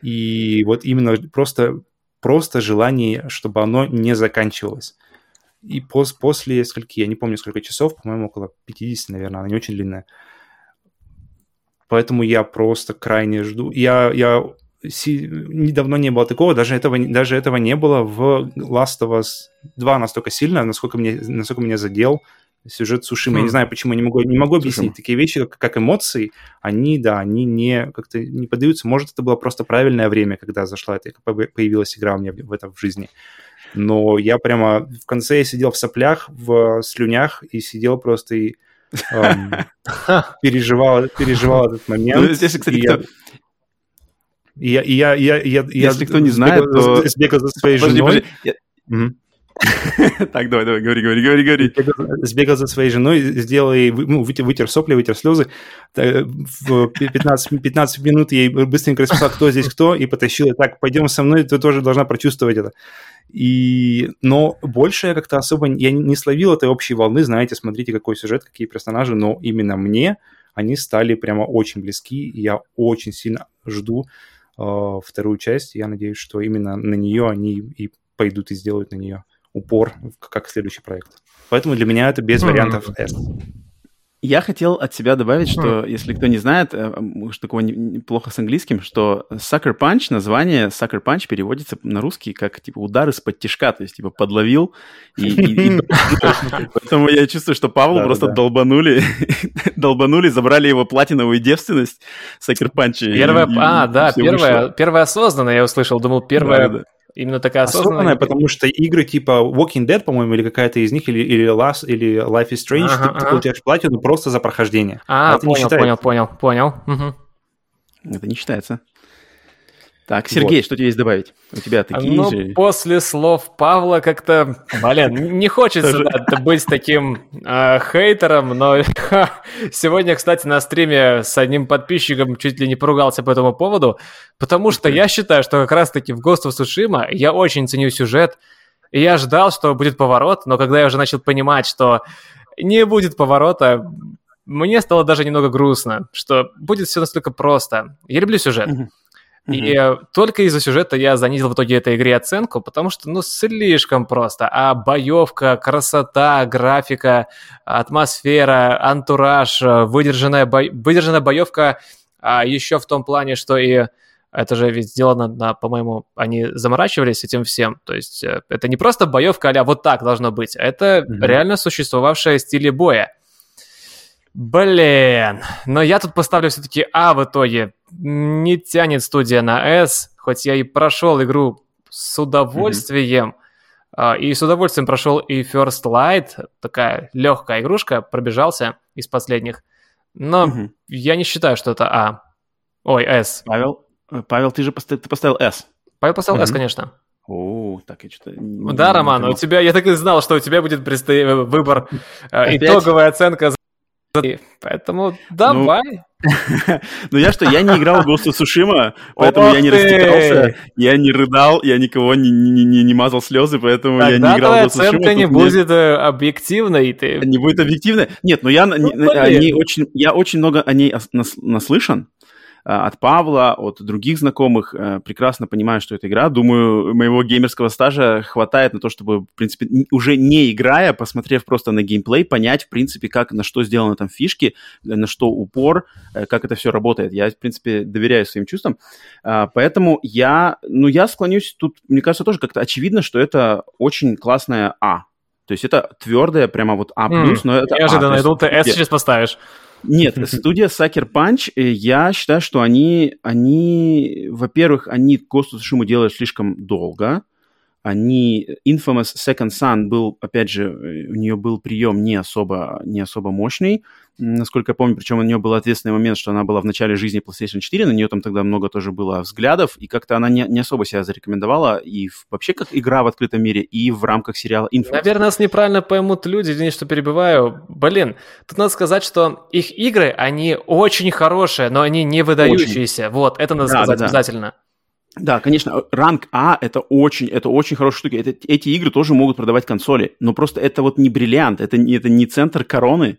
И вот именно просто, просто желание, чтобы оно не заканчивалось. И пос, после скольки, я не помню, сколько часов, по-моему, около 50, наверное, она не очень длинная. Поэтому я просто крайне жду. Я, я си, недавно не было такого, даже этого, даже этого не было в Last of Us 2 настолько сильно, насколько, мне, насколько меня задел сюжет Сушимы. Mm. Я не хм. знаю, почему я не могу, не могу объяснить. Такие вещи, как, как эмоции, они, да, они не как-то не поддаются. Может, это было просто правильное время, когда зашла эта, появилась игра у меня в этом в жизни. Но я прямо в конце я сидел в соплях, в слюнях и сидел просто и эм, переживал, переживал этот момент. Ну, здесь, кстати, кто... И я, и я, я, я, Если я кто не знает, сбегал, то... Сбегал за своей подожди, женой. Подожди. Я... Угу. Так, давай, давай, говори, говори, говори, говори. Сбегал за своей женой, сделал ей, ну, вытер сопли, вытер слезы. В 15, 15 минут ей быстренько расписал, кто здесь кто, и потащил. Так, пойдем со мной, ты тоже должна прочувствовать это. И, но больше я как-то особо я не словил этой общей волны, знаете, смотрите, какой сюжет, какие персонажи, но именно мне они стали прямо очень близки, и я очень сильно жду э, вторую часть. Я надеюсь, что именно на нее они и пойдут и сделают на нее упор как следующий проект. Поэтому для меня это без вариантов S. Я хотел от себя добавить, что, mm. если кто не знает, э, что такого плохо с английским, что Sucker Punch, название Sucker Punch переводится на русский как, типа, удар из-под тишка, то есть, типа, подловил. И, Поэтому я чувствую, что Павлу просто долбанули, долбанули, забрали его платиновую девственность Sucker Punch. Первая, а, да, первая, первая осознанная, я услышал, думал, первая Именно такая осознанная. осознанная потому что игры типа Walking Dead, по-моему, или какая-то из них, или, или, Last, или Life is Strange, ага, ты, ага. ты получаешь платину просто за прохождение. А, а понял, понял, понял, понял. Угу. Это не считается. Так, Сергей, вот. что тебе есть добавить? У тебя такие ну, же... после слов Павла как-то, блин, не хочется да, быть таким э, хейтером, но сегодня, кстати, на стриме с одним подписчиком чуть ли не поругался по этому поводу, потому что я считаю, что как раз-таки в Ghost of Tsushima я очень ценю сюжет, и я ждал, что будет поворот, но когда я уже начал понимать, что не будет поворота, мне стало даже немного грустно, что будет все настолько просто. Я люблю сюжет. И mm-hmm. только из-за сюжета я занизил в итоге этой игре оценку, потому что, ну, слишком просто. А боевка, красота, графика, атмосфера, антураж, выдержанная, бо... выдержанная боевка а еще в том плане, что и это же ведь сделано, на, по-моему, они заморачивались этим всем. То есть э, это не просто боевка, а вот так должно быть. Это mm-hmm. реально существовавшая стиле боя. Блин, но я тут поставлю все-таки А в итоге. Не тянет студия на S, хоть я и прошел игру с удовольствием. Mm-hmm. И с удовольствием прошел и First Light, такая легкая игрушка, пробежался из последних. Но mm-hmm. я не считаю, что это А. Ой, S. Павел, Павел, ты же поставил, ты поставил S. Павел поставил mm-hmm. S, конечно. О, так я что-то... Да, Роман, у тебя, я так и знал, что у тебя будет предстоять выбор, э, итоговая оценка Поэтому давай. Ну, ну я что, я не играл в of Tsushima, поэтому я не растекался, я не рыдал, я никого не, не, не, не мазал слезы, поэтому я не играл в of Tsushima. оценка не будет э, объективной. Ты... Не будет объективной? Нет, но я, ну, не, очень, я очень много о ней наслышан, от Павла, от других знакомых, э, прекрасно понимаю, что это игра. Думаю, моего геймерского стажа хватает на то, чтобы, в принципе, уже не играя, посмотрев просто на геймплей, понять, в принципе, как, на что сделаны там фишки, на что упор, э, как это все работает. Я, в принципе, доверяю своим чувствам. Поэтому я, ну, я склонюсь тут, мне кажется, тоже как-то очевидно, что это очень классная А. То есть это твердая, прямо вот А+, mm, но это Неожиданно, а. я думал, ты S сейчас поставишь. Нет, студия Sucker Punch, э, я считаю, что они, они во-первых, они of Tsushima делают слишком долго, они... Infamous Second Son был, опять же, у нее был прием не особо, не особо мощный, насколько я помню, причем у нее был ответственный момент, что она была в начале жизни PlayStation 4, на нее там тогда много тоже было взглядов, и как-то она не, не особо себя зарекомендовала и в, вообще как игра в открытом мире, и в рамках сериала Infamous. Наверное, нас неправильно поймут люди, извини, что перебиваю. Блин, тут надо сказать, что их игры, они очень хорошие, но они не выдающиеся. Очень. Вот, это надо да, сказать да, да. обязательно. Да, конечно, ранг А это очень, это очень хорошая штука. Это, эти игры тоже могут продавать консоли, но просто это вот не бриллиант, это, это не центр короны,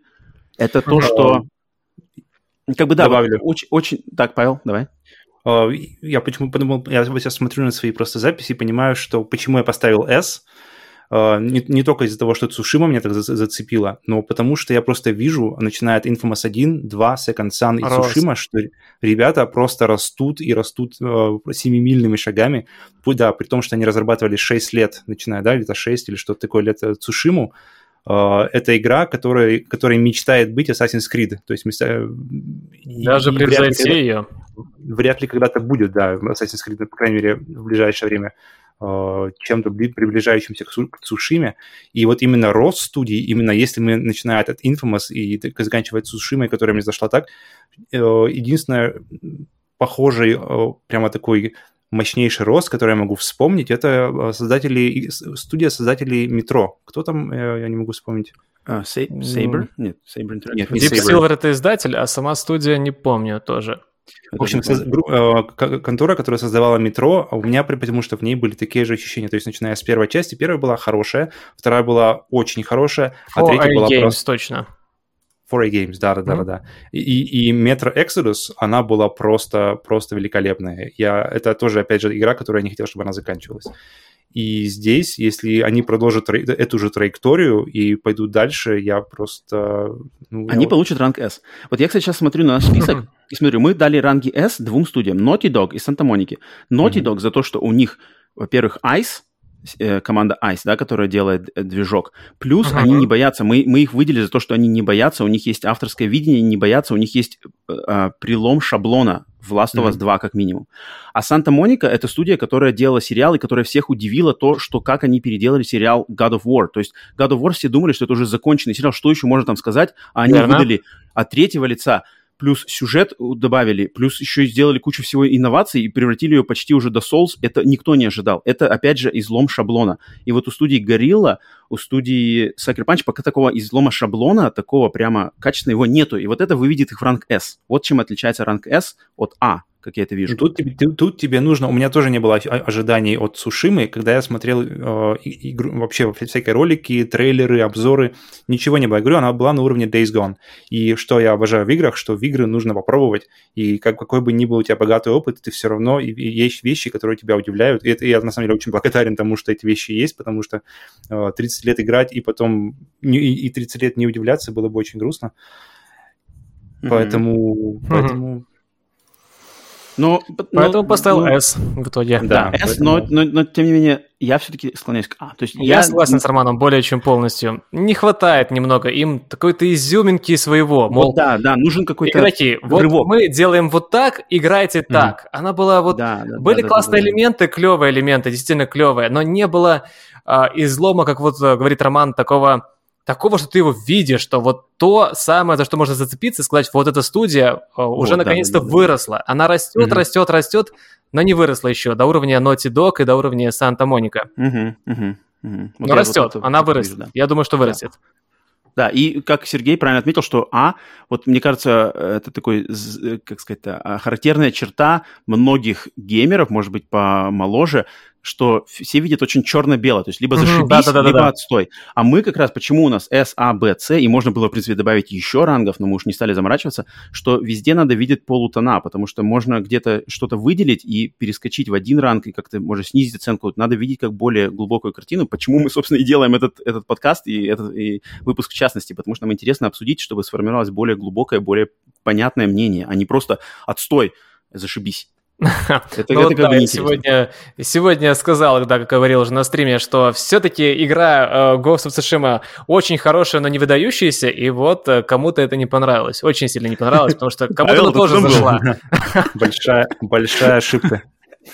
это то, что... Как бы да, Добавлю. очень, очень... Так, Павел, давай. А, я почему подумал, я сейчас смотрю на свои просто записи и понимаю, что почему я поставил S, не, не только из-за того, что Цушима меня так зацепила, но потому что я просто вижу, начиная от Infamous 1, 2, Second Sun и Рост. Цушима, что ребята просто растут и растут э, семимильными шагами. Да, при том, что они разрабатывали 6 лет, начиная, да, где-то 6 или что-то такое лет э, Цушиму, Uh, это игра, которая, которая мечтает быть Assassin's Creed. То есть даже превзойти ее. Вряд ли когда-то будет, да, Assassin's Creed, по крайней мере, в ближайшее время. Э, чем-то приближающимся к Сушиме. И вот именно рост студии, именно если мы начинаем от Infamous и заканчивать Сушимой, которая мне зашла так, э, единственное, похожий, э, прямо такой мощнейший рост, который я могу вспомнить, это э, создатели, студия создателей метро. Кто там, я не могу вспомнить. Uh, Saber? Нет, Saber Interactive. Нет, Deep Saber. Silver это издатель, а сама студия не помню тоже. В общем, соз... контора, которая создавала метро, а у меня, потому что в ней были такие же ощущения. То есть, начиная с первой части, первая была хорошая, вторая была очень хорошая, а третья была просто... точно. 4A Games, да, да, да, да. И, и Metro Exodus, она была просто, просто великолепная. Я, это тоже, опять же, игра, которую я не хотел, чтобы она заканчивалась. И здесь, если они продолжат эту же траекторию и пойдут дальше, я просто... Ну, они я... получат ранг S. Вот я, кстати, сейчас смотрю на наш список и смотрю, мы дали ранги S двум студиям, Naughty Dog и Santa Monica. Naughty Dog за то, что у них, во-первых, Ice, Э, команда ICE, да, которая делает э, движок. Плюс uh-huh. они не боятся, мы, мы их выделили за то, что они не боятся, у них есть авторское видение, не боятся, у них есть э, прилом шаблона в Last of Us uh-huh. 2 как минимум. А Санта-Моника — это студия, которая делала сериал, и которая всех удивила то, что как они переделали сериал God of War. То есть God of War все думали, что это уже законченный сериал, что еще можно там сказать, а они Верно. выдали от третьего лица плюс сюжет добавили, плюс еще сделали кучу всего инноваций и превратили ее почти уже до Souls. Это никто не ожидал. Это, опять же, излом шаблона. И вот у студии Gorilla, у студии Sucker Punch пока такого излома шаблона, такого прямо качественного его нету. И вот это выведет их в ранг S. Вот чем отличается ранг S от А как я это вижу. Тут, тут, тут тебе нужно... У меня тоже не было ожиданий от Сушимы, когда я смотрел э, игру, вообще всякие ролики, трейлеры, обзоры, ничего не было. Я говорю, она была на уровне Days Gone. И что я обожаю в играх, что в игры нужно попробовать, и как, какой бы ни был у тебя богатый опыт, ты все равно... И, и есть вещи, которые тебя удивляют. И это я, на самом деле, очень благодарен тому, что эти вещи есть, потому что э, 30 лет играть и потом... Не, и 30 лет не удивляться было бы очень грустно. Mm-hmm. Поэтому... Mm-hmm. Но, Поэтому но, поставил ну, S в итоге. Да, S, поэтому... но, но, но тем не менее, я все-таки склоняюсь к А. То есть я, я согласен с Романом более чем полностью. Не хватает немного им какой-то изюминки своего. Мол, вот да, да, нужен какой-то Игроки, вот рывок. мы делаем вот так, играйте mm-hmm. так. Она была вот... Да, да, были да, классные да, да, элементы, клевые элементы, действительно клевые, но не было а, излома, как вот э, говорит Роман, такого такого, что ты его видишь, что вот то самое, за что можно зацепиться, сказать, вот эта студия э, уже вот, наконец-то да, да, выросла. Она растет, угу. растет, растет, но не выросла еще до уровня Naughty Dog и до уровня Санта-Моника. Угу, угу, угу. Вот но растет, вот она вырастет. Вижу, да. Я думаю, что вырастет. Да. Да, и как Сергей правильно отметил, что А, вот мне кажется, это такой, как сказать, а, характерная черта многих геймеров, может быть, помоложе, что все видят очень черно-бело, то есть либо зашибись, mm-hmm, да, да, да, либо да. отстой. А мы как раз, почему у нас S, A, B, C, и можно было, в принципе, добавить еще рангов, но мы уж не стали заморачиваться, что везде надо видеть полутона, потому что можно где-то что-то выделить и перескочить в один ранг, и как-то, может, снизить оценку. Надо видеть как более глубокую картину, почему мы, собственно, и делаем этот, этот подкаст и этот и выпуск в частности, потому что нам интересно обсудить, чтобы сформировалось более глубокое, более понятное мнение, а не просто отстой, зашибись. Это, ну, это да, сегодня, сегодня я сказал, да, как говорил уже на стриме, что все-таки игра uh, Ghost of Tsushima очень хорошая, но не выдающаяся, и вот uh, кому-то это не понравилось. Очень сильно не понравилось, потому что кому-то она тоже зашла. Большая, большая ошибка.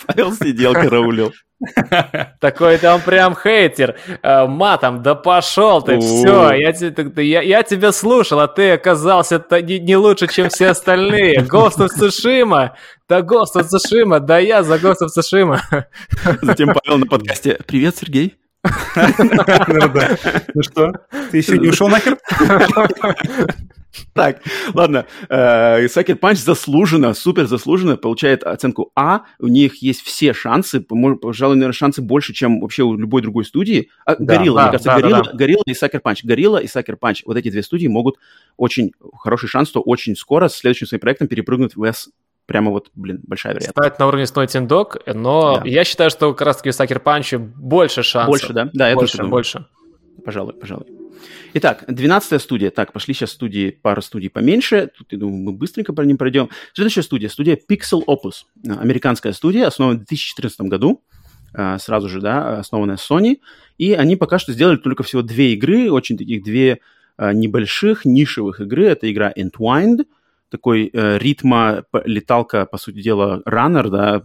Файл сидел, караулил. Такой там прям хейтер. Э, матом, да пошел ты, все, я, я, я тебя слушал, а ты оказался не, не лучше, чем все остальные. Ghost of Tsushima, да Ghost of Tsushima, да я за Ghost of Tsushima. Затем Павел на подкасте. Привет, Сергей. Ну что, ты еще не ушел нахер? Так, ладно. Sucker Punch заслуженно, супер заслуженно получает оценку А. У них есть все шансы, пожалуй, наверное, шансы больше, чем вообще у любой другой студии. А, Guerrilla, мне кажется, Guerrilla и Sucker Punch. Guerrilla и Sucker Punch. Вот эти две студии могут очень хороший шанс, что очень скоро с следующим своим проектом перепрыгнуть в S прямо вот, блин, большая вероятность. Стать на уровне с Naughty Dog, но да. я считаю, что как раз-таки у Сакер Панча больше шансов. Больше, да? Да, я больше, тоже больше. Пожалуй, пожалуй. Итак, 12 студия. Так, пошли сейчас студии, пара студий поменьше. Тут, я думаю, мы быстренько по ним пройдем. Следующая студия, студия Pixel Opus. Американская студия, основана в 2014 году. А, сразу же, да, основанная Sony. И они пока что сделали только всего две игры, очень таких две а, небольших, нишевых игры. Это игра Entwined, такой э, ритма леталка, по сути дела, раннер, да,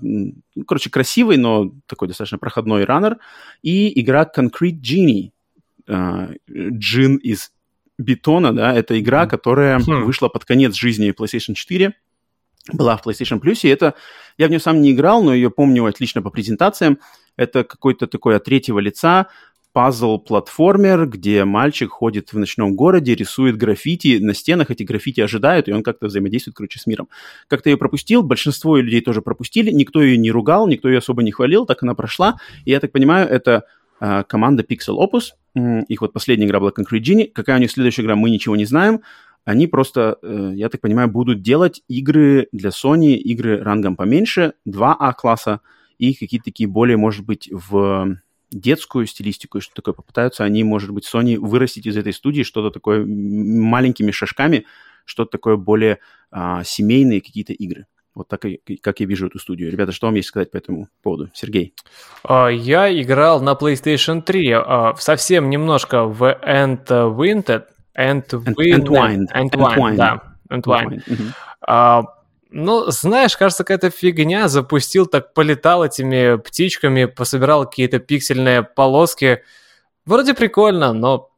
короче, красивый, но такой достаточно проходной раннер, и игра Concrete Genie, э, джин из бетона, да, это игра, которая mm-hmm. вышла под конец жизни PlayStation 4, была в PlayStation Plus, и это... Я в нее сам не играл, но ее помню отлично по презентациям. Это какой-то такой от третьего лица пазл-платформер, где мальчик ходит в ночном городе, рисует граффити, на стенах эти граффити ожидают, и он как-то взаимодействует, короче, с миром. Как-то ее пропустил, большинство людей тоже пропустили, никто ее не ругал, никто ее особо не хвалил, так она прошла. И я так понимаю, это э, команда Pixel Opus, их вот последняя игра была Concrete Genie, какая у них следующая игра, мы ничего не знаем. Они просто, э, я так понимаю, будут делать игры для Sony, игры рангом поменьше, 2А класса, и какие-то такие более, может быть, в детскую стилистику и что такое. Попытаются они, может быть, Sony вырастить из этой студии что-то такое маленькими шажками, что-то такое более а, семейные какие-то игры. Вот так, как я вижу эту студию. Ребята, что вам есть сказать по этому поводу? Сергей. А, я играл на PlayStation 3 а, совсем немножко в. End Entwined. Entwined, да. Entwined. Uh-huh. Ну, знаешь, кажется, какая-то фигня. Запустил, так полетал этими птичками, пособирал какие-то пиксельные полоски. Вроде прикольно, но...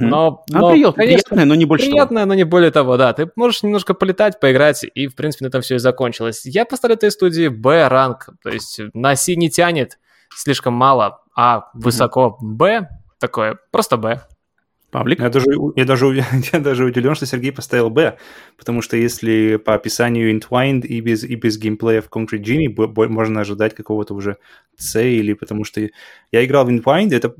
Но, а но приятное, конечно, приятное, но не больше Приятное, того. но не более того, да. Ты можешь немножко полетать, поиграть, и, в принципе, на этом все и закончилось. Я поставлю этой студии B-ранг, то есть на C не тянет, слишком мало, а высоко B, такое, просто B. Павлик? Я даже, я, даже, я даже удивлен, что Сергей поставил Б, потому что если по описанию Entwined и без, и без геймплея в Concrete Genie можно ожидать какого-то уже C, или потому что я играл в Entwined, это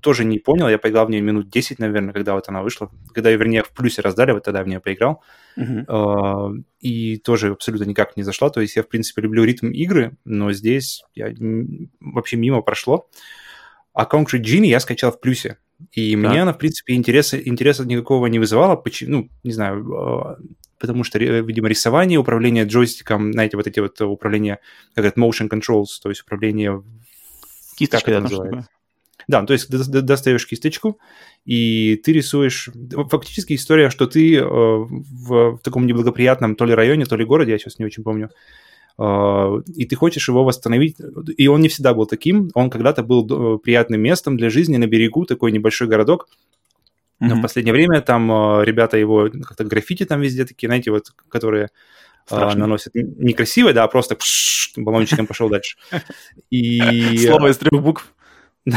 тоже не понял, я поиграл в нее минут 10, наверное, когда вот она вышла, когда, вернее, в плюсе раздали, вот тогда в нее поиграл, uh-huh. uh, и тоже абсолютно никак не зашла, то есть я, в принципе, люблю ритм игры, но здесь я вообще мимо прошло, а Concrete Genie я скачал в плюсе, и да. мне она, в принципе, интереса, интереса никакого не вызывала. Почему, ну, не знаю, а, потому что, видимо, рисование, управление джойстиком, знаете, вот эти вот управления, как это, motion controls, то есть управление... Кисточкой, это называется? Да, то есть достаешь кисточку, и ты рисуешь... Фактически история, что ты э, в, таком неблагоприятном то ли районе, то ли городе, я сейчас не очень помню, и ты хочешь его восстановить. И он не всегда был таким. Он когда-то был э, приятным местом для жизни на берегу, такой небольшой городок. Но mm-hmm. в последнее время там э, ребята его как-то граффити там везде такие, знаете, вот, которые а, Страшно. наносят некрасиво, да, а просто пш, баллончиком пошел дальше. И... Слово из трех букв.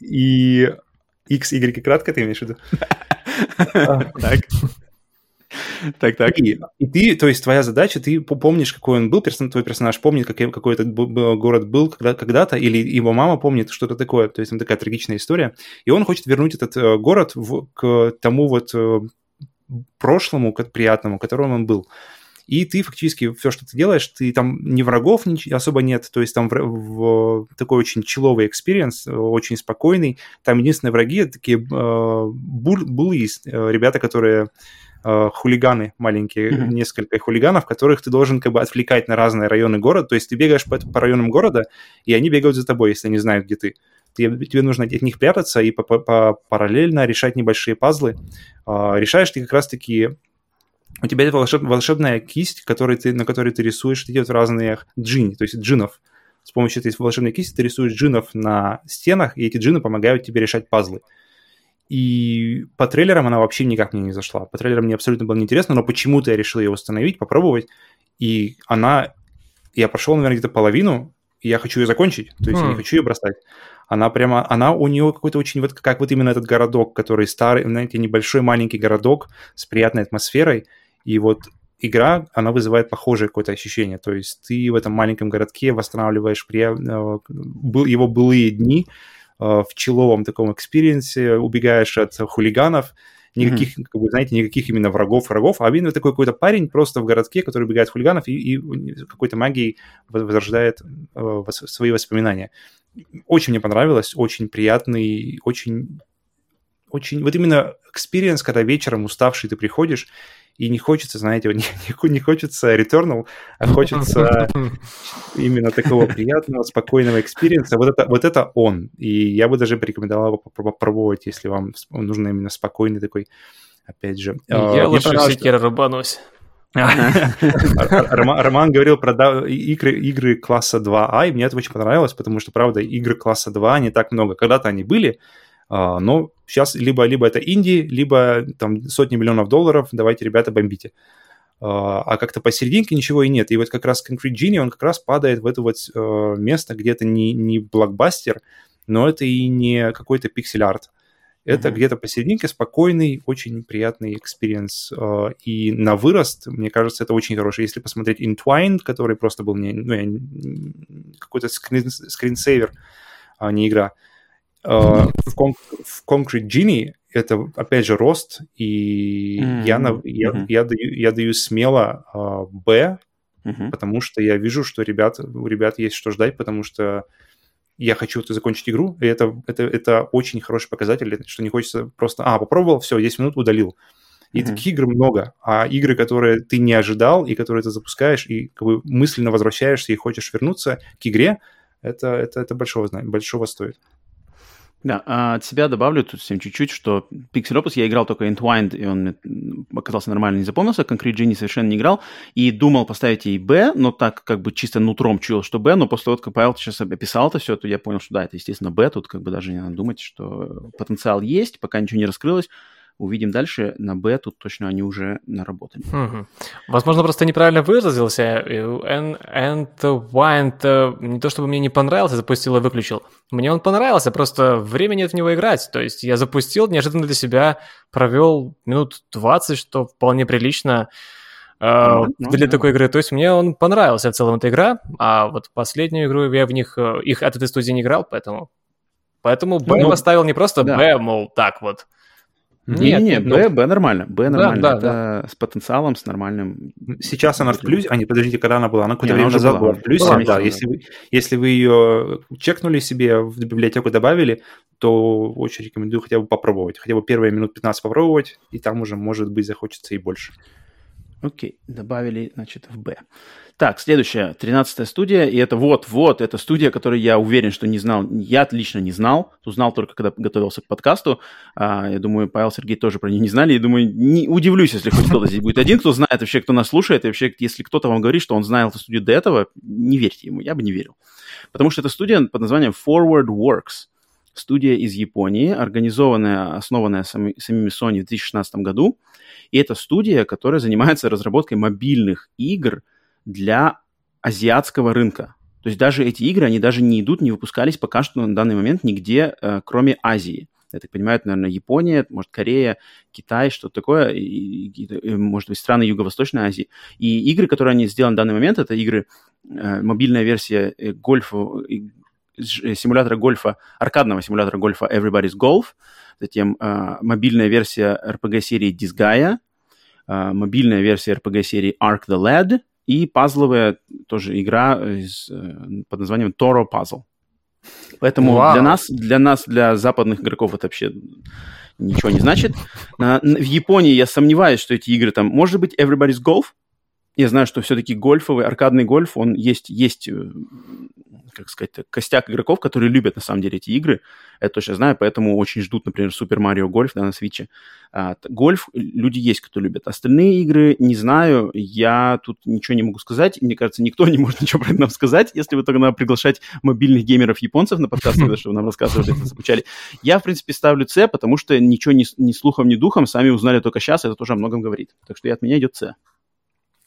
И X, Y кратко ты имеешь в виду? Так. Так, так. И, и ты, то есть твоя задача, ты помнишь, какой он был, персон, твой персонаж помнит, какой, какой этот город был когда, когда-то, или его мама помнит что-то такое, то есть там такая трагичная история, и он хочет вернуть этот э, город в, к тому вот э, прошлому, к приятному, которым он был. И ты фактически все, что ты делаешь, ты там ни врагов особо нет, то есть там в, в, такой очень chill-овый experience, очень спокойный. Там единственные враги такие э, bully, bully, э, ребята, которые э, хулиганы маленькие, mm-hmm. несколько хулиганов, которых ты должен как бы отвлекать на разные районы города. То есть ты бегаешь по, по районам города, и они бегают за тобой, если они знают, где ты. Тебе, тебе нужно от них прятаться и по, по, параллельно решать небольшие пазлы. Э, решаешь ты как раз-таки у тебя есть волшеб, волшебная кисть, который ты, на которой ты рисуешь эти вот разные джини, то есть джинов. С помощью этой волшебной кисти ты рисуешь джинов на стенах, и эти джины помогают тебе решать пазлы. И по трейлерам она вообще никак мне не зашла. По трейлерам мне абсолютно было неинтересно, но почему-то я решил ее установить, попробовать. И она... Я прошел, наверное, где-то половину, и я хочу ее закончить. То есть mm. я не хм. хочу ее бросать. Она прямо... Она у нее какой-то очень... Вот как вот именно этот городок, который старый, знаете, небольшой маленький городок с приятной атмосферой. И вот игра, она вызывает похожее какое-то ощущение. То есть ты в этом маленьком городке восстанавливаешь при... Э, его былые дни, в chill-овом таком experience-е, убегаешь от хулиганов, никаких, mm-hmm. как бы, знаете, никаких именно врагов, врагов, а именно такой какой-то парень просто в городке, который убегает от хулиганов и, и какой-то магией возрождает э, свои воспоминания. Очень мне понравилось, очень приятный, очень очень... Вот именно experience, когда вечером уставший ты приходишь, и не хочется, знаете, не, не, не хочется Returnal, а хочется именно такого приятного, спокойного experience-а. Вот это, вот это он. И я бы даже порекомендовал попробовать, если вам нужен именно спокойный такой, опять же. Я а, лучше в Sekiro рубанусь. Роман говорил про игры, игры класса 2А, и мне это очень понравилось, потому что, правда, игры класса 2 не так много. Когда-то они были, а, но сейчас либо, либо это инди, либо там сотни миллионов долларов, давайте, ребята, бомбите. а как-то посерединке ничего и нет. И вот как раз Concrete Genie, он как раз падает в это вот э, место, где это не, не блокбастер, но это и не какой-то пиксель-арт. Это mm-hmm. где-то посерединке спокойный, очень приятный experience. Э, и на вырост, мне кажется, это очень хороший. Если посмотреть Entwined, который просто был мне, ну, какой-то screen, screensaver, а не игра, э, в, Con- в Concrete Genie это, опять же, рост, и mm-hmm. я, на, я, mm-hmm. я, даю, я даю смело uh, B, mm-hmm. потому что я вижу, что ребят, у ребят есть что ждать, потому что я хочу это закончить игру, и это, это, это очень хороший показатель, что не хочется просто, а, попробовал, все, 10 минут удалил. И mm-hmm. таких игр много, а игры, которые ты не ожидал, и которые ты запускаешь, и как бы мысленно возвращаешься и хочешь вернуться к игре, это, это, это большого, большого стоит. Да, а от себя добавлю тут всем чуть-чуть, что Pixel Opus я играл только Entwined, и он оказался нормально, не запомнился, Concrete Genie совершенно не играл, и думал поставить ей B, но так как бы чисто нутром чуял, что B, но после того, как Павел сейчас описал это все, то я понял, что да, это, естественно, B, тут как бы даже не надо думать, что потенциал есть, пока ничего не раскрылось, увидим дальше. На Б тут точно они уже наработали. Угу. Возможно, просто неправильно выразился. And Wind не то чтобы мне не понравился, запустил и выключил. Мне он понравился, просто времени от него играть. То есть я запустил, неожиданно для себя провел минут 20, что вполне прилично ну, для такой игры. То есть мне он понравился в целом эта игра, а вот последнюю игру я в них, э, их от этой студии не играл, поэтому Поэтому Б ну, поставил не просто да. Б, мол, так вот, нет, не, Б, Б нормально. Б нормально. Да, да, это с потенциалом, с нормальным. Сейчас она в плюсе. А, не, подождите, когда она была? Она какое-то время назад была в плюсе. Была, да, если вы, если вы ее чекнули себе, в библиотеку добавили, то очень рекомендую хотя бы попробовать. Хотя бы первые минут 15 попробовать, и там уже, может быть, захочется и больше. Окей, добавили, значит, в Б. Так, следующая, 13 студия, и это вот-вот, это студия, которую я уверен, что не знал, я лично не знал, узнал только, когда готовился к подкасту. А, я думаю, Павел Сергей тоже про нее не знали, и думаю, не удивлюсь, если хоть кто-то здесь будет один, кто знает вообще, кто нас слушает, и вообще, если кто-то вам говорит, что он знал эту студию до этого, не верьте ему, я бы не верил. Потому что это студия под названием Forward Works. Студия из Японии, организованная, основанная сами, самими Sony в 2016 году. И это студия, которая занимается разработкой мобильных игр для азиатского рынка. То есть даже эти игры, они даже не идут, не выпускались пока что на данный момент нигде, э, кроме Азии. Я так понимаю, это, наверное, Япония, может, Корея, Китай, что-то такое, и, и, и, может быть, страны Юго-Восточной Азии. И игры, которые они сделаны в данный момент, это игры, э, мобильная версия гольфа, э, симулятора гольфа, аркадного симулятора гольфа Everybody's Golf, затем э, мобильная версия RPG-серии Disgaea, э, мобильная версия RPG-серии Ark the Lad и пазловая тоже игра из, э, под названием Toro Puzzle. Поэтому Вау. для нас, для нас, для западных игроков это вообще ничего не значит. На, в Японии я сомневаюсь, что эти игры там... Может быть, Everybody's Golf? Я знаю, что все-таки гольфовый, аркадный гольф, он есть, есть э, как сказать, костяк игроков, которые любят на самом деле эти игры. Это точно знаю, поэтому очень ждут, например, Super Mario Golf да, на свече. А, гольф люди есть, кто любит. Остальные игры не знаю, я тут ничего не могу сказать. Мне кажется, никто не может ничего про это нам сказать, если вы тогда приглашать мобильных геймеров-японцев на подкаст, чтобы нам рассказывали, это скучали. Я, в принципе, ставлю С, потому что ничего ни, ни слухом, ни духом сами узнали только сейчас, это тоже о многом говорит. Так что и от меня идет С.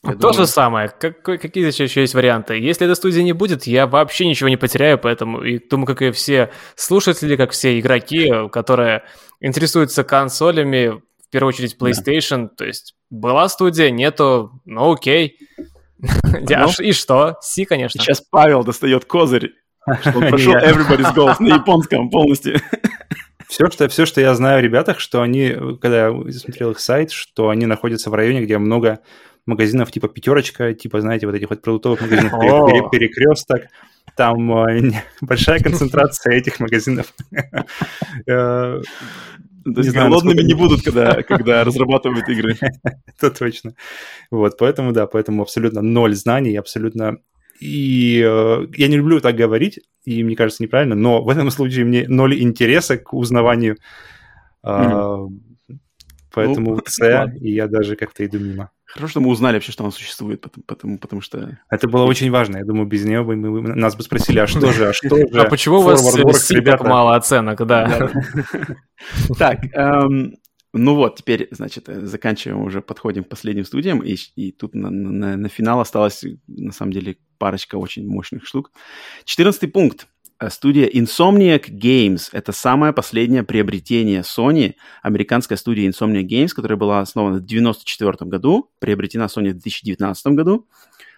Я То думаю... же самое. Как, какие еще, еще есть варианты? Если этой студии не будет, я вообще ничего не потеряю, поэтому и думаю, как и все слушатели, как все игроки, которые интересуются консолями, в первую очередь PlayStation, да. то есть была студия, нету, ну окей. Ну, и что? Си, конечно. Сейчас Павел достает козырь, что он прошел Everybody's Golf на японском полностью. Все что, все, что я знаю о ребятах, что они, когда я смотрел их сайт, что они находятся в районе, где много магазинов типа «Пятерочка», типа, знаете, вот этих вот продуктовых магазинов «Перекресток». Там э, большая концентрация этих магазинов. Э, то есть голодными не будут, когда, когда разрабатывают игры. Это точно. Вот, поэтому, да, поэтому абсолютно ноль знаний, абсолютно... И э, я не люблю так говорить, и мне кажется неправильно, но в этом случае мне ноль интереса к узнаванию. Mm-hmm. Поэтому ну, С, и я даже как-то иду мимо. Хорошо, что мы узнали вообще, что он существует, потому, потому, потому что... Это было очень важно. Я думаю, без нее бы мы, нас бы спросили, а что же, а что же? А почему у вас так мало оценок, да? Так, эм, Ну вот, теперь, значит, э, заканчиваем уже, подходим к последним студиям, и, и тут на, на, на финал осталось, на самом деле, парочка очень мощных штук. Четырнадцатый пункт. Э, студия Insomniac Games. Это самое последнее приобретение Sony, американская студия Insomniac Games, которая была основана в 1994 году, приобретена Sony в 2019 году.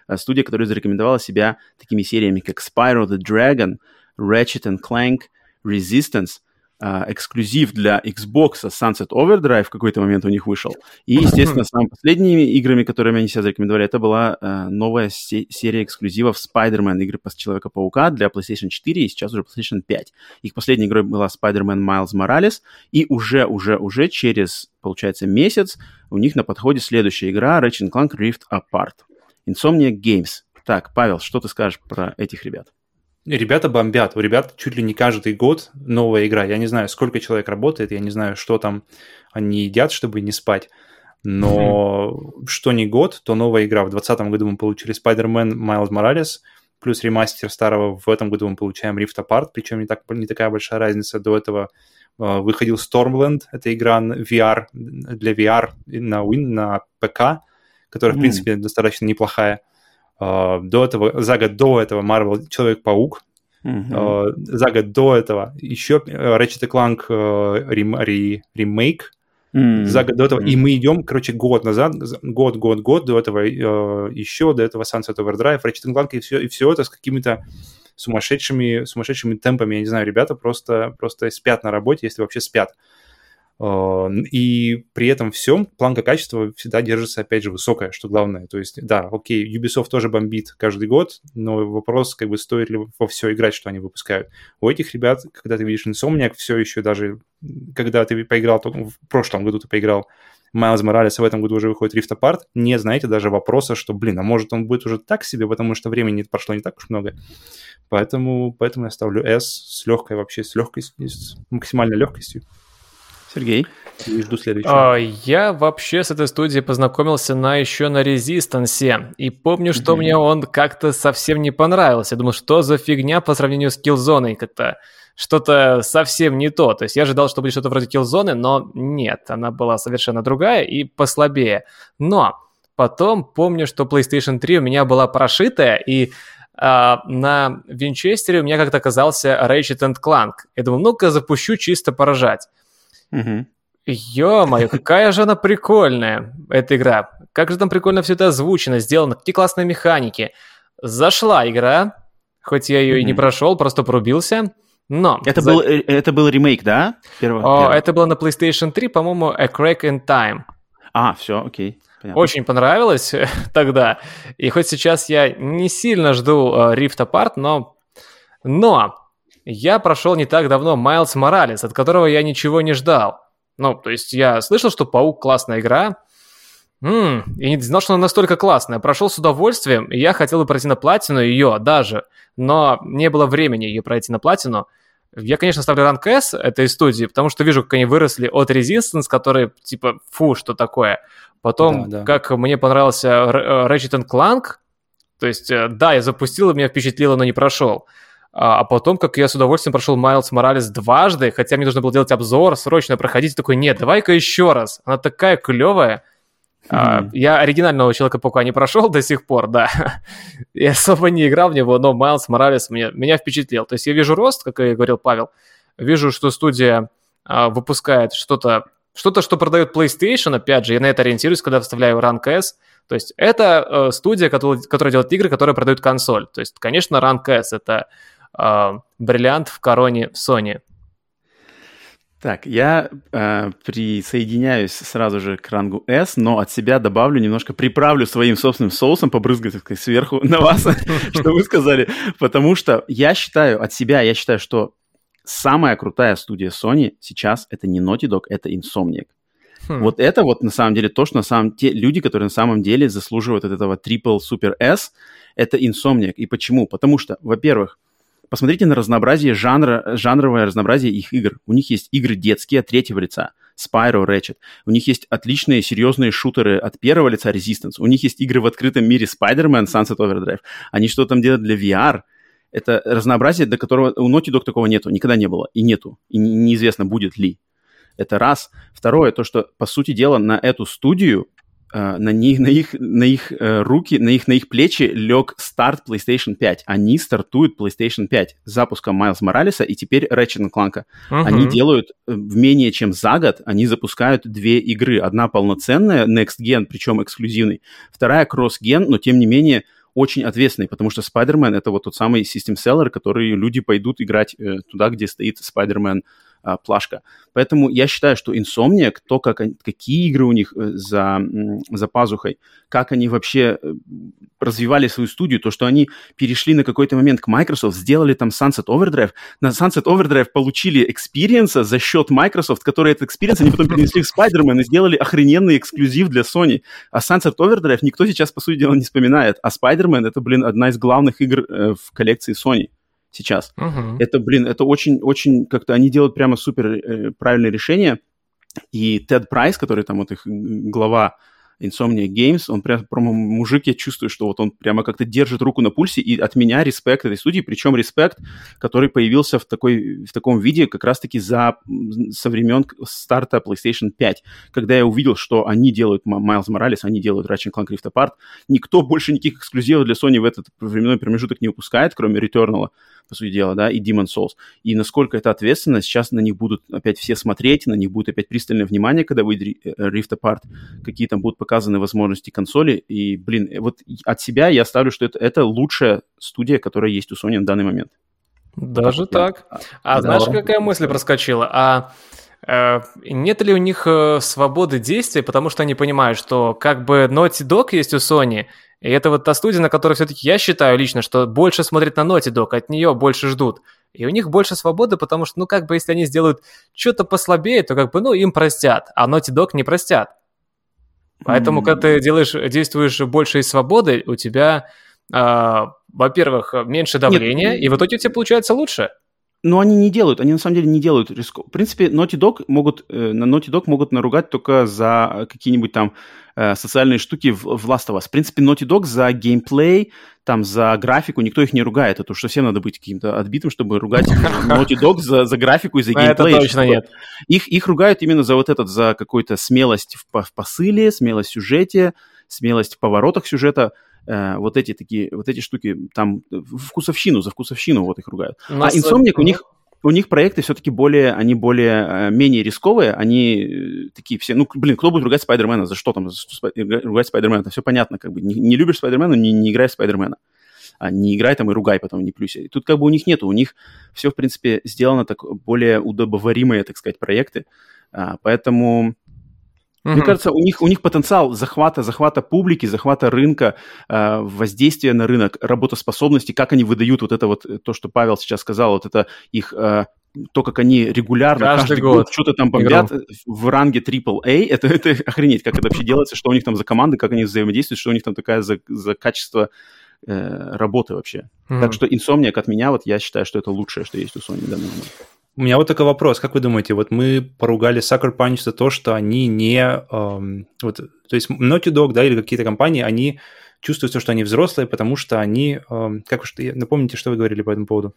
Э, студия, которая зарекомендовала себя такими сериями, как Spyro the Dragon, Ratchet and Clank, Resistance – эксклюзив для Xbox Sunset Overdrive в какой-то момент у них вышел. И, естественно, самыми последними играми, которыми они себя зарекомендовали, это была uh, новая се- серия эксклюзивов Spider-Man, игры Человека-паука для PlayStation 4 и сейчас уже PlayStation 5. Их последней игрой была Spider-Man Miles Morales, и уже, уже, уже через, получается, месяц у них на подходе следующая игра Ratchet Clank Rift Apart. Insomniac Games. Так, Павел, что ты скажешь про этих ребят? Ребята бомбят. У ребят чуть ли не каждый год новая игра. Я не знаю, сколько человек работает, я не знаю, что там они едят, чтобы не спать. Но mm-hmm. что не год, то новая игра. В 2020 году мы получили Spider-Man Miles Morales, плюс ремастер старого. В этом году мы получаем Rift Apart, причем не, так, не такая большая разница. До этого э, выходил Stormland, это игра VR, для VR на Win, на ПК, которая, mm-hmm. в принципе, достаточно неплохая. Uh, до этого, за год до этого Marvel Человек-паук. Mm-hmm. Uh, за год до этого еще Ratchet Clank uh, рем, ре, ремейк. Mm-hmm. За год до этого. Mm-hmm. И мы идем, короче, год назад, год, год, год до этого uh, еще, до этого Sunset Overdrive, Ratchet Clank и все, и все это с какими-то сумасшедшими, сумасшедшими темпами. Я не знаю, ребята просто, просто спят на работе, если вообще спят. Э, и при этом всем планка качества всегда держится, опять же, высокая, что главное. То есть, да, окей, Ubisoft тоже бомбит каждый год, но вопрос, как бы, стоит ли во все играть, что они выпускают. У этих ребят, когда ты видишь Insomniac, все еще даже, когда ты поиграл, в прошлом году ты поиграл Майлз Моралес, а в этом году уже выходит Rift Apart, не знаете даже вопроса, что, блин, а может он будет уже так себе, потому что времени прошло не так уж много. Поэтому, поэтому я ставлю S с легкой вообще, с легкой, с максимальной легкостью. Сергей? И жду следующего. А, я вообще с этой студией познакомился на еще на Резистансе. И помню, что mm-hmm. мне он как-то совсем не понравился. Я думал, что за фигня по сравнению с Killzone как-то что-то совсем не то. То есть я ожидал, что будет что-то вроде Killzone, но нет, она была совершенно другая и послабее. Но потом помню, что PlayStation 3 у меня была прошитая, и а, на Винчестере у меня как-то оказался Ratchet Clank. Я думал, ну-ка запущу чисто поражать. Угу. Ё-моё, какая же она прикольная, эта игра. Как же там прикольно все это озвучено, сделано, какие классные механики. Зашла игра, хоть я ее mm-hmm. и не прошел, просто порубился. Но... Это, за... был, э, это был ремейк, да? Первого, О, первого. Это было на PlayStation 3, по-моему, A Crack in Time. А, все, окей. Понятно. Очень понравилось тогда. И хоть сейчас я не сильно жду uh, Rift Apart, но... Но я прошел не так давно Майлз Моралес, от которого я ничего не ждал. Ну, то есть я слышал, что Паук классная игра, М-м, и не знал, что она настолько классная. Прошел с удовольствием, и я хотел бы пройти на платину ее даже, но не было времени ее пройти на платину. Я, конечно, ставлю ранг S этой студии, потому что вижу, как они выросли от Resistance, который, типа, фу, что такое. Потом, да, да. как мне понравился Ratchet Clank, то есть, э, да, я запустил, и меня впечатлило, но не прошел. А, а потом, как я с удовольствием прошел Майлз Моралес дважды, хотя мне нужно было делать обзор, срочно проходить, такой, нет, давай-ка еще раз. Она такая клевая. Mm-hmm. А, я оригинального Человека-паука не прошел до сих пор, да. я особо не играл в него, но Майлз Моралес меня, меня впечатлил. То есть я вижу рост, как и говорил Павел, вижу, что студия а, выпускает что-то, что-то, что продает PlayStation, опять же, я на это ориентируюсь, когда вставляю Rank S, то есть это э, студия, которая, которая делает игры, которые продают консоль. То есть, конечно, Rank S — это э, бриллиант в короне Sony. Так, я э, присоединяюсь сразу же к рангу S, но от себя добавлю немножко, приправлю своим собственным соусом, побрызгать, так сказать, сверху на вас, что вы сказали, потому что я считаю, от себя я считаю, что самая крутая студия Sony сейчас это не Naughty Dog, это Insomniac. Хм. Вот это вот на самом деле то, что на самом те люди, которые на самом деле заслуживают от этого Triple Super S, это Insomniac. И почему? Потому что, во-первых, Посмотрите на разнообразие жанра, жанровое разнообразие их игр. У них есть игры детские от третьего лица, Spyro, Ratchet. У них есть отличные серьезные шутеры от первого лица Resistance. У них есть игры в открытом мире Spider-Man, Sunset Overdrive. Они что там делают для VR. Это разнообразие, до которого у Naughty Dog такого нету, никогда не было и нету. И неизвестно, будет ли. Это раз. Второе, то, что, по сути дела, на эту студию на, них, на их, на их uh, руки, на их, на их плечи лег старт PlayStation 5. Они стартуют PlayStation 5 с запуском Майлз Моралеса и теперь Ratchet Clank. Uh-huh. Они делают э, в менее чем за год, они запускают две игры. Одна полноценная, Next Gen, причем эксклюзивный. Вторая Cross-Gen, но тем не менее очень ответственный, потому что Spider-Man это вот тот самый Seller, который люди пойдут играть э, туда, где стоит Spider-Man а, плашка. Поэтому я считаю, что Insomniac, то, как они, какие игры у них э, за, за пазухой, как они вообще э, развивали свою студию, то, что они перешли на какой-то момент к Microsoft, сделали там Sunset Overdrive, на Sunset Overdrive получили experience за счет Microsoft, который этот experience они потом перенесли в Spider-Man и сделали охрененный эксклюзив для Sony. А Sunset Overdrive никто сейчас, по сути дела, не вспоминает. А Spider-Man это, блин, одна из главных игр э, в коллекции Sony сейчас. Uh-huh. Это, блин, это очень-очень как-то они делают прямо супер э, правильное решение. И Тед Прайс, который там вот их глава Insomnia Games, он прям, прямо мужик, я чувствую, что вот он прямо как-то держит руку на пульсе, и от меня респект этой студии, причем респект, который появился в, такой, в таком виде как раз-таки за, со времен старта PlayStation 5, когда я увидел, что они делают Miles Morales, они делают Ratchet Clank Rift Apart, никто больше никаких эксклюзивов для Sony в этот временной промежуток не выпускает, кроме Returnal, по сути дела, да, и Demon Souls. И насколько это ответственно, сейчас на них будут опять все смотреть, на них будет опять пристальное внимание, когда выйдет э, Rift Apart, какие там будут показаны возможности консоли. И, блин, вот от себя я ставлю, что это, это лучшая студия, которая есть у Sony на данный момент. Даже так? А да. знаешь, какая мысль проскочила? А э, нет ли у них э, свободы действия, потому что они понимают, что как бы Naughty Dog есть у Sony, и это вот та студия, на которой все-таки я считаю лично, что больше смотрит на Naughty Dog, от нее больше ждут. И у них больше свободы, потому что, ну, как бы, если они сделают что-то послабее, то, как бы, ну, им простят, а Naughty Dog не простят. Поэтому, mm-hmm. когда ты делаешь, действуешь больше из свободы, у тебя, э, во-первых, меньше давления, Нет. и в итоге у тебя получается лучше. Но они не делают, они на самом деле не делают риск. В принципе, Naughty Dog могут, э, на Naughty Dog могут наругать только за какие-нибудь там э, социальные штуки в, в Last of Us. В принципе, Naughty Dog за геймплей, там, за графику никто их не ругает. Это уж совсем надо быть каким-то отбитым, чтобы ругать Naughty Dog за, за графику и за геймплей. Это точно нет. Их, их ругают именно за вот этот, за какую-то смелость в, в посыле, смелость в сюжете, смелость в поворотах сюжета – э, вот эти такие, вот эти штуки, там, вкусовщину, за вкусовщину вот их ругают. У а Insomniac, у них, у них проекты все-таки более, они более, э, менее рисковые, они э, такие все, ну, блин, кто будет ругать Спайдермена, за что там, за что ругать Спайдермена, это все понятно, как бы, не, не любишь Спайдермена, не, не играй в Спайдермена а не играй там и ругай потом, не плюйся. И тут как бы у них нету, у них все, в принципе, сделано так более удобоваримые, так сказать, проекты, а, поэтому Mm-hmm. Мне кажется, у них, у них потенциал захвата, захвата публики, захвата рынка, э, воздействия на рынок, работоспособности, как они выдают вот это вот, э, то, что Павел сейчас сказал, вот это их э, то, как они регулярно, каждый, каждый год, год что-то там бомбят игру. в ранге AAA, это, это охренеть, как это вообще делается, что у них там за команды, как они взаимодействуют, что у них там такая за, за качество э, работы вообще. Mm-hmm. Так что Insomniac от меня, вот я считаю, что это лучшее, что есть у Sony в данный момент. У меня вот такой вопрос. Как вы думаете, вот мы поругали Sucker Punch за то, что они не... Эм, вот, то есть Naughty Dog, да, или какие-то компании, они чувствуют, что они взрослые, потому что они... Эм, как уж... Напомните, что вы говорили по этому поводу?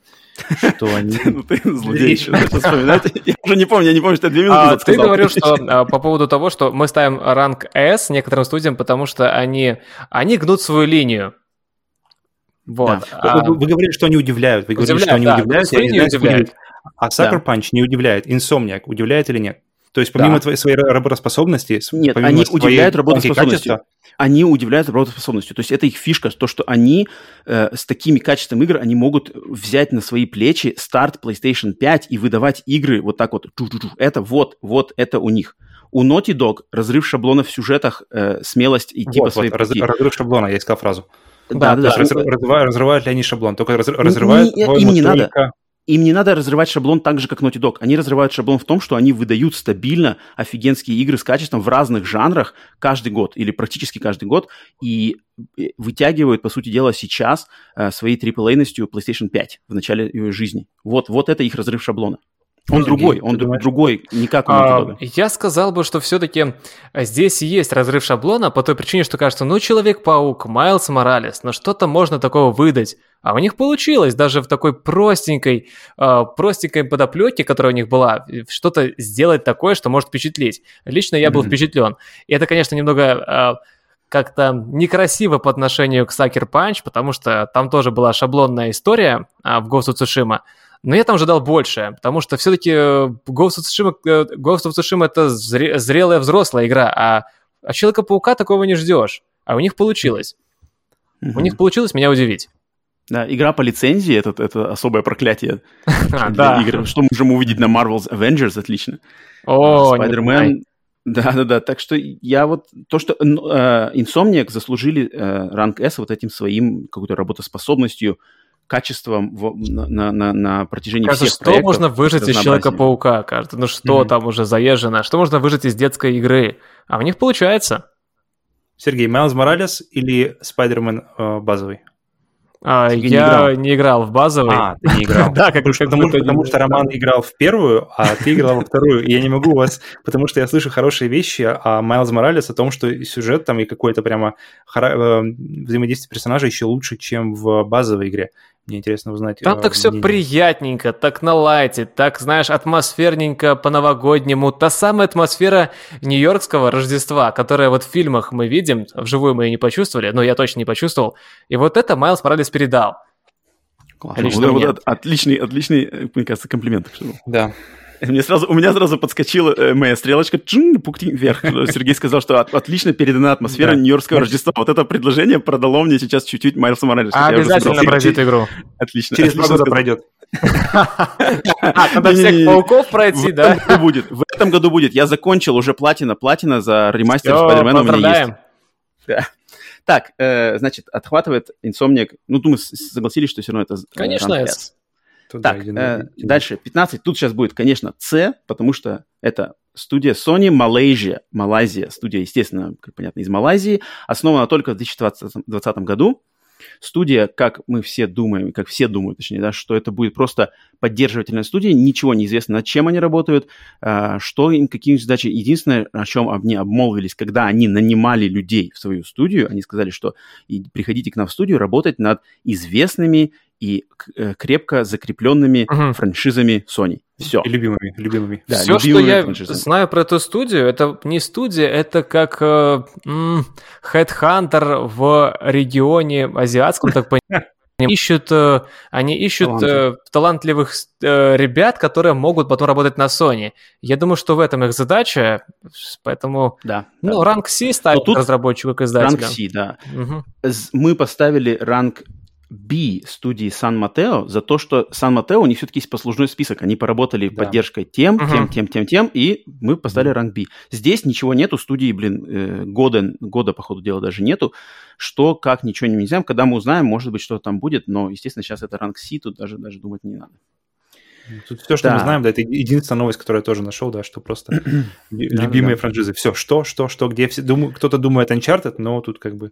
Что они... Ну ты злодей еще вспоминать. Я уже не помню, я не помню, что я две минуты а, Ты говорил, что а, по поводу того, что мы ставим ранг S некоторым студиям, потому что они, они гнут свою линию. Вот. Да. А... Вы, вы говорили, что они удивляют. Вы говорили, что они да, удивляют. Я не знаю, удивляют. А Sucker да. Punch не удивляет. Insomniac удивляет или нет? То есть помимо да. твоей, своей работоспособности... Нет, они удивляют работоспособностью. Они удивляют работоспособностью. То есть это их фишка, то, что они э, с такими качествами игр, они могут взять на свои плечи старт PlayStation 5 и выдавать игры вот так вот. Это вот, вот это у них. У Naughty Dog разрыв шаблонов в сюжетах, э, смелость идти вот, по своей вот, пути. Разрыв шаблона, я искал фразу. Да, да, да. Раз, разрывают, разрывают ли они шаблон? Только раз, разрывают, не, им не надо им не надо разрывать шаблон так же, как Naughty Dog. Они разрывают шаблон в том, что они выдают стабильно офигенские игры с качеством в разных жанрах каждый год или практически каждый год и вытягивают, по сути дела, сейчас э, своей AAA-ностью PlayStation 5 в начале жизни. Вот, вот это их разрыв шаблона. Он другой, он другой, не как у а, Я сказал бы, что все-таки здесь есть разрыв шаблона по той причине, что кажется, ну, Человек-паук, Майлз Моралес, но что-то можно такого выдать. А у них получилось даже в такой простенькой, э, простенькой подоплеке, которая у них была, что-то сделать такое, что может впечатлить. Лично я был mm-hmm. впечатлен. И это, конечно, немного э, как-то некрасиво по отношению к Sucker Punch, потому что там тоже была шаблонная история э, в of Tsushima. Но я там ожидал больше, потому что все-таки Ghost of Tsushima, Ghost of Tsushima это зре- зрелая взрослая игра, а от Человека-паука такого не ждешь. А у них получилось. Mm-hmm. У них получилось меня удивить. Да, игра по лицензии это, это особое проклятие для игр. Что можем увидеть на Marvel's Avengers, отлично. О, Spider-Man. Да, да, да. Так что я вот то, что э, Insomniac заслужили э, ранг S вот этим своим какой-то работоспособностью, качеством в, на, на, на протяжении кажется, всех что проектов. можно выжить из Человека-паука, кажется? Ну что mm-hmm. там уже заезжено? Что можно выжить из детской игры? А у них получается. Сергей, Майлз Моралес или Спайдермен э, базовый? А, я не играл. не играл в базовый. А, ты не играл. да, как, потому, как потому что Роман играл в первую, а ты играл во вторую. И я не могу вас, потому что я слышу хорошие вещи о Майлз Моралес, о том, что сюжет там и какое-то прямо э, взаимодействие персонажа еще лучше, чем в базовой игре. Мне интересно узнать. Там э, так все приятненько, так на лайте, так, знаешь, атмосферненько по-новогоднему. Та самая атмосфера нью-йоркского Рождества, которая вот в фильмах мы видим, вживую мы ее не почувствовали, но я точно не почувствовал. И вот это Майлз Моралес передал. Классно. Вот, вот, отличный, отличный, мне кажется, комплимент. Да. Мне сразу, у меня сразу подскочила э, моя стрелочка, чун, пуктинг вверх. Сергей сказал, что от, отлично передана атмосфера да. Нью-Йоркского Рождества. Вот это предложение продало мне сейчас чуть-чуть Майлса Моралеса. А обязательно пройдет игру. Отлично. Через два года пройдет. А, когда всех пауков пройти, да? будет. В этом году будет. Я закончил уже платина. Платина за ремастер Спайдермена у меня есть. Да. Так, э, значит, отхватывает Insomniac. Ну, думаю, согласились, что все равно это... Конечно, S. Туда, так, э, дальше, 15. Тут сейчас будет, конечно, C, потому что это студия Sony Malaysia, Малайзия. Студия, естественно, как понятно, из Малайзии. Основана только в 2020 году. Студия, как мы все думаем, как все думают, точнее, да, что это будет просто поддерживательная студия, ничего не известно, над чем они работают, э, что им, какие задачи. Единственное, о чем они обмолвились, когда они нанимали людей в свою студию, они сказали, что приходите к нам в студию работать над известными и э, крепко закрепленными угу. франшизами Sony. Все. И любимыми, любимыми. Да, Все, любимыми что я франшизами. знаю про эту студию, это не студия, это как э, м- Headhunter в регионе азиатском, так понимаю. Они ищут, э, они ищут э, талантливых э, ребят, которые могут потом работать на Sony. Я думаю, что в этом их задача, поэтому... Да. Ну, да. ранг C ставит разработчику к издателю. Ранг C, да. Угу. Мы поставили ранг B студии Сан Матео за то, что Сан Матео, у них все-таки есть послужной список. Они поработали да. поддержкой тем, uh-huh. тем, тем, тем, тем, и мы поставили uh-huh. ранг B. Здесь ничего нету, студии, блин, э, года, года, по ходу дела, даже нету. Что, как, ничего не знаем. Когда мы узнаем, может быть, что там будет, но, естественно, сейчас это ранг C, тут даже, даже думать не надо. Тут все, что да. мы знаем, да, это единственная новость, которую я тоже нашел, да, что просто любимые франшизы. Все, что, что, что, где все, думаю, кто-то думает Uncharted, но тут как бы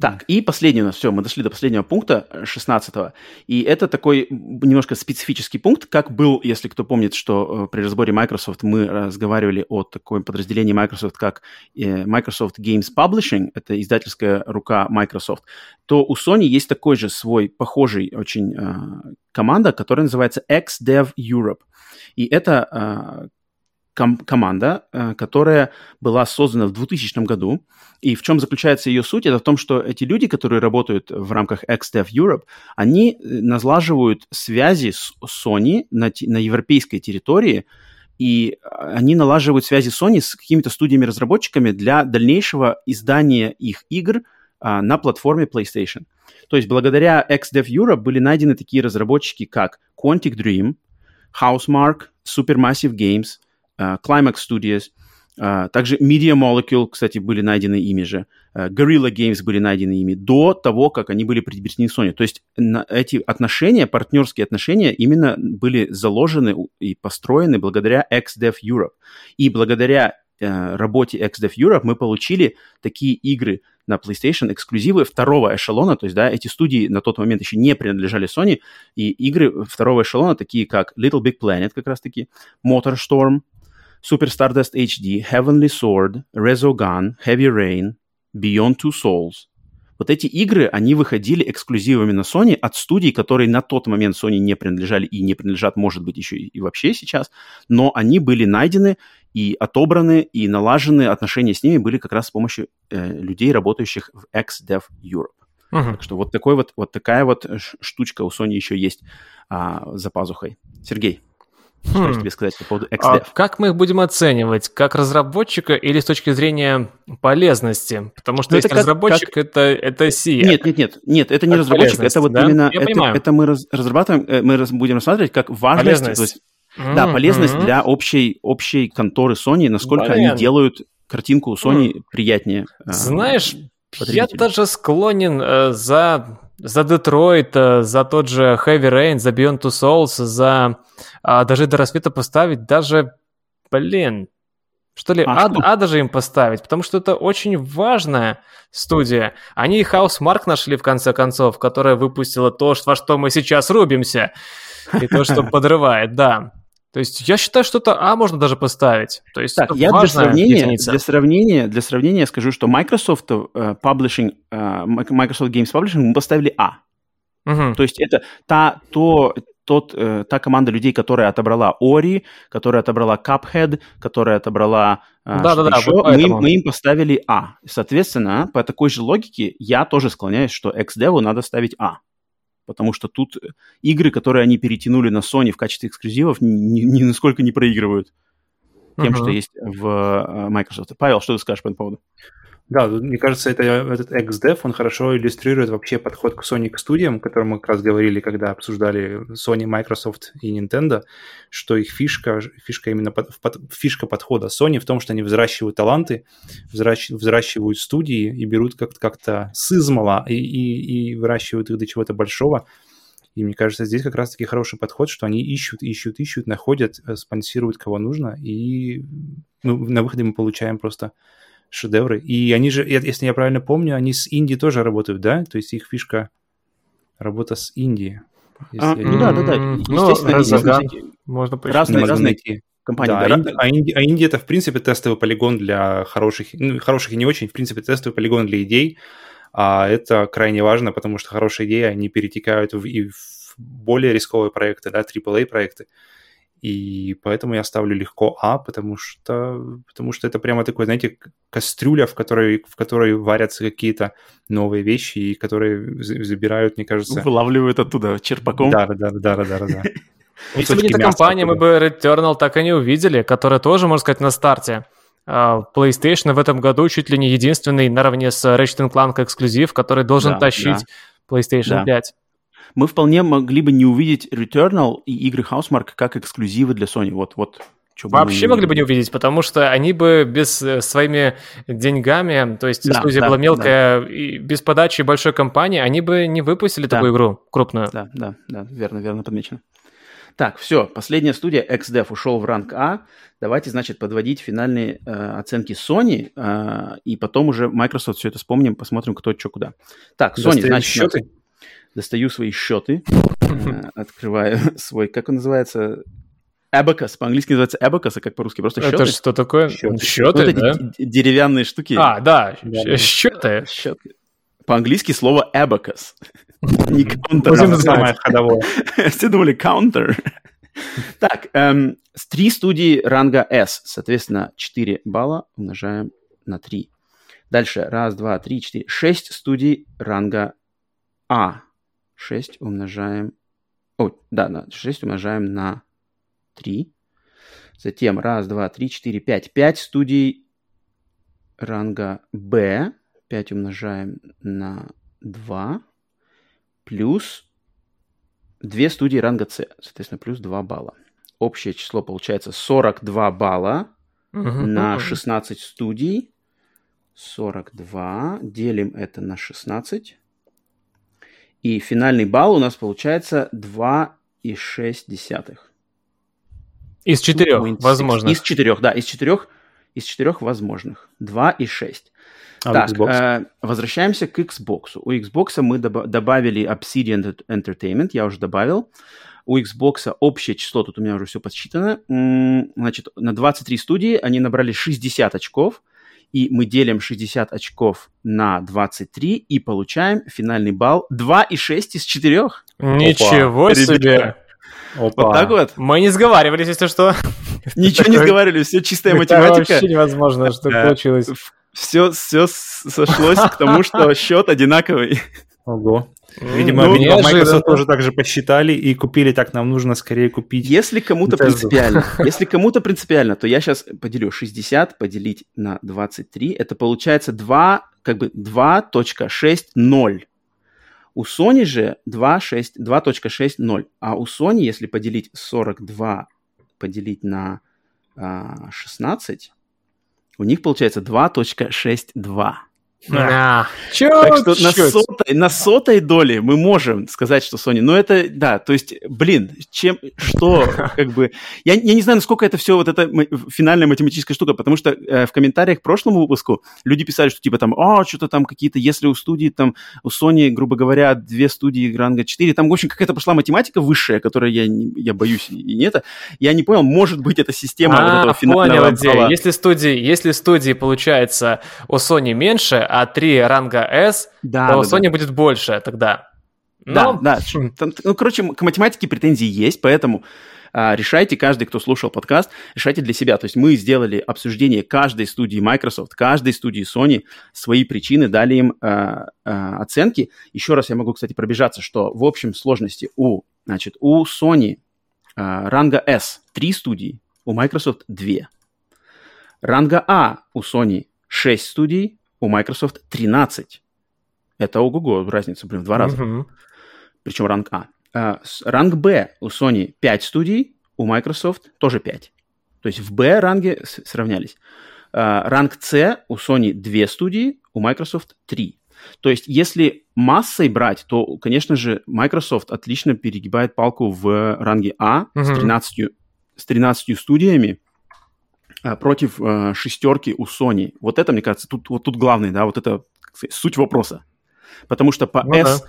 так, и последний у нас, все, мы дошли до последнего пункта, 16-го. И это такой немножко специфический пункт, как был, если кто помнит, что э, при разборе Microsoft мы разговаривали о таком подразделении Microsoft, как э, Microsoft Games Publishing, это издательская рука Microsoft, то у Sony есть такой же свой похожий очень э, команда, которая называется XDev Europe. И это ком- команда, э, которая была создана в 2000 году. И в чем заключается ее суть? Это в том, что эти люди, которые работают в рамках XDev Europe, они э, налаживают связи с Sony на, на европейской территории, и они налаживают связи Sony с какими-то студиями-разработчиками для дальнейшего издания их игр а, на платформе PlayStation. То есть благодаря XDev Europe были найдены такие разработчики, как Quantic Dream, Housemark, Supermassive Games, Climax Studios, uh, также Media Molecule, кстати, были найдены ими же, uh, Guerrilla Games были найдены ими до того, как они были приобретены Sony. То есть эти отношения, партнерские отношения именно были заложены и построены благодаря XDev Europe. И благодаря работе XDev Europe мы получили такие игры, на PlayStation эксклюзивы второго эшелона, то есть, да, эти студии на тот момент еще не принадлежали Sony, и игры второго эшелона, такие как Little Big Planet, как раз-таки, MotorStorm, Super Stardust HD, Heavenly Sword, Resogun, Heavy Rain, Beyond Two Souls. Вот эти игры, они выходили эксклюзивами на Sony от студий, которые на тот момент Sony не принадлежали и не принадлежат, может быть, еще и, вообще сейчас, но они были найдены и отобраны, и налажены отношения с ними были как раз с помощью э, людей, работающих в XDev Europe. Uh-huh. Так что вот, такой вот, вот такая вот штучка у Sony еще есть а, за пазухой. Сергей. Что хм. тебе сказать по поводу XDev? А как мы их будем оценивать? Как разработчика или с точки зрения полезности? Потому что ну, если как, разработчик, как... это, это C. Нет, нет, нет, нет, это не как разработчик, это вот да? именно, Я это, понимаю. это мы раз, разрабатываем, э, мы раз, будем рассматривать как важность, полезность. то есть, mm-hmm. да, полезность mm-hmm. для общей, общей конторы Sony, насколько Блин. они делают картинку Sony mm. приятнее. А, Знаешь, я даже склонен э, за за Детройт, э, за тот же Heavy Rain, за Beyond Two Souls, за а, даже до рассвета поставить, даже, блин, что ли, а, а, а даже им поставить, потому что это очень важная студия. Они Housemark нашли в конце концов, которая выпустила то, во что мы сейчас рубимся, и то, что подрывает, да. То есть я считаю, что это А можно даже поставить. То есть так, я для сравнения, для сравнения, для сравнения скажу, что Microsoft uh, Publishing, uh, Microsoft Games Publishing мы поставили А. Угу. То есть это та, то, тот, э, та команда людей, которая отобрала Ori, которая отобрала Cuphead, которая отобрала э, да, да, да, еще, мы, им, мы им поставили А. Соответственно, по такой же логике я тоже склоняюсь, что XDev надо ставить А потому что тут игры, которые они перетянули на Sony в качестве эксклюзивов, ни, ни насколько не проигрывают тем, uh-huh. что есть в э, Microsoft. Павел, что ты скажешь по этому поводу? Да, мне кажется, это, этот XDev, он хорошо иллюстрирует вообще подход к Sony к студиям, о котором мы как раз говорили, когда обсуждали Sony, Microsoft и Nintendo, что их фишка, фишка именно под, под, фишка подхода Sony в том, что они взращивают таланты, взращ, взращивают студии и берут как-то, как-то с измала и, и, и выращивают их до чего-то большого. И мне кажется, здесь как раз-таки хороший подход, что они ищут, ищут, ищут, находят, э, спонсируют кого нужно, и ну, на выходе мы получаем просто шедевры. И они же, если я правильно помню, они с Индией тоже работают, да? То есть их фишка работа с Индией. А, ну да, да, да. Естественно, Разоган. можно разные, разные компании. Да, да, а, Инди, а, Инди, а Индия это, в принципе, тестовый полигон для хороших, ну, хороших и не очень, в принципе, тестовый полигон для идей. А это крайне важно, потому что хорошие идеи, они перетекают в, и в более рисковые проекты, да, AAA-проекты. И поэтому я ставлю легко А, потому что, потому что это прямо такой, знаете, кастрюля, в которой, в которой варятся какие-то новые вещи, и которые забирают, мне кажется... Вылавливают оттуда черпаком. Да, да, да, да, да, да. Если бы не эта компания, мы бы Returnal так и не увидели, которая тоже, можно сказать, на старте. А, PlayStation в этом году чуть ли не единственный наравне с Ratchet Clank эксклюзив, который должен да, тащить да. PlayStation да. 5 мы вполне могли бы не увидеть Returnal и игры Housemark как эксклюзивы для Sony. Вот, вот. Вообще могли бы не увидеть, потому что они бы без э, своими деньгами, то есть да, студия да, была мелкая, да. и без подачи большой компании, они бы не выпустили да. такую игру крупную. Да, да, да, верно, верно подмечено. Так, все, последняя студия, XDev, ушел в ранг А. Давайте, значит, подводить финальные э, оценки Sony, э, и потом уже Microsoft все это вспомним, посмотрим, кто что куда. Так, Sony, значит... Счеты? Достаю свои счеты, э, открываю свой, как он называется, Abacus, по-английски называется Abacus, а как по-русски просто счеты. Это что такое? Счеты, счеты вот да? деревянные штуки. А, да, счеты. счеты. По-английски слово Abacus. Не counter. Самое ходовое. Все думали counter. Так, эм, три студии ранга S, соответственно, 4 балла умножаем на 3. Дальше, раз, два, три, четыре, шесть студий ранга А. 6 умножаем... О, да, да, 6 умножаем на 3. Затем раз, два, три, четыре, пять. Пять студий ранга B. 5 умножаем на 2. Плюс 2 студии ранга C. Соответственно, плюс 2 балла. Общее число получается 42 балла угу, на 16 студий. 42. Делим это на 16. И финальный балл у нас получается 2,6. Из четырех, возможно. Из четырех, да, из четырех. из четырех возможных. 2 и 6. А так, Xbox? э, возвращаемся к Xbox. У Xbox мы доба- добавили Obsidian Entertainment, я уже добавил. У Xbox общее число, тут у меня уже все подсчитано. Значит, на 23 студии они набрали 60 очков, и мы делим 60 очков на 23 и получаем финальный балл 2,6 из 4. Ничего Ребята. себе! Опа. Вот так вот. Мы не сговаривались, если что. Ничего не Такой- сговаривали, все чистая Это математика. вообще невозможно, что получилось. Все, все сошлось к тому, что счет одинаковый. Ого. Видимо, Ну, видимо. Microsoft тоже так же посчитали и купили, так нам нужно скорее купить. Если кому-то принципиально, если кому-то принципиально, то я сейчас поделю 60 поделить на 23, это получается 2, как бы 2.60. У Sony же 2.6 2.60, а у Sony, если поделить 42 поделить на а, 16, у них получается 2.62. А, Так что на чуть-чуть. сотой, на сотой доле мы можем сказать, что Sony. Но это, да, то есть, блин, чем, что, как бы... Я, я не знаю, насколько это все вот эта финальная математическая штука, потому что э, в комментариях к прошлому выпуску люди писали, что типа там, а, что-то там какие-то, если у студии там, у Sony, грубо говоря, две студии ранга 4, там, в общем, какая-то пошла математика высшая, которая я, я боюсь и не это. Я не понял, может быть, это система вот А, этого понял финального балла. Если студии, если студии получается у Sony меньше, а 3 ранга S, Да, то у да, да. Sony будет больше тогда. Да, Ну, да. Там, ну, короче, к математике претензии есть, поэтому а, решайте, каждый, кто слушал подкаст, решайте для себя. То есть мы сделали обсуждение каждой студии Microsoft, каждой студии Sony, свои причины, дали им а, а, оценки. Еще раз я могу, кстати, пробежаться, что в общем сложности у, значит, у Sony а, ранга S 3 студии, у Microsoft 2. Ранга А у Sony 6 студий, у Microsoft 13. Это ого-го, разница, блин, в два раза мгм. причем ранг А. А, с- ранг Б у Sony 5 студий, у Microsoft тоже 5. То есть в Б ранге с- сравнялись. А, ранг С у Sony 2 студии, у Microsoft 3. То есть если массой брать, то, конечно же, Microsoft отлично перегибает палку в ранге А с, Мгм. 13, с 13 студиями против а, шестерки у Sony. Вот это, мне кажется, тут, вот тут главный, да, вот это сказать, суть вопроса. Потому что по Ну S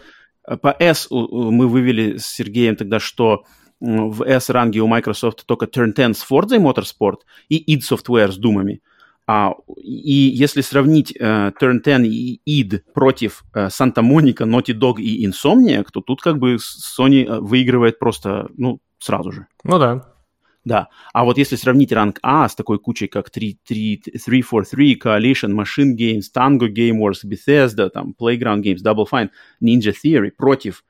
по S у- у- мы вывели с Сергеем тогда, что в S-ранге у Microsoft только Turn 10 с Forza Motorsport и id Software с думами. А, и если сравнить э, Turn 10 и id против э, Santa Monica, Naughty Dog и Insomniac, то тут как бы Sony э, выигрывает просто, ну, сразу же. Ну да. Да. А вот если сравнить ранг А с такой кучей, как 3, 3, 343, Coalition, Machine Games, Tango Gameworks, Bethesda, там, Playground Games, Double Fine, Ninja Theory против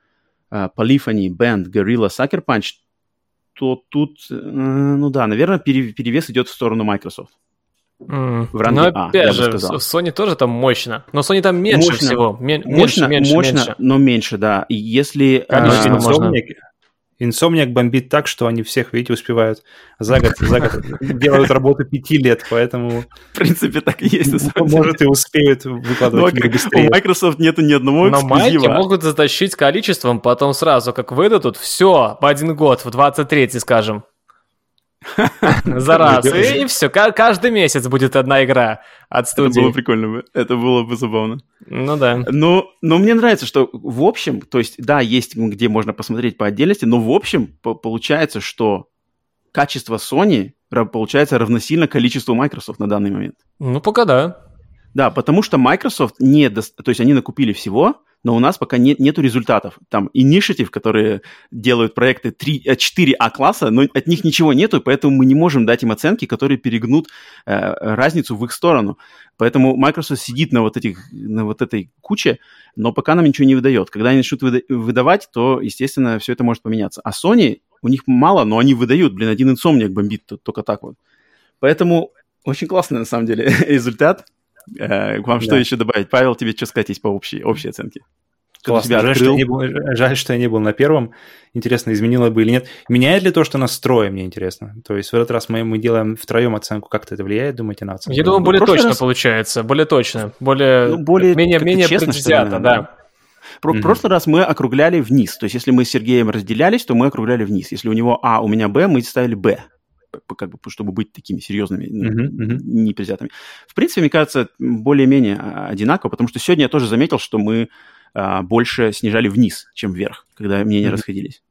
э, Polyphony, Band, Gorilla, Sucker Punch, то тут, э, ну да, наверное, пере- перевес идет в сторону Microsoft. М. В ранге Но А, опять бы же, в Sony тоже там мощно. Но Sony там меньше Мощно. всего. Мен- Мощно, меньше, меньше, мощно, меньше. но меньше, да. И если... э, Количественно А, можно. Insomniac бомбит так, что они всех, видите, успевают за год, за год делают работу пяти лет, поэтому в принципе, так и есть, может и успеют выкладывать игры быстрее. у Microsoft нету ни одного Но эксклюзива. могут затащить количеством, потом сразу, как выдадут, все, в один год, в 23-й, скажем. За раз. И, все, каждый месяц будет одна игра от Это было студии. прикольно бы. Это было бы забавно. Ну да. Но, но мне нравится, что в общем, то есть, да, есть где можно посмотреть по отдельности, но в общем по- получается, что качество Sony получается равносильно количеству Microsoft на данный момент. Ну пока да. Да, потому что Microsoft не... То есть они накупили всего, но у нас пока нет, нету результатов. Там Initiative, которые делают проекты 3, э, 4А класса, но от них ничего нету, поэтому мы не можем дать им оценки, которые перегнут э, разницу в их сторону. Поэтому Microsoft сидит на вот, этих, на вот этой куче, но пока нам ничего не выдает. Когда они начнут выда- выдавать, то, естественно, все это может поменяться. А Sony, у них мало, но они выдают. Блин, один Insomniac бомбит только так вот. Поэтому очень классный, на самом деле, результат. Э, Вам что Да. еще добавить? Павел, тебе что сказать есть по общей, общей оценке? Классно. тебя Жаль что, я не был, жаль, что я не был на первом. Интересно, изменило бы или нет. Меняет ли то, что нас трое, мне интересно? То есть в этот раз мы, мы делаем втроем оценку. Как-то это влияет, думаете, на оценку? Я думаю, Ну, более точно раз- получается, более точно, более, Ну, более менее, менее честно, что ли, предвзято, наверное. да. Про-. В прошлый раз мы округляли вниз. То есть, если мы с Сергеем разделялись, то мы округляли вниз. Если у него А, у меня Б, мы ставили Б. как бы, чтобы быть такими серьезными, Мгм, мгм. непредвзятыми. В принципе, мне кажется, более-менее а, одинаково, потому что сегодня я тоже заметил, что мы а, больше снижали вниз, чем вверх, когда мнения Мгм. расходились.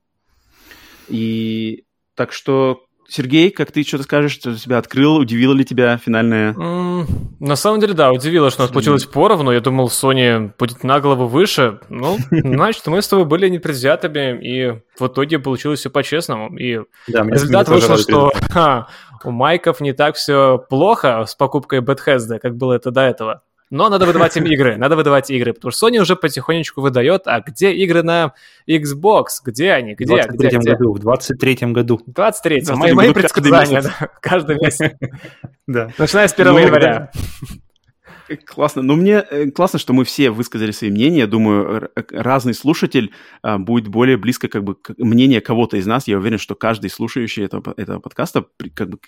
И так что, Сергей, как ты что-то скажешь, что ты себя открыл, удивило ли тебя финальное... М, На самом деле, да, удивило, что у нас получилось поровну. Я думал, Sony будет на голову выше. Ну, значит, мы с тобой были непредвзятыми, и в итоге получилось все по-честному. И Да, результат вышел, что ха, у Майков не так все плохо с покупкой Bethesda, как было это до этого. Но надо выдавать им игры, надо выдавать игры, потому что Sony уже потихонечку выдает, а где игры на Xbox? Где они? В Где? 23 Где? Где? году, в 23 году. 23 23 мои, мои предсказания, да, каждый месяц. Да. Начиная с 1 Ну, января. Э, Классно. Ну, мне э, классно, что мы все высказали свои мнения. Я думаю, э, разный слушатель а, будет более близко как бы к мнению кого-то из нас. Я уверен, что каждый слушающий этого, этого подкаста при- как бы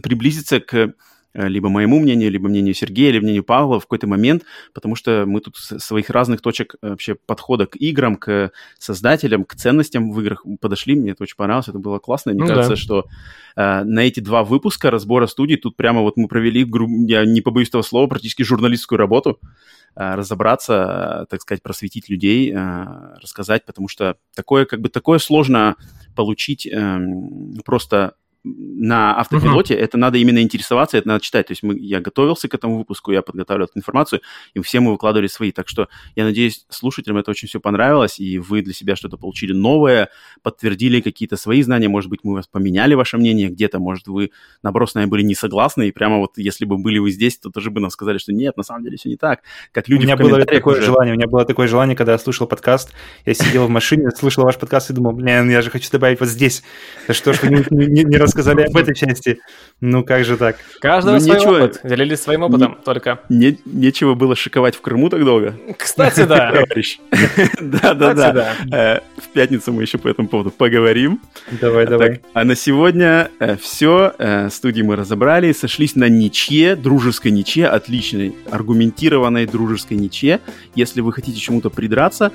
приблизится к либо моему мнению, либо мнению Сергея, либо мнению Павла в какой-то момент, потому что мы тут с своих разных точек э, вообще подхода к играм, к создателям, к ценностям в играх подошли. Мне это очень понравилось, это было классно. Мне Ну кажется, да. что э, на эти два выпуска разбора студий тут прямо вот мы провели, гру- я не побоюсь этого слова, практически журналистскую работу, э, разобраться, э, так сказать, просветить людей, э, рассказать, потому что такое, как бы, такое сложно получить эм, просто на автопилоте, это надо именно интересоваться, это надо читать. То есть мы, я готовился к этому выпуску, я подготавливал эту информацию, и все мы выкладывали свои. Так что я надеюсь, слушателям это очень все понравилось, и вы для себя что-то получили новое, подтвердили какие-то свои знания, может быть, мы вас поменяли ваше мнение где-то, может, вы, наоборот, с нами были не согласны, и прямо вот если бы были вы здесь, то тоже бы нам сказали, что нет, на самом деле все не так. Как люди у меня было такое уже- желание, у меня было такое желание, когда я слушал подкаст, я сидел в машине, слушал ваш подкаст и думал, блин, я же хочу добавить вот здесь. Что ж вы не, не- не рассказали об этой части? Ну как же так? Каждого Ну, свой ничего. опыт. Делились своим опытом только. Не- нечего было шиковать в Крыму так долго. Кстати, да. Товарищ. Кстати, Да-да-да. Э, В пятницу мы еще по этому поводу поговорим. Давай, давай. Так, а на сегодня все. Студии мы разобрали, сошлись на ничье, дружеской ничье, отличной, аргументированной дружеской ничье. Если вы хотите чему-то придраться,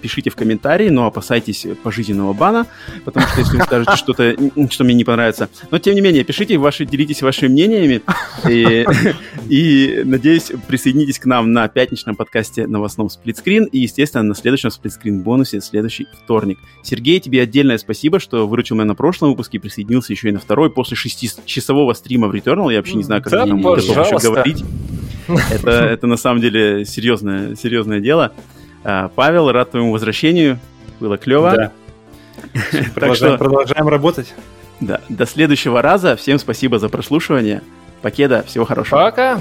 пишите в комментарии, но опасайтесь пожизненного бана, потому что если вы скажете что-то, что мне не понравится. Но тем не менее, пишите ваши, делитесь вашими мнениями. И, и, надеюсь, присоединитесь к нам на пятничном подкасте новостном сплитскрин и, естественно, на следующем сплитскрин бонусе следующий вторник. Сергей, тебе отдельное спасибо, что выручил меня на прошлом выпуске и присоединился еще и на второй после шестичасового стрима в Returnal. Я вообще не знаю, как Да, ты там готов еще говорить. Это, это на самом деле серьезное, серьезное дело. А, Павел, рад твоему возвращению. Было клево. Да. Так Продолжаем, что, продолжаем работать. Да, до следующего раза. Всем спасибо за прослушивание. Покеда, всего хорошего. Пока.